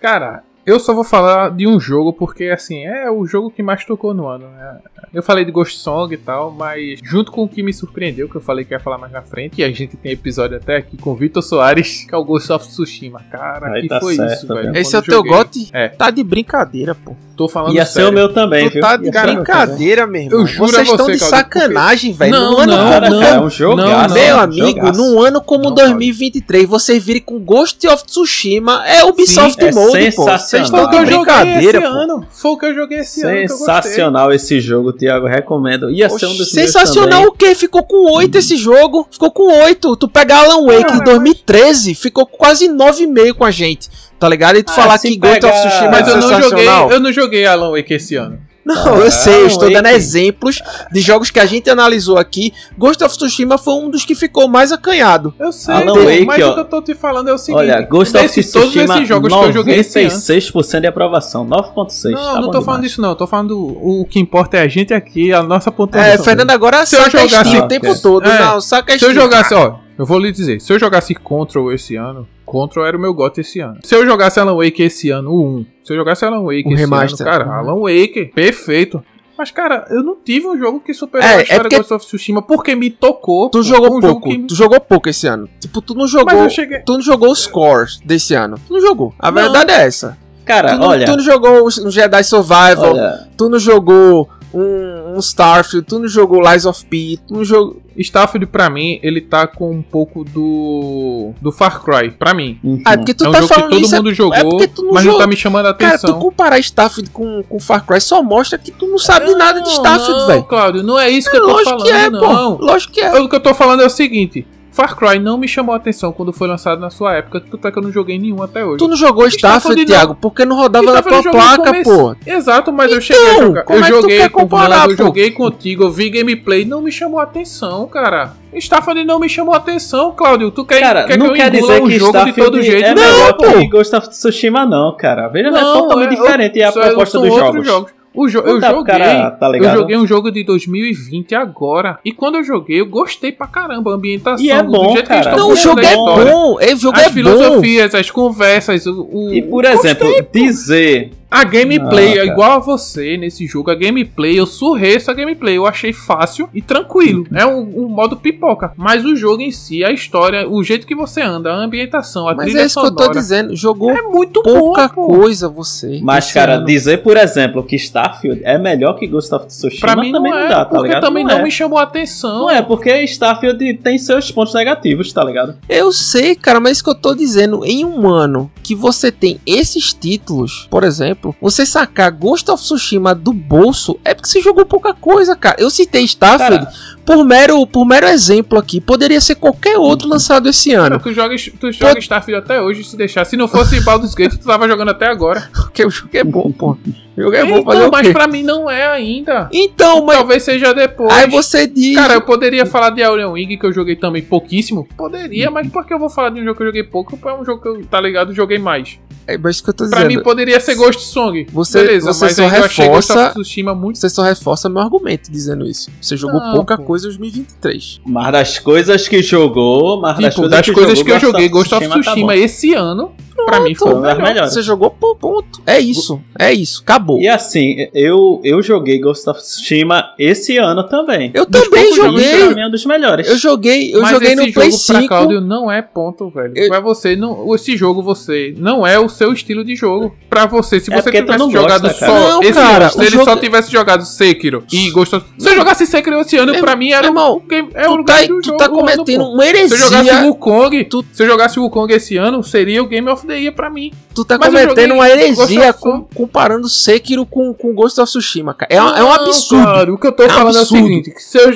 Cara, eu só vou falar de um jogo porque, assim, é o jogo que mais tocou no ano. Né? Eu falei de Ghost Song e tal, mas junto com o que me surpreendeu, que eu falei que ia falar mais na frente, e a gente tem episódio até aqui com o Vitor Soares, que é o Ghost of Tsushima. Cara, Aí que tá foi certo, isso, velho? Esse é o teu gote? É. Tá de brincadeira, pô. Tô falando Ia sério. ser o meu também, tu tá de brincadeira, meu irmão. Eu juro Vocês estão de sacanagem, velho. Não, no ano não, como não, é um jogo. Não, meu amigo, num ano como não, 2023, vocês virem com Ghost of Tsushima, é Ubisoft Sim, é Mode, pô. Vocês estão de brincadeira, esse ano. Foi o que eu joguei esse ano. Sensacional esse jogo, Thiago. Recomendo. Ia ser um dos Sensacional o quê? Ficou com 8 esse jogo. Ficou com 8. Tu pega Alan Wake em 2013, ficou quase 9,5 com a gente. Tá ligado? E tu ah, falar que Ghost of Tsushima Mas é eu não joguei, eu não joguei Alan Wake esse ano. Não, eu sei, eu estou dando exemplos de jogos que a gente analisou aqui. Ghost of Tsushima foi um dos que ficou mais acanhado. Eu sei, Alan Wake, mas ó, o que eu tô te falando é o seguinte: olha, Ghost of Tsushima, todos esses jogos 96% que eu joguei esse de aprovação, 9.6. Não, tá não tô falando disso, não. Eu tô falando o que importa é a gente aqui, a nossa pontuação. É, Fernando agora se saca eu jogasse o tempo todo. É, não, saca Se eu jogasse, ó, eu vou lhe dizer, se eu jogasse Control esse ano, Control era o meu GOT esse ano. Se eu jogasse Alan Wake esse ano, o 1, se eu jogasse Alan Wake o esse remaster. ano, cara, Alan Wake, perfeito. Mas, cara, eu não tive um jogo que superou é, a história é porque... Ghost of Tsushima porque me tocou. Tu jogou um pouco. Que... Tu jogou pouco esse ano. Tipo, tu não jogou. Cheguei... Tu não jogou os cores desse ano. Tu não jogou. A não. verdade é essa. Cara, tu não, olha. Tu não jogou um Jedi Survival. Olha. Tu não jogou um, um Starfield. Tu não jogou Lies of P. Tu não jogou. Starfield, pra mim, ele tá com um pouco do. do Far Cry, pra mim. Uhum. Ah, é porque tu é um tá jogo falando que todo mundo é jogou, é não mas jogou. não tá me chamando a atenção. Cara, tu comparar Starfield com, com Far Cry só mostra que tu não sabe não, nada de Starfield, velho. Não, Claudio, não é isso que é, eu tô lógico falando, que é, não. Pô, lógico que é. O que eu tô falando é o seguinte. Far Cry não me chamou a atenção quando foi lançado na sua época, tanto é que eu não joguei nenhum até hoje. Tu não jogou Starfield, Thiago, porque não rodava na tua placa, pô. Exato, mas então, eu cheguei a jogar. Eu é joguei com comparar, eu joguei contigo, eu vi gameplay, não me chamou a atenção, cara. Starfield não me chamou a atenção, Claudio. Tu quer, cara, quer não que quer dizer um que jogo Starfield de todo jeito? É não, melhor pô. que Ghost of Tsushima, não, cara. Veja, não, é totalmente é, diferente a proposta dos jogos. jogos. O jo eu joguei, cara, tá eu joguei um jogo de 2020 agora. E quando eu joguei, eu gostei pra caramba. A ambientação, e é bom, do jeito cara. que eles Não, o jogo é bom. O jogo as é filosofias, bom. as conversas. O, o... E por exemplo, dizer A gameplay, ah, igual a você nesse jogo, a gameplay, eu surrei essa gameplay. Eu achei fácil e tranquilo. É um, um, modo pipoca. Mas o jogo em si, a história, o jeito que você anda, a ambientação, a Mas trilha é isso sonora, que eu tô dizendo. Jogou é muito pouca bom, coisa você. Mas, cara, ano. dizer, por exemplo, que Starfield é melhor que Ghost of Tsushima pra mim também não, é, dá, tá porque ligado? também não, não é. me chamou a atenção. Não é, porque Starfield tem seus pontos negativos, tá ligado? Eu sei, cara, mas isso que eu tô dizendo, em um ano que você tem esses títulos, por exemplo, você sacar Ghost of Tsushima do bolso é porque você jogou pouca coisa, cara. Eu citei Starfield por mero, por mero exemplo aqui, poderia ser qualquer outro lançado esse ano. Tu joga, tu joga Starfield até hoje, se deixar. Se não fosse Baldur's Gate, tu tava jogando até agora. Porque o jogo é bom, pô. Jogo é então, bom fazer mas pra mim não é ainda. Então, mas... Talvez seja depois. Aí você diz... Cara, eu poderia falar de Aureon Wing, que eu joguei também pouquíssimo. Poderia, mas por que eu vou falar de um jogo que eu joguei pouco? É um jogo que eu, tá ligado, joguei mais. É, mas isso que eu tô dizendo. Pra mim poderia ser Ghost Song. Você, Beleza, você mas só reforça, muito... Você só reforça meu argumento dizendo isso. Você jogou não, pouca pô. coisa em 2023. Mas das coisas que jogou, mas tipo, das coisas, das que, coisas jogou, que eu joguei Ghost of Tsushima tá esse ano, Pra mim foi o melhor. Você jogou ponto. É isso. É isso. Acabou. E assim, eu, eu joguei Ghost of Tsushima esse ano também. Eu dos também joguei. Pra mim é um dos melhores. Eu joguei, eu Mas joguei no Play 5. Pra Claudio não é ponto, velho. Eu... Pra você, não, esse jogo você não é o seu estilo de jogo. Pra você, se é você tivesse jogado gosta, só não, esse cara, ano, se ele jogo... só tivesse jogado Sekiro e Ghost of Se eu jogasse Sekiro esse ano, é, pra mim era irmão, um game, é o lugar tá, do tu jogo. tá cometendo ano, uma heresia. Se eu jogasse Wukong, tu... se eu jogasse Wukong esse ano, seria o Game of the Year pra mim. Tu tá Mas cometendo uma heresia com, comparando Sekiro com, com Ghost of Tsushima, cara. É, não, é um absurdo. Cara, o que eu tô é falando absurdo. é o seguinte: se eu,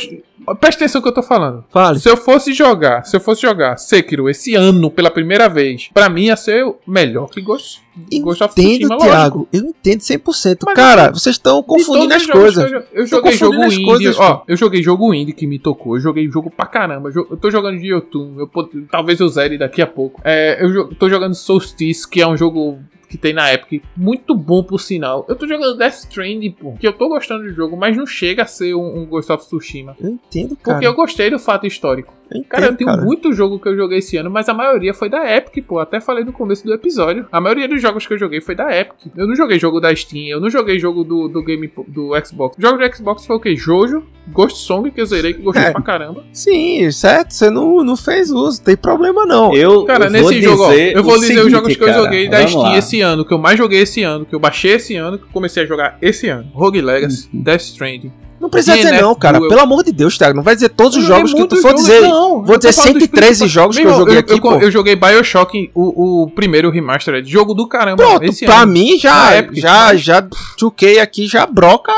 presta atenção no que eu tô falando. Fale. Se eu fosse jogar, se eu fosse jogar Sekiro esse ano pela primeira vez, pra mim ia ser melhor que Ghost, Ghost of Tsushima. Entendo, Thiago. Eu entendo 100%. Mas cara, vocês estão confundindo as coisas. Eu, eu joguei jogo indie. Coisas, ó, eu joguei jogo indie que me tocou. Eu joguei jogo pra caramba. Eu tô jogando de YouTube. Eu, talvez eu zere daqui a pouco. É, eu tô jogando Solstice, que é um jogo que tem na Epic. Muito bom, por sinal. Eu tô jogando Death Stranding, pô. Que eu tô gostando do jogo, mas não chega a ser um, um Ghost of Tsushima. Eu entendo, cara. Porque eu gostei do fato histórico. Eu entendo, cara, eu tenho cara. muito jogo que eu joguei esse ano, mas a maioria foi da Epic, pô. Até falei no começo do episódio. A maioria dos jogos que eu joguei foi da Epic. Eu não joguei jogo da Steam, eu não joguei jogo do, do game do Xbox. O jogo do Xbox foi o quê? Jojo, Ghost Song, que eu zerei, que gostei é. pra caramba. Sim, certo. Você não, não fez uso, tem problema não. Eu, cara, eu nesse jogo, ó, eu vou dizer seguinte, os jogos que eu joguei da Steam lá. esse ano, que eu mais joguei esse ano, que eu baixei esse ano, que eu comecei a jogar esse ano. Rogue Legacy, uhum. Death Stranding, não precisa dizer não, cara. Pelo amor de Deus, Thiago. Não vai dizer todos os jogos que tu for dizer. Não, vou dizer 113 jogos que eu joguei eu, aqui, eu, pô. Eu joguei Bioshock, o, o primeiro remastered. Jogo do caramba. Pronto, pra ano. mim já, já, já, já aqui, já broca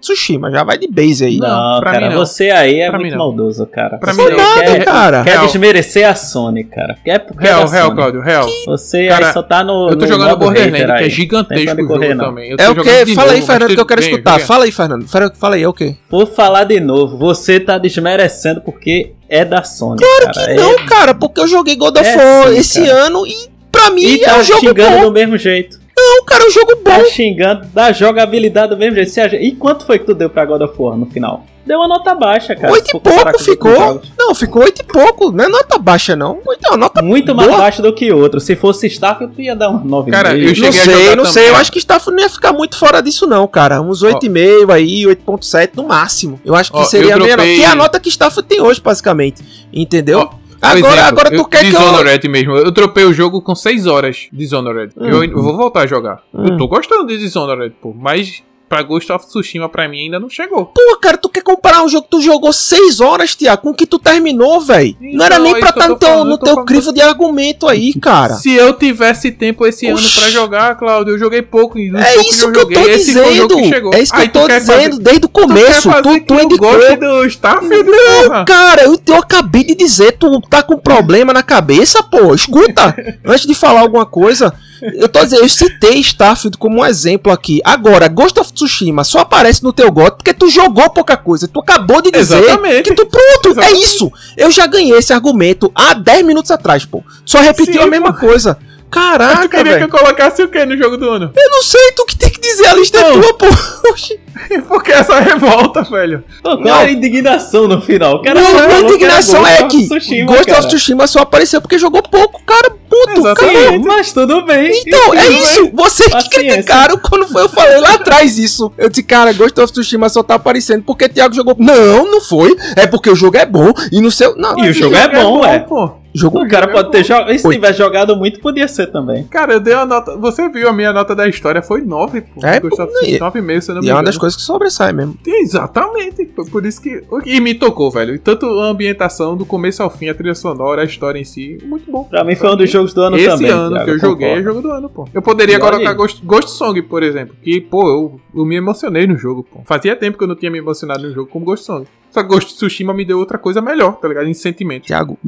Tsushima, já vai de base aí. Não, não cara, não. você aí é pra muito maldoso, cara. Pra você mim não, quer, cara. Quer real. desmerecer a Sony, cara. Quer porque real, real, Sony. Cláudio, real. Você cara, aí só tá no. Eu tô no jogando Borderlands, que é gigantesco o jogo não. também. É o que? Fala aí, Fernando, que eu quero escutar. Fala aí, Fernando. Fala aí, é o que? Vou falar de novo. Você tá desmerecendo porque é da Sony. Claro cara. que não, é... cara, porque eu joguei God of é War esse ano e pra mim e é um jogo bom. do mesmo jeito. Não, cara, é um jogo bom. Tá xingando da jogabilidade do mesmo jeito. E quanto foi que tu deu pra God of War no final? Deu uma nota baixa, cara. Oito e pouco ficou. Não, ficou oito e pouco. Não é nota baixa, não. Então, nota Muito boa. mais baixa do que outro. Se fosse Staff, eu ia dar um nove Cara, eu cheguei Não sei, não sei. Eu acho que Staff não ia ficar muito fora disso, não, cara. Uns oito e meio aí, 8.7 no máximo. Eu acho que Ó, seria dropei... menor. Que é a nota que Staff tem hoje, basicamente. Entendeu? Ó, Agora, exemplo, agora tu eu, quer Dishonored que eu... mesmo. Eu tropei o jogo com 6 horas de Dishonored. Hum. Eu, eu, vou voltar a jogar. Hum. Eu tô gostando de Dishonored, pô. Mas pra Ghost of Tsushima pra mim ainda não chegou. Pô, cara, tu quer comparar um jogo que tu jogou 6 horas, Tiago, com o que tu terminou, velho? Então, não era nem é pra estar tá no teu, no teu crivo de argumento aí, cara. Se eu tivesse tempo esse Oxi. ano pra jogar, Claudio, eu joguei pouco. É isso que eu, tô dizendo. É isso que eu tô dizendo desde o começo. Tu, tu, tu indicou. do Starfield, não, cara, eu, eu acabei de dizer, tu tá com problema na cabeça, pô. Escuta, antes de falar alguma coisa. Eu tô dizendo, eu citei Starfield como um exemplo aqui. Agora, Ghost of Tsushima só aparece no teu GOT porque tu jogou pouca coisa. Tu acabou de dizer Exatamente. que tu pronto, é Exatamente. é isso. Eu já ganhei esse argumento há 10 minutos atrás, pô. Só repetiu Sim, a mesma pô. coisa. Caraca, Tu queria véio. que eu colocasse o que no jogo do ano? Eu não sei, tu que tem que que dizer a lista é tua, pô. Porque essa revolta, velho. Qual é a indignação no final? Cara Não, a que indignação é Ghost que Tsushima, Ghost cara. of Tsushima só apareceu porque jogou pouco, cara. Puto, Exatamente. cara. Mas tudo bem. Então, é isso. Vocês que Paciência. criticaram quando foi, eu falei lá atrás isso. Eu disse, cara, Ghost of Tsushima só tá aparecendo porque Thiago jogou. Não, não foi. É porque o jogo é bom e no seu. Não, E o jogo é bom, é. pô. Jogo O cara pode ter jogado. Se tiver jogado muito, podia ser também. Cara, eu dei a nota. Você viu a minha nota da história? Foi 9, pô. É, Ghost of pô, e- Tsushima, 9,5, se eu não me E é uma engano. das coisas que sobressai mesmo. Exatamente. Por isso que. E me tocou, velho. E tanto a ambientação, do começo ao fim, a trilha sonora, a história em si. Muito bom. Pra mim foi um dos jogos do ano Esse também. ano Thiago, que eu joguei é jogo do ano, pô. Eu poderia E colocar. Ghost, Ghost Song, por exemplo. Que, pô, eu, eu me emocionei no jogo, pô. Fazia tempo que eu não tinha me emocionado no jogo como Ghost Song. Só que Ghost of Tsushima me deu outra coisa melhor, tá ligado? Em sentimento. Thiago,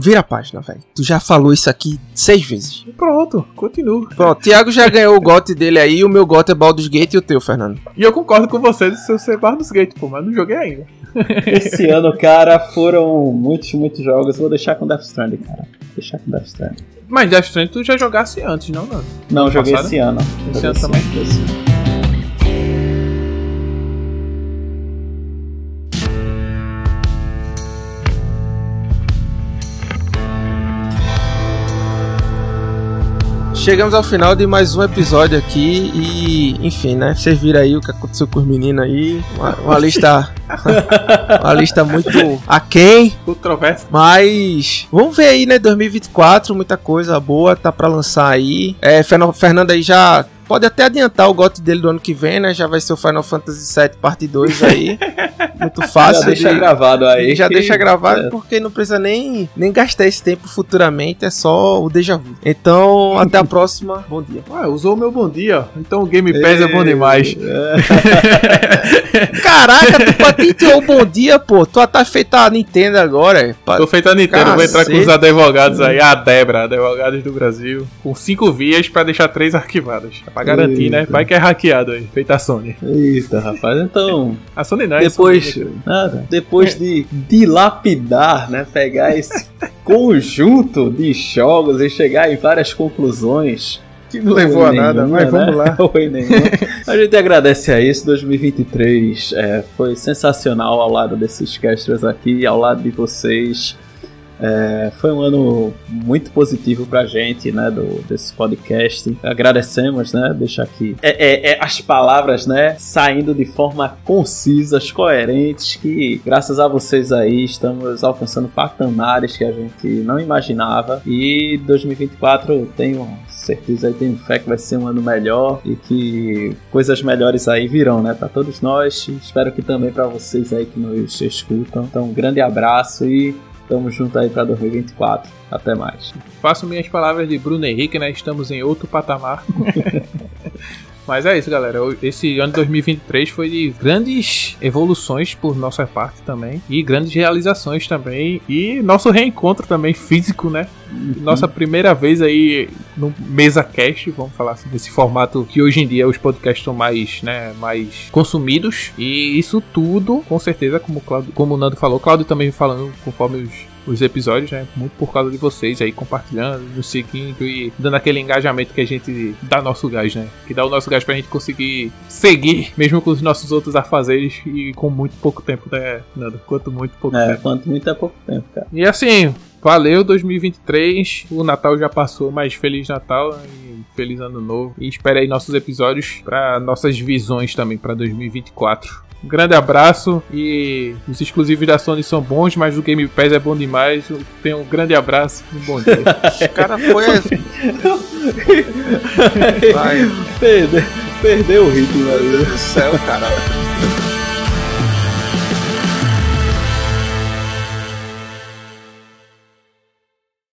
vira a página, velho. Tu já falou isso aqui seis vezes. E pronto, continuo. Pronto, Thiago já ganhou o GOT dele aí, o meu GOT é Baldur's Gate e o teu, Fernando. E eu concordo com você de seu ser Baldur's Gate, pô, mas não joguei ainda. Esse ano, cara, foram muitos, muitos jogos. Vou deixar com Death Stranding, cara. Vou deixar com Death Stranding. Mas Death Stranding tu já jogasse antes, não, não? Não, joguei passado? esse ano. Esse Joguei ano também? esse ano. Chegamos ao final de mais um episódio aqui e, enfim, né? Vocês viram aí o que aconteceu com os meninos aí. Uma, uma lista. uma lista muito aquém. Controverso. Mas vamos ver aí, né? 2024, muita coisa boa tá pra lançar aí. É, Fernan- Fernando aí já pode até adiantar o GOT dele do ano que vem, né? Já vai ser o Final Fantasy VII parte 2 aí. Muito Já fácil. deixa de- gravado aí. já que- deixa gravado É. porque não precisa nem, nem gastar esse tempo futuramente, é só o déjà vu. Então, até a próxima. Bom dia. Ah, usou o meu bom dia, ó. Então o Game Pass é bom demais. Caraca, tu patenteou o bom dia, pô. Tu tá feita a Nintendo agora. é. Pa- Tô feito a Nintendo, vou entrar com Cacete. os advogados aí, a Debra, advogados do Brasil, com cinco vias pra deixar três arquivadas. É pra garantir, né? Eita. Vai que é hackeado aí, feita a Sony. Eita, rapaz. Então, A Sony não é depois, Sony, né? nada, depois de dilapidar, né, pegar esse conjunto de jogos e chegar em várias conclusões. que não levou a nada, Nenhuma, mas vamos né? lá. Foi nenhuma. A gente agradece a isso. 2023 é, foi sensacional ao lado desses casters aqui, ao lado de vocês. É, foi um ano muito positivo pra gente, né, do, desse podcast. Agradecemos, né, deixar aqui é, é, é, as palavras, né, saindo de forma concisas, coerentes, que graças a vocês aí estamos alcançando patamares que a gente não imaginava. E 2024 tenho certeza e tenho fé que vai ser um ano melhor e que coisas melhores aí virão, né, para todos nós. Espero que também para vocês aí que nos escutam. Então, um grande abraço e Tamo junto aí pra 2024. Até mais. Faço minhas palavras de Bruno Henrique, né? Estamos em outro patamar. Mas é isso, galera. Esse ano de 2023 foi de grandes evoluções por nossa parte também. E grandes realizações também. E nosso reencontro também físico, né? Nossa primeira vez aí no mesa cast, vamos falar assim, desse formato que hoje em dia os podcasts são mais, né, mais consumidos. E isso tudo, com certeza, como, o Claudio, como o Nando falou, Claudio também falando conforme os, os episódios, né? Muito por causa de vocês aí compartilhando, nos seguindo e dando aquele engajamento que a gente dá nosso gás, né? Que dá o nosso gás pra gente conseguir seguir, mesmo com os nossos outros afazeres e com muito pouco tempo, né, Nando? Quanto muito pouco É, tempo. quanto muito é pouco tempo, cara. E assim, valeu 2023. O Natal já passou, mas feliz Natal e feliz ano novo. E espere aí nossos episódios para nossas visões também para 2024. Um grande abraço e os exclusivos da Sony são bons, mas o Game Pass é bom demais. Tenho um grande abraço e um bom dia. O cara foi. Vai, Perdeu, perdeu o ritmo, meu velho. Deus do céu, cara.